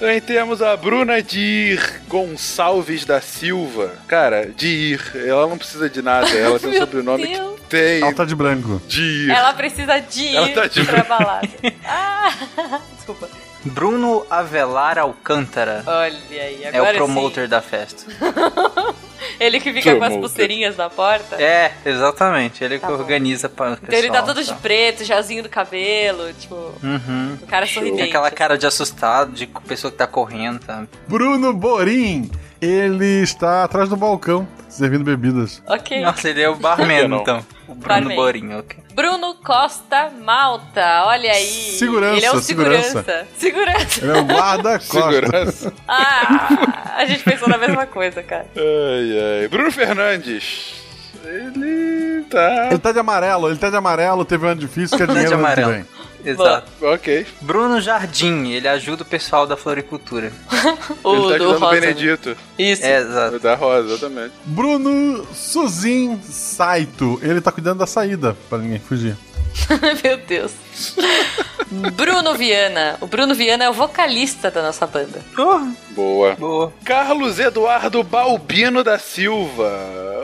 Também temos a Bruna Dir Gonçalves da Silva. Cara, Dir, ela não precisa de nada. *laughs* Ela tem um sobrenome Deus. que tem. Ela tá de branco. Dir. Ela precisa de ir Ela tá de- pra balada. *laughs* Ah, *laughs* desculpa. Bruno Avelar Alcântara. Olha aí, É agora o promoter sim. da festa. *laughs* Ele que fica com as Promoter. pulseirinhas na porta. É, exatamente. Ele Tá que bom. organiza para o pessoal. Então ele tá todo de tá. preto, gelzinho do cabelo, tipo, Uhum. um cara Tem sorridente. aquela cara de assustado, de pessoa que tá correndo, sabe? Bruno Borim. Ele está atrás do balcão, servindo bebidas. Ok. Nossa, ele é o barman, então. O Bruno Barman. Borinho, ok. Bruno Costa Malta, olha aí. Segurança, Ele é o segurança. segurança. Segurança. Ele é o guarda-costas. *laughs* Segurança. Ah, a gente pensou na mesma coisa, cara. Ai, ai. Bruno Fernandes. Ele tá. Ele tá de amarelo, ele tá de amarelo, teve um ano difícil que é Tá de dinheiro ano que amarelo. Exato. Ok. Bruno Jardim, ele ajuda o pessoal da floricultura. *laughs* O ele tá do ajudando o Rosa. né? Benedito. Isso. É, exato. O Da Rosa, exatamente. Bruno Suzin Saito. Ele tá cuidando da saída pra ninguém fugir. *laughs* Meu Deus. *laughs* Bruno Viana. O Bruno Viana é o vocalista da nossa banda. Boa. Boa. Carlos Eduardo Balbino da Silva.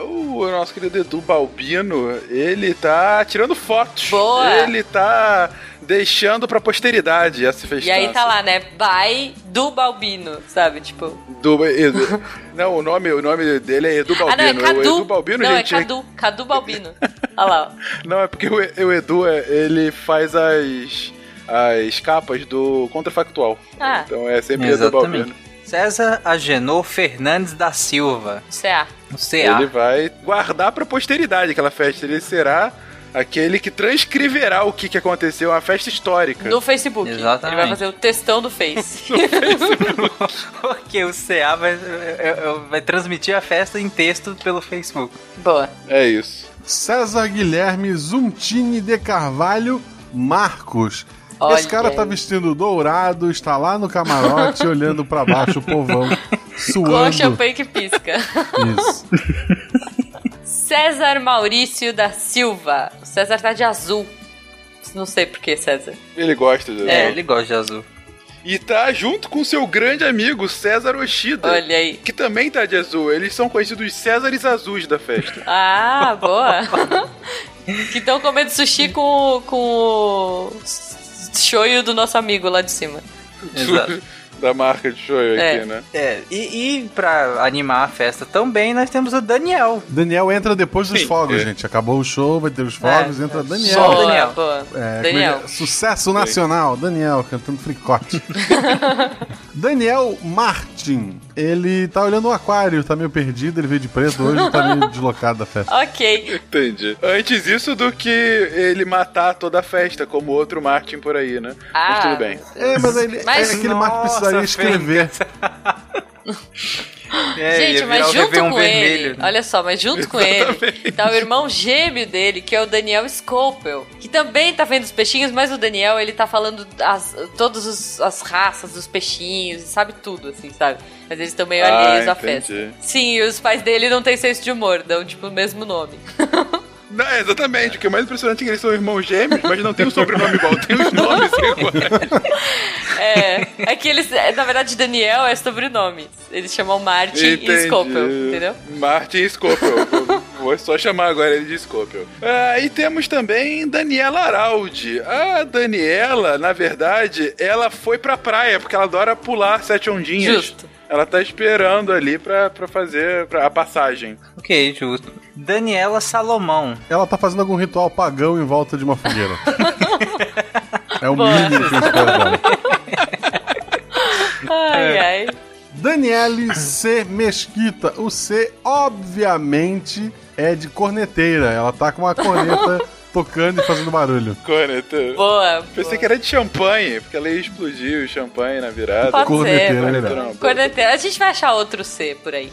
O nosso querido Edu Balbino, ele tá tirando fotos. Boa. Ele tá deixando pra posteridade essa festança. E aí tá lá, né? By do Balbino, sabe? Tipo. Do, Edu- não, o nome, o nome dele é Edu Balbino. ah, não, é Cadu. Edu Balbino, não, gente. é Cadu. Cadu Balbino. Olha lá, ó. Não, é porque o, o Edu, é- ele faz as, as capas do Contrafactual. Ah. Então é sempre Edu Exatamente. Balbino. César Agenor Fernandes da Silva. CA. O CA. Ele vai guardar pra posteridade aquela festa. Ele será aquele que transcreverá o que, que aconteceu, uma festa histórica. No Facebook. Exatamente. Ele vai fazer o textão do Face. *laughs* Porque *laughs* o CA vai, vai transmitir a festa em texto pelo Facebook. Boa. É isso. César Guilherme Zuntini de Carvalho Marcos. Olha Esse cara tá vestindo dourado, está lá no camarote *laughs* olhando pra baixo o povão Com suando. champanhe que pisca. Isso. *laughs* César Maurício da Silva. O César tá de azul. Não sei por que, César. Ele gosta de É, ele gosta de azul. E tá junto com seu grande amigo César Oshida. Olha aí. Que também tá de azul. Eles são conhecidos Césares Azuis da festa. *laughs* Ah, boa. *laughs* que estão comendo sushi com, com o shoyu do nosso amigo lá de cima. Exato. *laughs* da marca de shoyu É. aqui, né? É, e, e pra animar a festa também, nós temos o Daniel. Daniel entra depois dos Sim, fogos, é. gente. Acabou o show, vai ter os fogos, É, entra. Daniel. Só Daniel. boa. É, Daniel. é? Sucesso nacional, Daniel cantando fricote. *laughs* Daniel Martin, ele tá olhando o aquário, tá meio perdido, ele veio de preto hoje, tá meio *laughs* deslocado da festa. Ok. Entendi. Antes isso do que ele matar toda a festa, como outro Martin por aí, né? Mas Ah, tudo bem. É, mas ele, Mas- é aquele Martin precisaria escrever. *laughs* É, Gente, mas junto com vermelho, ele, né? olha só, mas junto com ele tá o irmão gêmeo dele, que é o Daniel Scopel, que também tá vendo os peixinhos, mas o Daniel, ele tá falando as, todas as raças dos peixinhos, sabe tudo, assim, sabe? Mas eles estão meio Ah, alheios à festa. Sim, e os pais dele não têm senso de humor, dão, tipo, o mesmo nome. *laughs* Não, é, exatamente. O que é mais impressionante é que eles são irmãos gêmeos, mas não tem o sobrenome igual, tem os nomes *laughs* iguais. É, é que eles, é, na verdade, Daniel é sobrenome. Eles chamam Martin e Entendi. Scopel, entendeu? Martin Scopel. Vou- Vou só chamar agora ele de Scopel. Ah, e temos também Daniela Araldi. A Daniela, na verdade, ela foi pra praia, porque ela adora pular sete ondinhas. Justo. Ela tá esperando ali pra, pra fazer pra- a passagem. Ok, justo. Daniela Salomão. Ela tá fazendo algum ritual pagão em volta de uma fogueira. *laughs* é o Boa. mínimo que eu espero dela. Ai, ai. Daniele C. Mesquita. O C, obviamente, é de corneteira. Ela tá com uma corneta *laughs* tocando e fazendo barulho. *laughs* Corneta. Boa. Pensei que era de champanhe, porque ela ia explodir o champanhe na virada. Pode Corneteira, ser. né? Corneteira. Corneteira. A gente vai achar outro C por aí.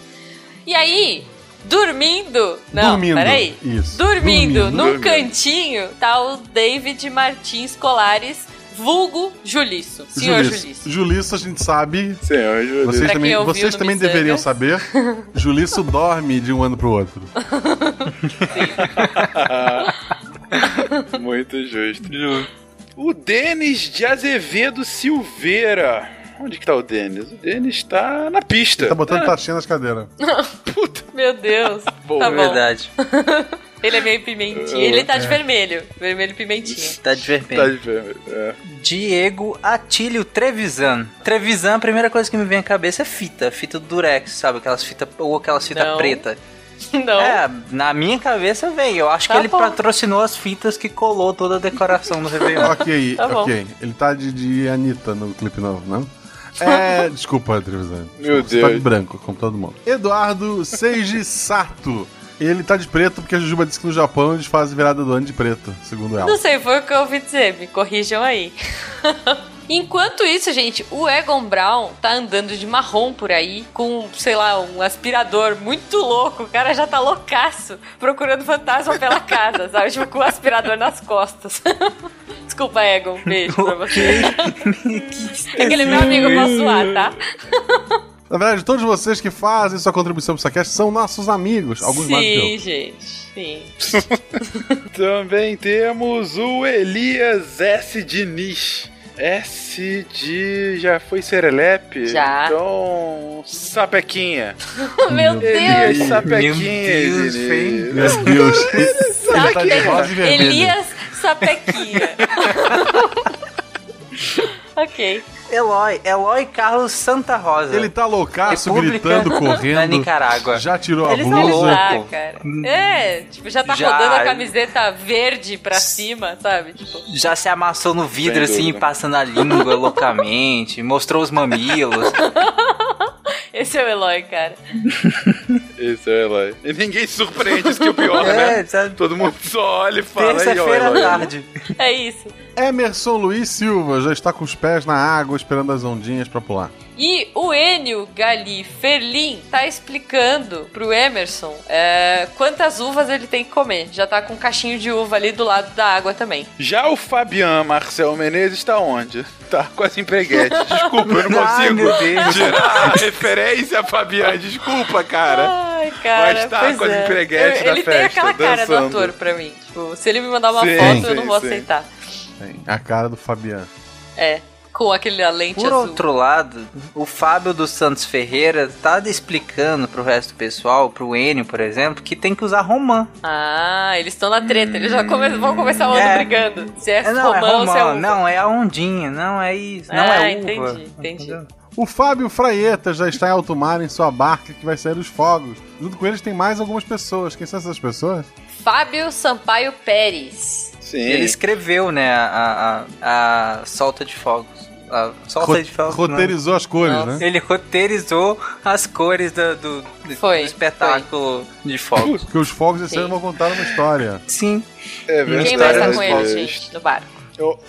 E aí, dormindo. Não, Dormindo, peraí. isso. Dormindo, Dormindo. num Dormindo. cantinho tá o David Martins Colares, vulgo Juliço. Senhor Juliço. Juliço, a gente sabe. Senhor Júlio. Vocês Pra também, ouviu vocês também deveriam saber. *laughs* Juliço dorme de um ano pro outro. *laughs* *laughs* Muito justo. O Denis de Azevedo Silveira. Onde que tá o Denis? O Denis tá na pista. Tá botando taxinha nas cadeiras. *laughs* Meu Deus. *laughs* Boa, tá bom. Verdade. Ele é meio pimentinha. Ele tá de vermelho. Vermelho pimentinha. Tá de Tá vermelho. de vermelho. É. Diego Atílio Trevisan. Trevisan, a primeira coisa que me vem à cabeça é fita. Fita do Durex, sabe? Aquelas fitas, ou aquelas fitas preta. *laughs* Não. É, na minha cabeça veio. Eu acho Tá que ele bom. patrocinou as fitas que colou toda a decoração do Réveillon. *laughs* ok, Tá bom. ok. Ele tá de, de Anitta no clipe novo, não? *laughs* É. Desculpa, Trevisan. Meu Você tá de Deus. branco, como todo mundo. Eduardo Seiji Sato. Ele tá de preto porque a Jujuba disse que no Japão eles fazem virada do ano de preto, segundo ela. Não sei, foi o que eu ouvi dizer. Me corrijam aí. Enquanto isso, gente, o Egon Brown tá andando de marrom por aí com, sei lá, um aspirador muito louco. O cara já tá loucaço procurando fantasma pela casa, *laughs* sabe? Tipo, com o aspirador nas costas. *laughs* Desculpa, Egon. Beijo pra você. *laughs* é que ele é meu amigo, eu posso zoar, tá? Na verdade, todos vocês que fazem sua contribuição pro Sacast são nossos amigos. Alguns mais do que Sim, eu. gente. Sim. Também temos o Elias S. Diniz. S de. já foi Serelepe? Já. Então. Sapequinha. *laughs* Meu Elias Deus. Sapequinha, Meu Deus, Diniz. Meu Deus. Tá vermelho. Elias Sapequinha. *laughs* ok. Eloy, Eloy Carlos Santa Rosa. Ele tá loucaço, República gritando, *laughs* correndo. da Nicarágua. Já tirou a Eles blusa. são Ah, louco. cara. É, tipo, já tá Já. rodando a camiseta verde pra cima, sabe? Tipo, Já se amassou no vidro, Sem assim, dúvida. passando a língua *laughs* loucamente, mostrou os mamilos. *laughs* esse é o Eloy, cara. Esse é o Eloy. E ninguém se surpreende, isso que é o pior, *laughs* né? É, sabe? Todo mundo só olha e fala Terça-feira à tarde. É isso. Emerson Luiz Silva já está com os pés na água esperando as ondinhas pra pular. E o Enio Gali Ferlin tá explicando pro Emerson é, quantas uvas ele tem que comer. Já tá com um cachinho de uva ali do lado da água também. Já o Fabian Marcel Menezes tá onde? Tá com as empreguetes. *laughs* Desculpa, eu não Ai, consigo meu Deus. tirar a referência, Fabian. Desculpa, cara. Ai, cara. Mas tá pois com as é. empreguetes Eu- Ele tem festa, aquela cara do dançando. ator pra mim. Tipo, se ele me mandar uma Sim, foto, eu não sim, vou sim. aceitar. Tem a cara do Fabiano. É. Com aquele a lente Por azul. outro lado, o Fábio dos Santos Ferreira tá explicando pro resto do pessoal, pro Enio, por exemplo, que tem que usar romã. Ah, eles estão na treta. Eles já come... vão começar o ano É. brigando. Se é, É, não, é romã ou se é romã, uva. não, é a ondinha, não é isso, não Ah, é entendi, uva. entendi. Entendeu? O Fábio Fraieta já está em alto mar em sua barca que vai sair os fogos. Junto com eles tem mais algumas pessoas. Quem são essas pessoas? Fábio Sampaio Pérez. Sim. Ele escreveu, né, a, a, a solta de fogos. A solta Ro- de fogos. roteirizou as cores, Nossa. né? não. Ele roteirizou as cores do, do, do Foi, espetáculo de fogos. Porque os fogos esse ano vão contar uma história. Sim. É Quem verdade. mais tá nos com ele, gente, no barco?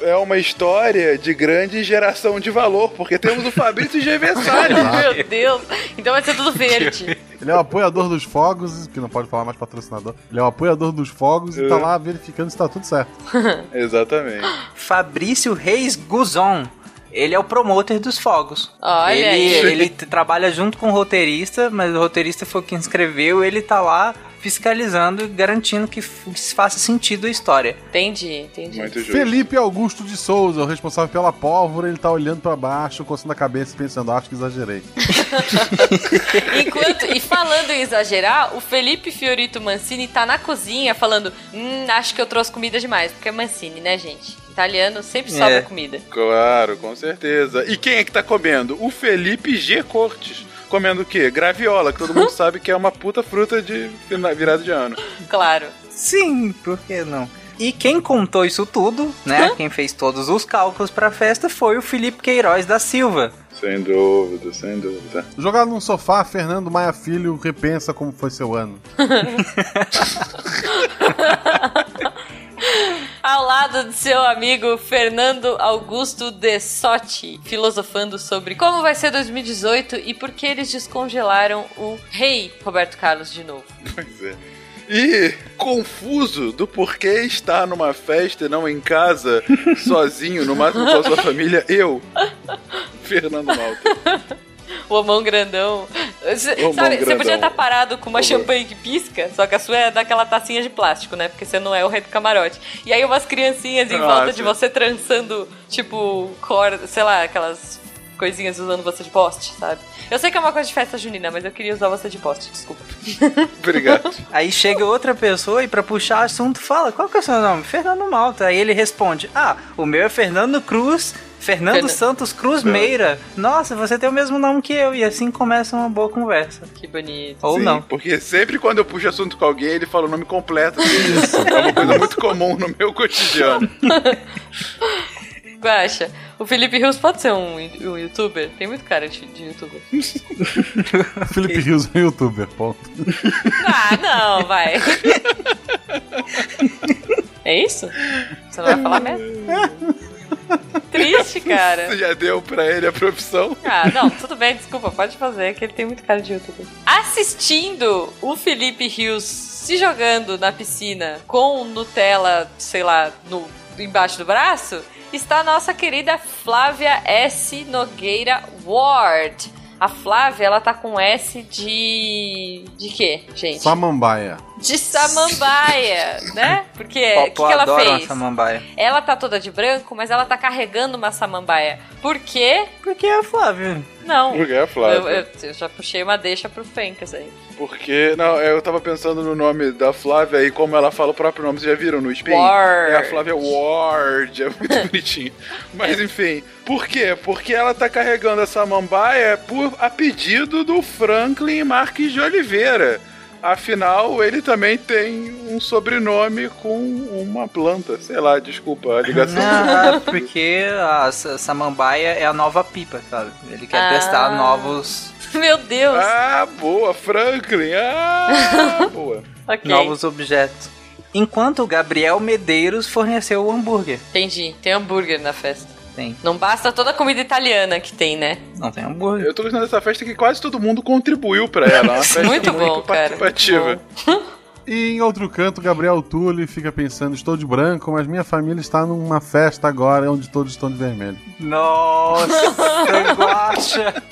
É uma história de grande geração de valor, porque temos o Fabrício Gevessari. *laughs* Meu Deus. Então vai ser tudo verde. Ele é o apoiador dos fogos, que não pode falar mais patrocinador. Ele é o apoiador dos fogos e tá lá verificando se tá tudo certo. *laughs* Exatamente. Fabrício Reis Guzon. Ele é o promoter dos fogos. Olha ele, aí. ele trabalha junto com o roteirista, mas o roteirista foi quem escreveu, ele tá lá fiscalizando e garantindo que faça sentido a história. Entendi, entendi. Muito justo. Felipe Augusto de Souza, o responsável pela pólvora, ele tá olhando pra baixo, coçando a cabeça e pensando, acho que exagerei. *laughs* Enquanto, e falando em exagerar, o Felipe Fiorito Mancini tá na cozinha falando: Hum, acho que eu trouxe comida demais. Porque é Mancini, né, gente? Italiano sempre sobra É. comida. Claro, com certeza. E quem é que tá comendo? O Felipe G. Cortes. Comendo o quê? Graviola, que todo mundo *laughs* sabe que é uma puta fruta de virada de ano. Claro. Sim, por que não? E quem contou isso tudo, né? Quem fez todos os cálculos pra festa foi o Felipe Queiroz da Silva. Sem dúvida, sem dúvida. Jogado num sofá, Fernando Maia Filho repensa como foi seu ano. *laughs* *laughs* Ao lado de seu amigo Fernando Augusto De Sotti, filosofando sobre como vai ser 2018 e por que eles descongelaram o rei Roberto Carlos de novo. Pois é. E confuso do porquê estar numa festa e não em casa, *laughs* sozinho, no máximo com a sua família, eu, Fernando Malta. *laughs* *laughs* O homão grandão. Cê, O sabe, você podia estar parado com uma Uhum. champanhe que pisca, só que a sua é daquela tacinha de plástico, né? Porque você não é o rei do camarote. E aí umas criancinhas em Nossa. volta de você trançando, tipo, corda, sei lá, aquelas coisinhas usando você de poste, sabe? Eu sei que é uma coisa de festa junina, mas eu queria usar você de poste, desculpa. *laughs* Obrigado. Aí chega outra pessoa e pra puxar assunto fala: Qual que é o seu nome? Fernando Malta. Aí ele responde: Ah, o meu é Fernando Cruz. Fernando Fernan- Santos Cruz Meira. Nossa, você tem o mesmo nome que eu. E assim começa uma boa conversa. Que bonito. Ou Sim, não. Porque sempre quando eu puxo assunto com alguém, ele fala o nome completo *laughs* dele. é uma coisa muito comum no meu cotidiano. *laughs* Guaxa, o Felipe Rios pode ser um, um youtuber? Tem muito cara de, de youtuber. *laughs* Felipe Rios é um youtuber, ponto. Ah, não, vai. É isso? Você não vai falar mesmo? *laughs* Triste, cara. Você já deu pra ele a profissão? Ah, não, tudo bem, desculpa, pode fazer, que ele tem muito cara de youtuber. Assistindo o Felipe Rios se jogando na piscina com Nutella, sei lá, no, embaixo do braço, está a nossa querida Flávia S. Nogueira Ward. A Flávia, ela tá com S de. de quê, gente? Samambaia. De samambaia, né? Porque o que, que ela adora uma fez? samambaia. Ela tá toda de branco, mas ela tá carregando uma samambaia. Por quê? Porque é a Flávia. Não. Porque é a Flávia. Eu, eu- eu já puxei uma deixa pro Fencas aí. Porque, não, eu tava pensando no nome da Flávia e como ela fala o próprio nome, vocês já viram no Spin? Ward. É a Flávia Ward, é muito *laughs* bonitinho. Mas enfim, por quê? Porque ela tá carregando essa mambaia por, a pedido do Franklin Marques de Oliveira. Afinal, ele também tem um sobrenome com uma planta. Sei lá, desculpa a ligação. Ah, *laughs* porque a sa- samambaia é a nova pipa, sabe? Ele quer Ah. testar novos, *laughs* Meu Deus. Ah, boa, Franklin. Ah, *laughs* boa. ok. novos objetos. Enquanto o Gabriel Medeiros forneceu o hambúrguer. Entendi. Tem hambúrguer na festa. Tem. Não basta toda a comida italiana que tem, né? Não tem hambúrguer. Eu tô gostando dessa festa que quase todo mundo contribuiu pra ela. É uma *laughs* festa Muito bom, cara. participativa. *laughs* E em outro canto, Gabriel Tulli fica pensando: estou de branco, mas minha família está numa festa agora onde todos estão de vermelho. Nossa, *laughs* guacha.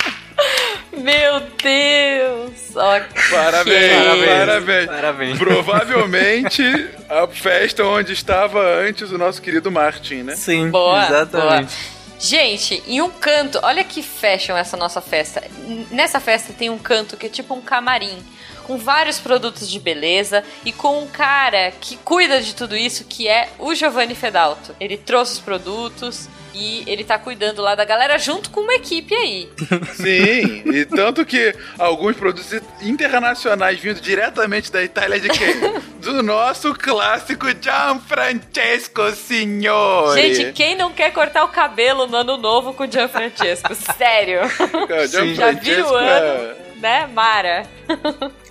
Meu Deus. Ok. Parabéns, Parabéns. parabéns. Parabéns. Provavelmente a festa onde estava antes o nosso querido Martin, né? Sim, Boa, exatamente. Gente, em um canto, olha que fashion essa nossa festa. Nessa festa tem um canto que é tipo um camarim, com vários produtos de beleza e com um cara que cuida de tudo isso, que é o Giovanni Fedalto. Ele trouxe os produtos e ele tá cuidando lá da galera junto com uma equipe aí. *laughs* Sim, e tanto que alguns produtos internacionais vindo diretamente da Itália de quem? *laughs* Do nosso clássico Gianfrancesco Signore. Gente, quem não quer cortar o cabelo no ano novo com o Gianfrancesco? *laughs* Sério. Sim. Já vira o Gianfrancesco ano, é- né, Mara?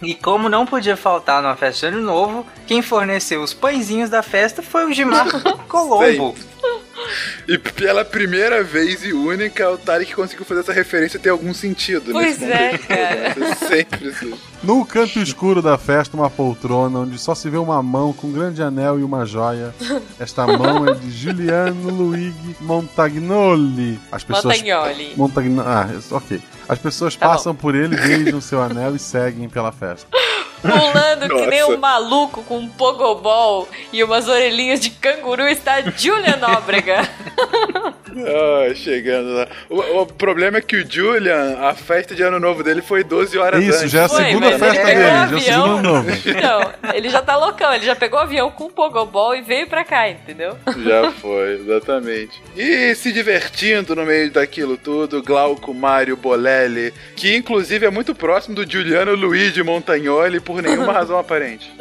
E como não podia faltar numa festa de ano novo, quem forneceu os pãezinhos da festa foi o Gilmar Colombo. *laughs* E pela primeira vez e única, o Tarek conseguiu fazer essa referência ter algum sentido. Pois nesse é, momento. cara. *laughs* Sempre assim. No canto escuro da festa, uma poltrona onde só se vê uma mão com um grande anel e uma joia. Esta mão é de Giuliano Luigi Montagnoli. As pessoas Montagnoli. Montagn... Ah, ok. As pessoas Tá passam por ele, beijam seu anel e seguem pela festa. Pulando que nem um maluco com um pogobol e umas orelhinhas de canguru está Julia Nóbrega. *laughs* Ah, chegando lá. O, o problema é que o Julian, a festa de ano novo dele foi 12 horas Isso, antes. já é a Foi, segunda mas festa ele dele, já é o o segundo ano novo. *laughs* Não, ele já tá loucão, ele já pegou o avião com um pogobol e veio pra cá, entendeu? Já foi, exatamente. E se divertindo no meio daquilo tudo, Glauco Mário Bolelli, que inclusive é muito próximo do Giuliano Luigi Montagnoli por nenhuma *laughs* razão aparente.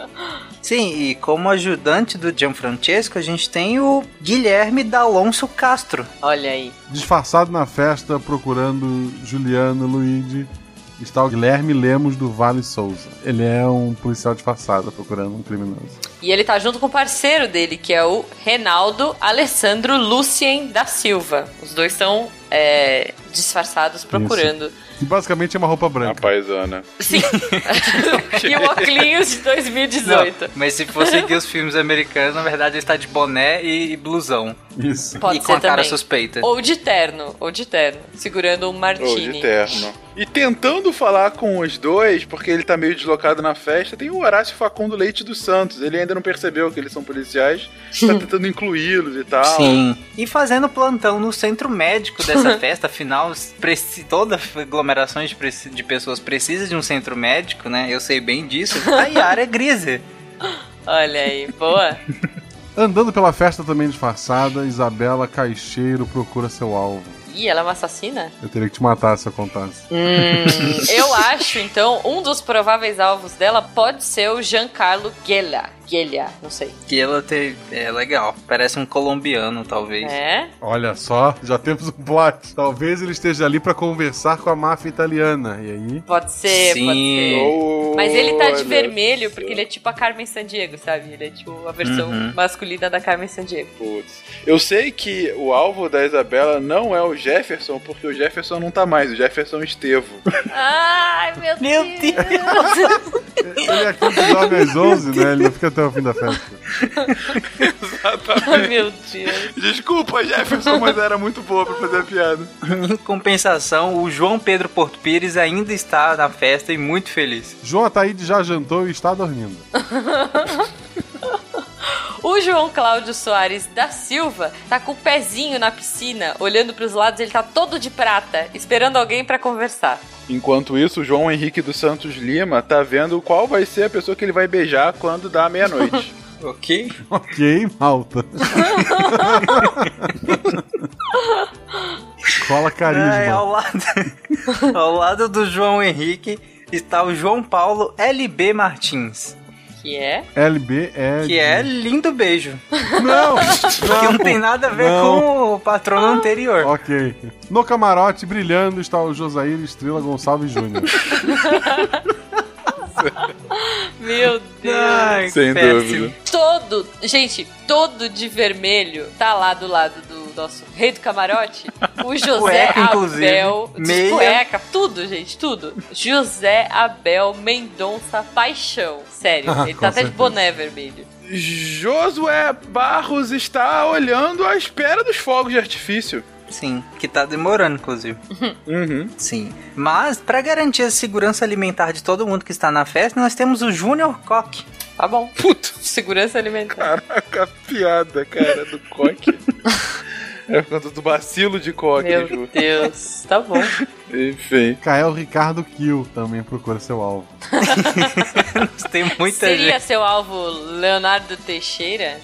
Sim, e como ajudante do Gianfrancesco, a gente tem o Guilherme D'Alonso Castro. Olha aí. Disfarçado na festa, procurando Juliano Luigi, está o Guilherme Lemos do Vale Souza. Ele é um policial disfarçado procurando um criminoso. E ele tá junto com o parceiro dele, que é o Renaldo Alessandro Lucien da Silva. Os dois estão é, disfarçados procurando. Que basicamente é uma roupa branca. A paisana. Sim. *laughs* e o Oclinhos de 2018. Não, mas se for seguir os filmes americanos, na verdade ele está de boné e blusão. Isso. Pode e ser com a cara também. suspeita. Ou de terno, ou de terno, segurando um Ou martini. de terno. E tentando falar com os dois, porque ele tá meio deslocado na festa, tem o Horácio Facundo Leite dos Santos. Ele ainda não percebeu que eles são policiais, tá tentando incluí-los e tal. Sim. E fazendo plantão no centro médico dessa *laughs* festa, afinal, toda aglomeração de, preci- de pessoas precisa de um centro médico, né? Eu sei bem disso. A Yara é Grise. *laughs* Olha aí, boa. Andando pela festa também disfarçada, Isabela Caixeiro procura seu alvo. Ih, ela é uma assassina? Eu teria que te matar se eu contasse. Hum, eu acho, então, um dos prováveis alvos dela pode ser o Giancarlo Guelha. Guelha, não sei. Que ela tem. É legal. Parece um colombiano, talvez. É? Olha só, já temos um plot. Talvez ele esteja ali pra conversar com a máfia italiana. E aí? Pode ser, Sim. pode ser. Oh, Mas ele tá de vermelho porque ele é tipo a Carmen Sandiego, sabe? Ele é tipo a versão Uhum. masculina da Carmen Sandiego. Putz. Eu sei que o alvo da Isabela não é o Jefferson, porque o Jefferson não tá mais, o Jefferson Estevo. *laughs* Ai, meu, Meu Deus! Ele é aquele que dorme às 11, né? Ele não fica até o fim da festa. Ai, meu Deus. Desculpa, Jefferson, mas era muito boa pra fazer a piada. Em compensação, o João Pedro Porto Pires ainda está na festa e muito feliz. João Ataíde já jantou e está dormindo. *laughs* O João Cláudio Soares da Silva tá com o pezinho na piscina, olhando pros lados, ele tá todo de prata, esperando alguém pra conversar. Enquanto isso, o João Henrique dos Santos Lima tá vendo qual vai ser a pessoa que ele vai beijar quando dá meia-noite. *laughs* Ok? Ok, malta. *laughs* Cola carisma. É, ao, lado, ao lado do João Henrique está o João Paulo LB Martins. Que é? LB é. Que é lindo beijo. Não! *laughs* Que não tem nada a ver não. com o patrono anterior. Ok. No camarote, brilhando, está o Josair Estrela Gonçalves Júnior. *laughs* Meu Deus. Ai, Sem péssimo. dúvida. Todo, gente, todo de vermelho tá lá do lado do nosso rei do camarote. O *laughs* José Cueca. Abel. de Meia. Cueca, tudo, gente, tudo. José Abel Mendonça Paixão. Sério, Ah, ele tá até de boné vermelho. Josué Barros está olhando à espera dos fogos de artifício. Sim, que tá demorando, inclusive. *laughs* Uhum. Sim. Mas, pra garantir a segurança alimentar de todo mundo que está na festa, nós temos o Junior Coque. Tá bom. Puta, Segurança alimentar. caraca, piada, cara, do coque. *laughs* É por conta do bacilo de coque, Meu Ju. Deus, tá bom. *laughs* Enfim. Kael Ricardo Kill também procura seu alvo. Tem muita Seria gente. seu alvo Leonardo Teixeira?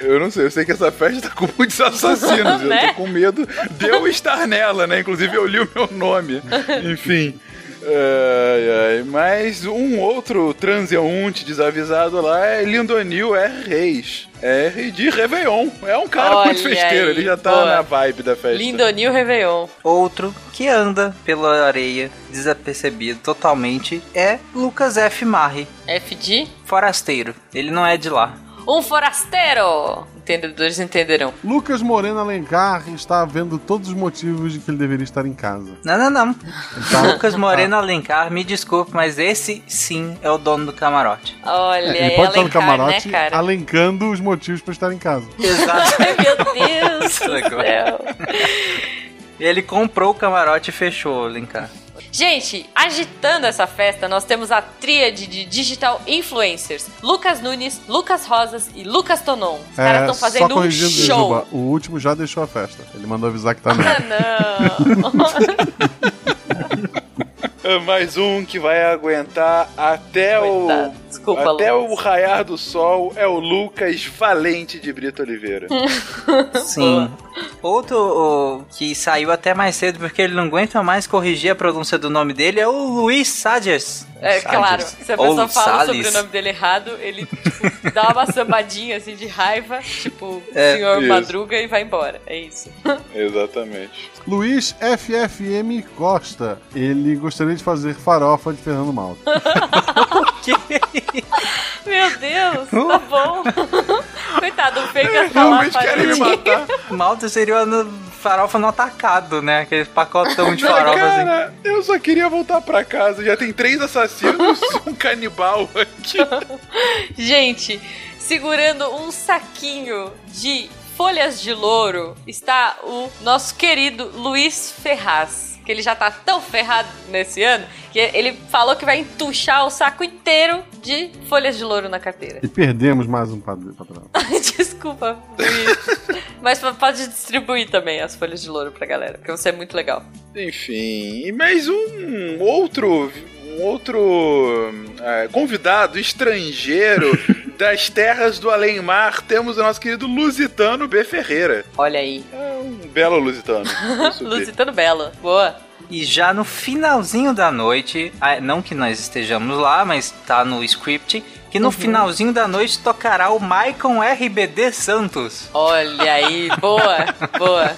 Eu não sei, eu sei que essa festa tá com muitos assassinos. Eu Né? tô com medo de eu estar nela, né? Inclusive eu li o meu nome. Enfim. Ai, ai. Mas um outro transeunte desavisado lá é Lindonil R. Reis. R de Réveillon. É um cara Olha muito festeiro, aí, ele já tá boa. na vibe da festa. Lindonil Réveillon. Outro que anda pela areia, desapercebido totalmente, é Lucas F. Marri, FD? forasteiro. Ele não é de lá. Um forasteiro! Entendedores entenderão. Lucas Moreno Alencar está vendo todos os motivos de que ele deveria estar em casa. Não, não, não. Ele tá- Lucas Moreno Alencar, me desculpe, mas esse sim é o dono do camarote. Olha, É, ele pode estar no Alencar, camarote né, cara? alencando os motivos para estar em casa. *laughs* Exato. Ai, meu Deus do Legal. céu. Ele comprou o camarote e fechou, Alencar. Gente, agitando essa festa, nós temos a tríade de digital influencers. Lucas Nunes, Lucas Rosas e Lucas Tonon. Os caras estão fazendo um show. Juba, o último já deixou a festa. Ele mandou avisar que tá *laughs* Ah, não. *laughs* É Mais um que vai aguentar até Coitado. o. Desculpa, até Lucas. o raiar do sol é o Lucas Valente de Brito Oliveira. *laughs* Sim. Outro o, que saiu até mais cedo porque ele não aguenta mais corrigir a pronúncia do nome dele é o Luiz Sadias. É, claro. Se a pessoa Ou fala Salles. sobre o nome dele errado, ele tipo, dá uma sambadinha assim de raiva, tipo, é, senhor isso. Madruga e vai embora. É isso. Exatamente. Luiz FFM Costa. Ele gostaria de fazer farofa de Fernando Malta. *laughs* Meu Deus, tá bom. *laughs* Coitado, o é, Realmente querem me matar. *laughs* Malta seria no farofa no atacado, né? Aquele pacotão de farofa. Cara, assim. eu só queria voltar pra casa. Já tem três assassinos e um canibal aqui. Gente, segurando um saquinho de folhas de louro está o nosso querido Luiz Ferraz que ele já tá tão ferrado nesse ano, que ele falou que vai entuchar o saco inteiro de folhas de louro na carteira. E perdemos mais um patrão. *laughs* Desculpa, Luiz. Mas pode distribuir também as folhas de louro pra galera, porque você é muito legal. Enfim, e mais um outro um outro é, convidado estrangeiro *laughs* das terras do além-mar, temos o nosso querido Lusitano B. Ferreira. Olha aí. É um belo Lusitano. *laughs* Lusitano belo. Boa. E já no finalzinho da noite, não que nós estejamos lá, mas tá no script, que no uhum. finalzinho da noite tocará o Maicon RBD Santos. Olha aí, boa, *laughs* boa.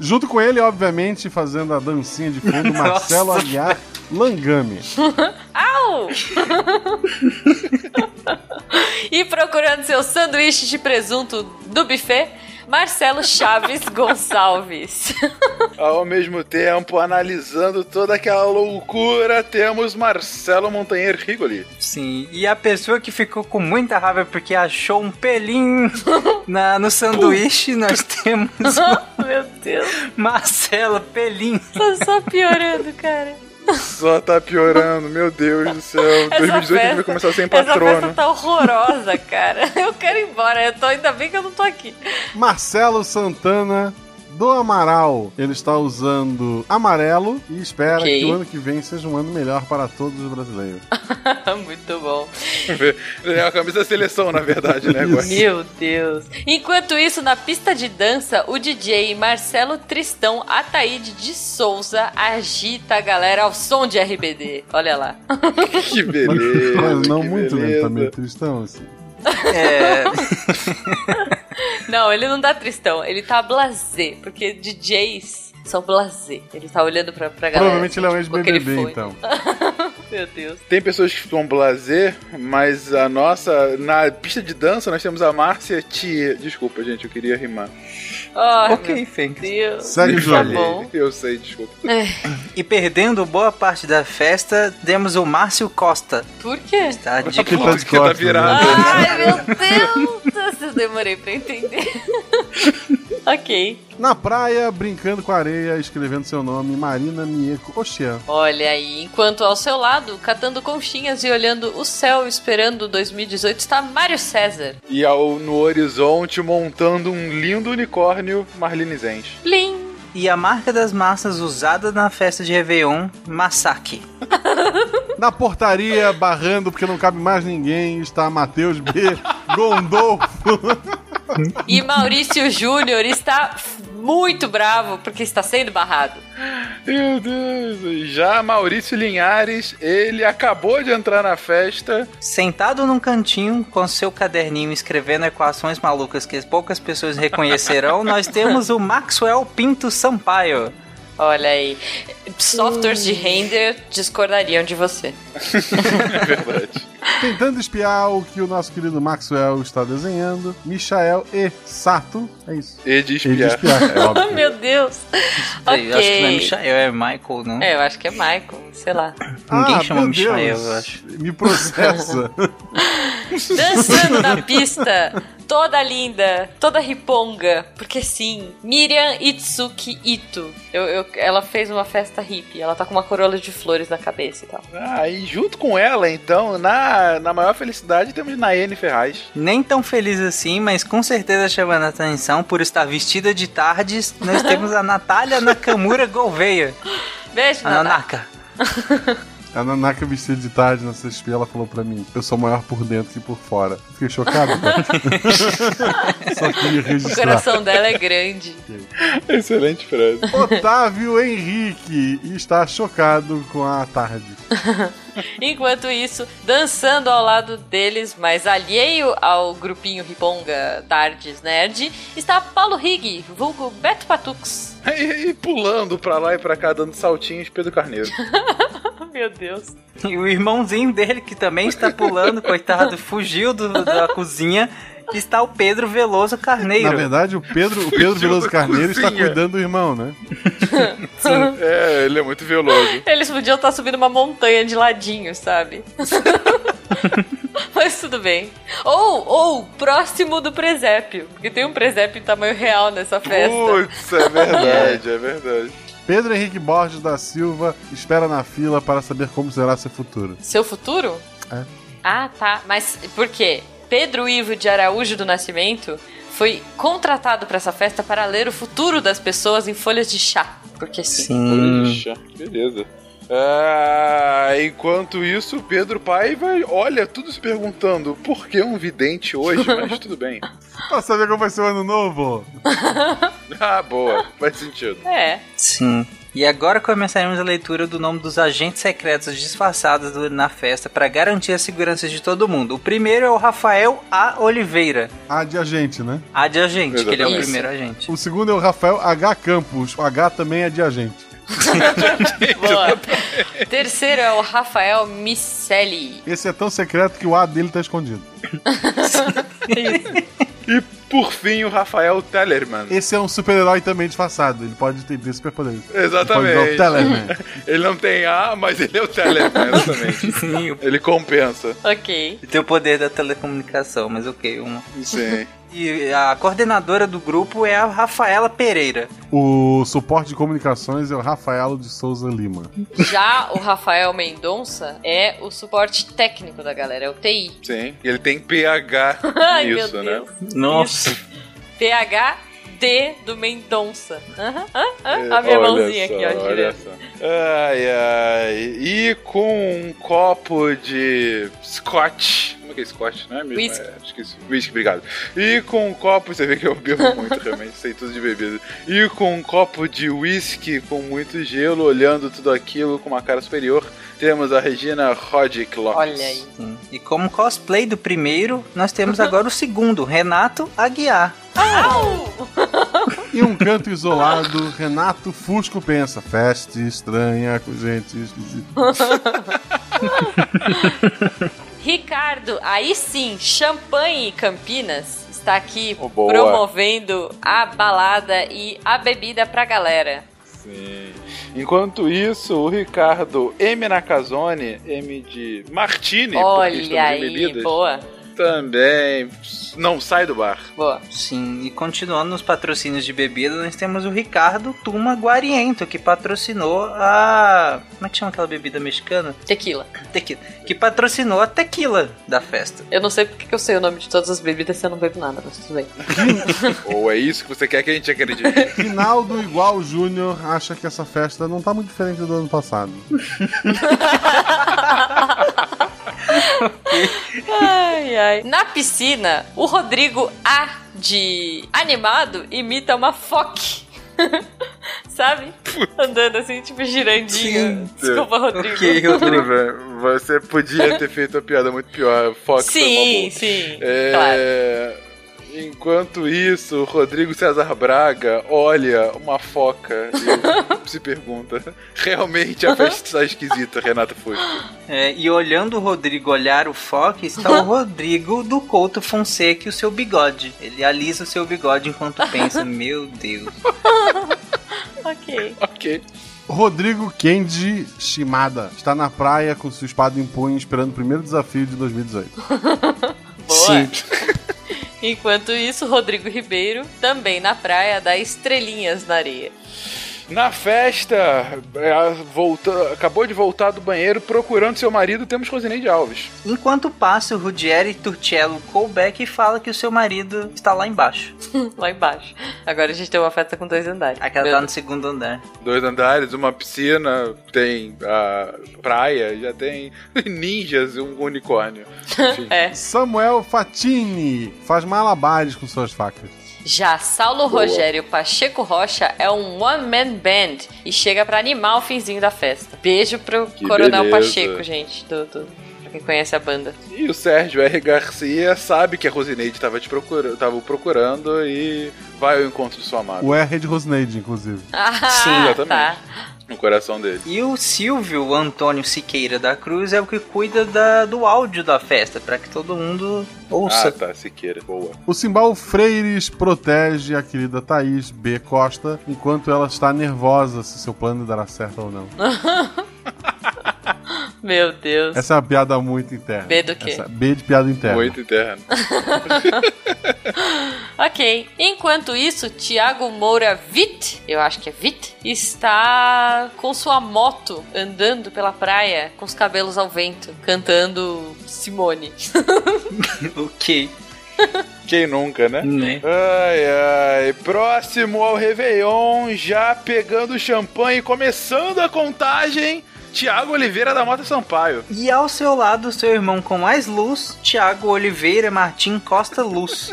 Junto com ele, obviamente, fazendo a dancinha de fundo, *laughs* Marcelo Aguiar Langame. *laughs* Au! *laughs* e procurando seu sanduíche de presunto do buffet, Marcelo Chaves Gonçalves. *laughs* Ao mesmo tempo, analisando toda aquela loucura, temos Marcelo Montanheiro Rigoli. Sim, e a pessoa que ficou com muita raiva porque achou um pelinho *laughs* na, no sanduíche, nós temos. *laughs* Meu Deus. Marcelo Pelinho. Tô só piorando, cara. Só tá piorando, meu Deus do céu. Essa 2018 festa, vai começar sem patrona. Essa festa tá horrorosa, cara. *laughs* Eu quero ir embora. Eu tô, ainda bem que eu não tô aqui. Marcelo Santana do Amaral, ele está usando amarelo e espera okay. que o ano que vem seja um ano melhor para todos os brasileiros. *laughs* Muito bom. É a camisa da seleção, na verdade, né? Meu Deus. Enquanto isso, na pista de dança, o DJ Marcelo Tristão Ataíde de Souza agita a galera ao som de RBD. Olha lá. *laughs* Que beleza. Mas não que muito, beleza. né? Também Tristão, assim. É. não, ele não dá tristão, ele tá blasé, porque DJs são blasé. Ele tá olhando pra, pra galera. Provavelmente ele é um ex-BBB, então. *laughs* Meu Deus. Tem pessoas que estão blasé, mas a nossa. Na pista de dança nós temos a Márcia Tia. Desculpa, gente, eu queria rimar. Oh, ok. Deus. Segue o jogo. Tá eu sei, desculpa. É. E perdendo boa parte da festa, temos o Márcio Costa. Por quê? Está de Porque tá, de Porque tá virado. Né? Ai, meu Deus! Eu demorei pra entender. *laughs* *laughs* ok. Na praia, brincando com a areia, escrevendo seu nome, Marina Mieko Ocean. Olha aí, enquanto ao seu lado, catando conchinhas e olhando o céu esperando 2018, está Mário César. E ao, no horizonte, montando um lindo unicórnio marlinizente. Plim! E a marca das massas usada na festa de Réveillon, Masaki. Na portaria, barrando porque não cabe mais ninguém, está Matheus B. Gondolfo. *laughs* E Maurício Júnior está muito bravo porque está sendo barrado. Meu Deus. Já Maurício Linhares, ele acabou de entrar na festa. Sentado num cantinho com seu caderninho escrevendo equações malucas que poucas pessoas reconhecerão, nós temos o Maxwell Pinto Sampaio. Olha aí. Softwares de render discordariam de você. é *laughs* verdade. Tentando espiar o que o nosso querido Maxwell está desenhando, Michael e Sato. É isso. E de espiar. E de espiar, é *laughs* óbvio. Meu Deus. okay. Eu acho que não é Michael, é Michael, não? É, eu acho que é Michael, sei lá. Ninguém ah, chama Michael, Deus. eu acho. Me processa. *laughs* Dançando na pista, toda linda, toda riponga, porque sim, Miriam Itsuki Ito. Eu, eu, ela fez uma festa hippie, ela tá com uma coroa de flores na cabeça e tal. Ah, e junto com ela, então, na, na maior felicidade, temos Nayane Ferraz. Nem tão feliz assim, mas com certeza chamando a atenção por estar vestida de tardes, nós temos a *laughs* Natália Nakamura Gouveia. Beijo, a Nanaka. *laughs* A Nanaka vestida de tarde na CSP, ela falou pra mim: Eu sou maior por dentro que por fora. Fiquei chocado, cara. *laughs* Só queria O registrar. coração dela é grande. *laughs* Excelente frase. Otávio Henrique está chocado com a tarde. *laughs* *laughs* Enquanto isso, dançando ao lado deles, mas alheio ao grupinho Riponga Tardes Nerd, está Paulo Rig, vulgo Beto Patux. E, e pulando pra lá e pra cá, dando saltinhos, Pedro Carneiro. *laughs* Meu Deus. E o irmãozinho dele, que também está pulando, coitado, *laughs* fugiu do- da cozinha, está o Pedro Veloso Carneiro. Na verdade, o Pedro, o Pedro *laughs* Veloso Carneiro está cozinha. cuidando do irmão, né? *laughs* É, ele é muito veloso. Eles podiam estar subindo uma montanha de ladinho, sabe? *laughs* Mas tudo bem. Ou, ou, próximo do presépio. Porque tem um presépio em tamanho real nessa festa. Putz, é verdade, é verdade. Pedro Henrique Borges da Silva espera na fila para saber como será seu futuro. Seu futuro? É. Ah, tá. Mas por quê? Pedro Ivo de Araújo do Nascimento foi contratado para essa festa para ler o futuro das pessoas em folhas de chá. Porque sim. Poxa, beleza. Ah, enquanto isso, o Pedro Pai vai, olha, tudo se perguntando por que um vidente hoje, *laughs* mas tudo bem. Pra saber como vai ser o ano novo. *laughs* Ah, boa, faz sentido. É. Sim. E agora começaremos a leitura do nome dos agentes secretos disfarçados do- na festa para garantir a segurança de todo mundo. O primeiro é o Rafael A. Oliveira. A de agente, né? A de agente, que ele é o Isso. primeiro agente. O segundo é o Rafael H. Campos. O H também é de agente. Boa. Terceiro é o Rafael Micelli. Esse é tão secreto que o A dele tá escondido. *laughs* E por fim, o Rafael Tellerman. Esse é um super-herói também disfarçado. Ele pode ter, superpoderes. Exatamente. Ele pode o Tellerman. *laughs* Ele não tem A, mas ele é o Tellerman, exatamente. *laughs* Sim, Ele compensa. Ok. e tem o poder da telecomunicação, mas ok, uma. Sim. E a coordenadora do grupo é a Rafaela Pereira. O suporte de comunicações é o Rafaelo de Souza Lima. Já o Rafael Mendonça é o suporte técnico da galera, é o TI. Sim. Ele tem PH *laughs* Ai, nisso, meu né? Nossa. PHD do Mendonça. Aham, aham, aham. A minha Olha mãozinha só, aqui, ó, Olha girando. Ai, ai. E com um copo de scotch. Como é que é scotch, não é mesmo? Whisky. É, esqueci. Whisky, obrigado. E com um copo, você vê que eu bebo *laughs* muito, realmente, sei tudo de bebida. E com um copo de whisky com muito gelo, olhando tudo aquilo com uma cara superior, temos a Regina Roddick Lopes. Olha aí. Sim. E como cosplay do primeiro, nós temos agora o segundo, Renato Aguiar. *laughs* E um canto isolado, Renato Fusco pensa: festa estranha com gente esquisita. *laughs* Ricardo, aí sim, Champanhe Campinas está aqui Oh, promovendo a balada e a bebida pra galera. Sim. Enquanto isso, o Ricardo M. Nakazone, M de Martini, porque Olha em aí, bebidas, boa, também não sai do bar. boa. Sim, e continuando nos patrocínios de bebida, nós temos o Ricardo Tuma Guariento, que patrocinou a. Como é que chama aquela bebida mexicana? Tequila. Tequila. Que patrocinou a tequila da festa. Eu não sei porque que eu sei o nome de todas as bebidas se eu não bebo nada, mas tudo bem. *laughs* Ou é isso que você quer que a gente acredite? *laughs* Rinaldo igual Júnior acha que essa festa não tá muito diferente do ano passado. *laughs* Ai, ai. Na piscina, o Rodrigo A de animado imita uma foque. *laughs* Sabe? Andando assim, tipo girandinho. Desculpa, Rodrigo. Ok, Rodrigo. Você podia ter feito uma piada muito pior. Fox uma Sim, boa. sim. Claro. Enquanto isso, o Rodrigo César Braga olha uma foca e se pergunta: *laughs* realmente a festa está esquisita, Renata Fusco. É, e olhando o Rodrigo olhar o foco, está o Rodrigo do Couto Fonseca e o seu bigode. Ele alisa o seu bigode enquanto pensa: *laughs* Meu Deus. Ok. Ok. Rodrigo Kendi Shimada está na praia com sua espada em punho esperando o primeiro desafio de 2018. *laughs* Boa. Enquanto isso, Rodrigo Ribeiro também na praia dá estrelinhas na areia. Na festa, é, volta, acabou de voltar do banheiro procurando seu marido, temos Rosineide Alves. Enquanto passa, o Ruggeri Turcello callback e fala que o seu marido está lá embaixo. *laughs* lá embaixo. Agora a gente tem uma festa com dois andares. Aquela tá no segundo andar. Dois andares, uma piscina, tem a praia, já tem *laughs* ninjas e um unicórnio. *laughs* é. Samuel Fatini faz malabares com suas facas. Já Saulo Boa. Rogério Pacheco Rocha é um one-man band e chega para animar o finzinho da festa. Beijo pro que Coronel beleza. Pacheco, gente, do, do, pra quem conhece a banda. E o Sérgio R. Garcia sabe que a Rosineide tava te procurando, tava procurando e vai ao encontro de sua amada. O R é de Rosineide, inclusive. Ah, Sim, exatamente. Tá no coração dele. E o Silvio Antônio Siqueira da Cruz é o que cuida da, do áudio da festa, para que todo mundo ouça. Ah, tá, Siqueira, boa. O Simbal Freires protege a querida Thaís B. Costa enquanto ela está nervosa se seu plano dará certo ou não. *laughs* *laughs* Meu Deus. Essa é uma piada muito interna. B do quê? Essa, B de piada interna. Muito interna. *laughs* ok. Enquanto isso, Tiago Moura Witt, eu acho que é Witt, está com sua moto andando pela praia com os cabelos ao vento, cantando Simone. *laughs* ok. Quem nunca, né? né? Ai, ai. Próximo ao Réveillon, já pegando champanhe e começando a contagem Tiago Oliveira da Mota Sampaio. E ao seu lado, seu irmão com mais luz, Tiago Oliveira Martim Costa Luz.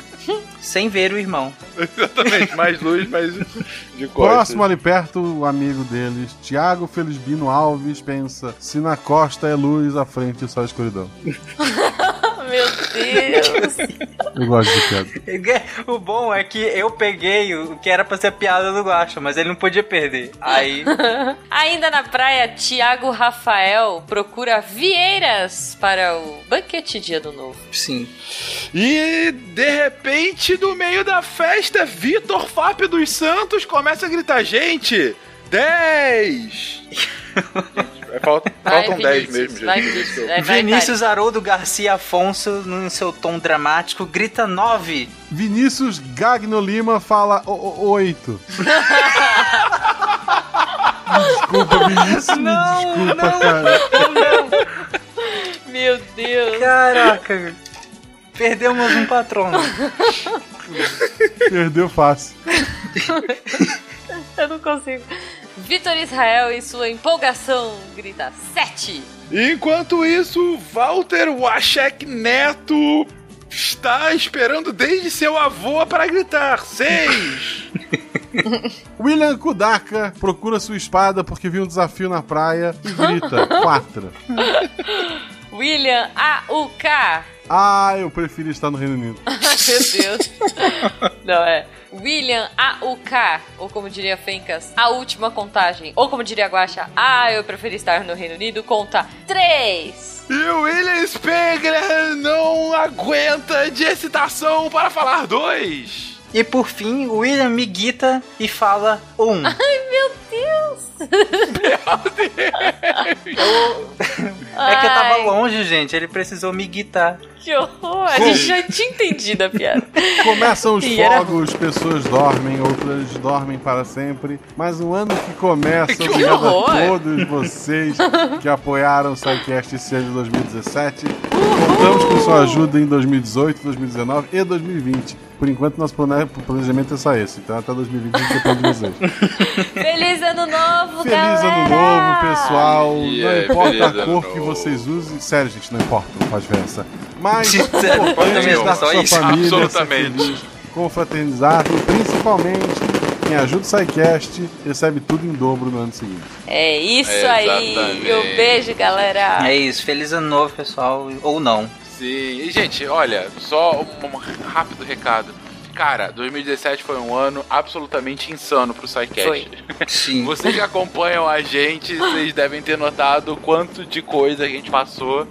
Sem ver o irmão. *laughs* Exatamente, mais luz, mais de costas. Próximo ali perto, o amigo deles, Tiago Felisbino Alves, pensa: se na costa é luz, à frente é só escuridão. *laughs* Meu Deus! Eu gosto de piada. *laughs* O bom é que eu peguei o que era pra ser piada do Guacha, mas ele não podia perder. Aí. Ainda na praia, Tiago Rafael procura vieiras para o banquete dia do novo. Sim. E de repente, do meio da festa, Vitor Fap dos Santos começa a gritar: gente! 10! Faltam, faltam 10 mesmo, vai, gente. Vinícius, vai, Vinícius Haroldo Garcia Afonso, no seu tom dramático, grita 9. Vinícius Gagno Lima fala 8. desculpa, Vinícius. Não, desculpa, não, cara. Não. Meu Deus. Caraca. Perdemos um patrono. Perdeu fácil. Eu não consigo. Vitor Israel, em sua empolgação, grita 7. Enquanto isso, Walter Wachek Neto está esperando desde seu avô para gritar 6. *laughs* William Kudaka procura sua espada porque viu um desafio na praia e grita 4. *laughs* William A.U.K. Ah, eu prefiro estar no Reino Unido. *laughs* Meu Deus. Não, é. William A.U.K. Ou como diria Fencas, a última contagem. Ou como diria Guacha, ah, eu prefiro estar no Reino Unido, conta 3. E o William Spengler não aguenta de excitação para falar 2. E por fim, o William Miguita e fala 1. Um. *laughs* Ai, meu Deus! Meu Deus! Eu... É que eu tava longe, gente. Ele precisou me guitar. Que horror! A gente já tinha entendido a piada. Começam os E era- fogos, pessoas dormem, outras dormem para sempre. Mas um ano que começa, Que obrigado a horror! todos vocês que apoiaram o SciCast esse ano de 2017. Contamos com sua ajuda em 2018, 2019 e 2020. Por enquanto, nosso plane- planejamento é só esse. Então, até 2020 a gente depende de vocês. Feliz ano novo, Feliz galera! ano novo, pessoal. não Yeah, importa feliz a cor que vocês usem. Sério, gente, não importa, não faz diferença. Mas o *laughs* Sério, importante importa é mesmo, estar com só sua isso. família, ser Absolutamente. feliz, confraternizar e principalmente quem ajuda o SciCast recebe tudo em dobro no ano seguinte. É isso É, aí. Um beijo, galera. É isso. Feliz ano novo, pessoal. Ou não. Sim, e gente, olha, só um, um rápido recado. Cara, 2017 foi um ano absolutamente insano pro SciCast. Foi. *laughs* Sim. Vocês que acompanham a gente, vocês devem ter notado o quanto de coisa a gente passou.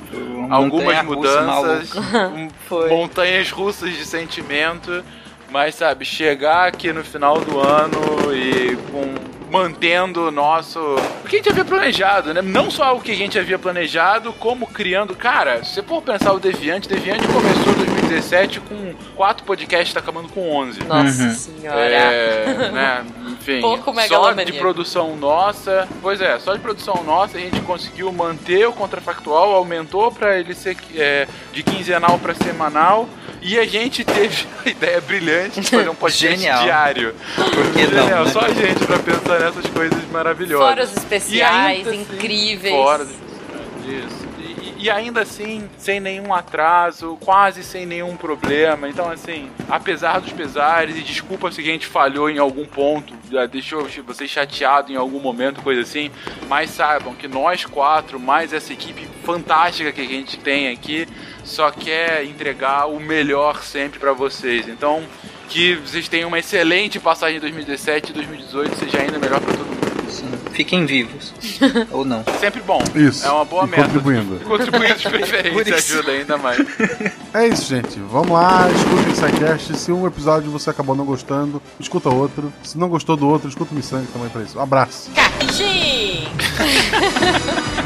Algumas mudanças, um- *laughs* Foi. montanhas russas de sentimento. Mas, sabe, chegar aqui no final do ano e com mantendo o nosso. O que a gente havia planejado, né? Não só o que a gente havia planejado, como criando. Cara, se você for pensar o Deviante, Deviante começou 2017 com quatro podcasts, tá acabando com 11. Nossa uhum. senhora. É, né, enfim. Pouco só de produção nossa. Pois é, só de produção nossa a gente conseguiu manter o contrafactual, aumentou para ele ser é, de quinzenal para semanal. E a gente teve *laughs* a ideia brilhante de fazer um podcast Genial. diário. Porque Genial, não, né? só a gente pra pensar nessas coisas maravilhosas. Fora os especiais, assim, incríveis. Fora isso e ainda assim, sem nenhum atraso, quase sem nenhum problema. Então, assim, apesar dos pesares, e desculpa se a gente falhou em algum ponto, deixou vocês chateado em algum momento, coisa assim, mas saibam que nós quatro, mais essa equipe fantástica que a gente tem aqui, só quer entregar o melhor sempre para vocês. Então, que vocês tenham uma excelente passagem em 2017 e 2018, seja ainda melhor para todo mundo. Sim. Fiquem vivos. *laughs* Ou não. Sempre bom. Isso. É uma boa e meta. Contribuindo. *laughs* Contribuindo de preferência ajuda ainda mais. É isso, gente. Vamos lá, escutem o SciCast. Se um episódio você acabou não gostando, escuta outro. Se não gostou do outro, escuta o Missang também pra isso. Um abraço. Catim! *laughs*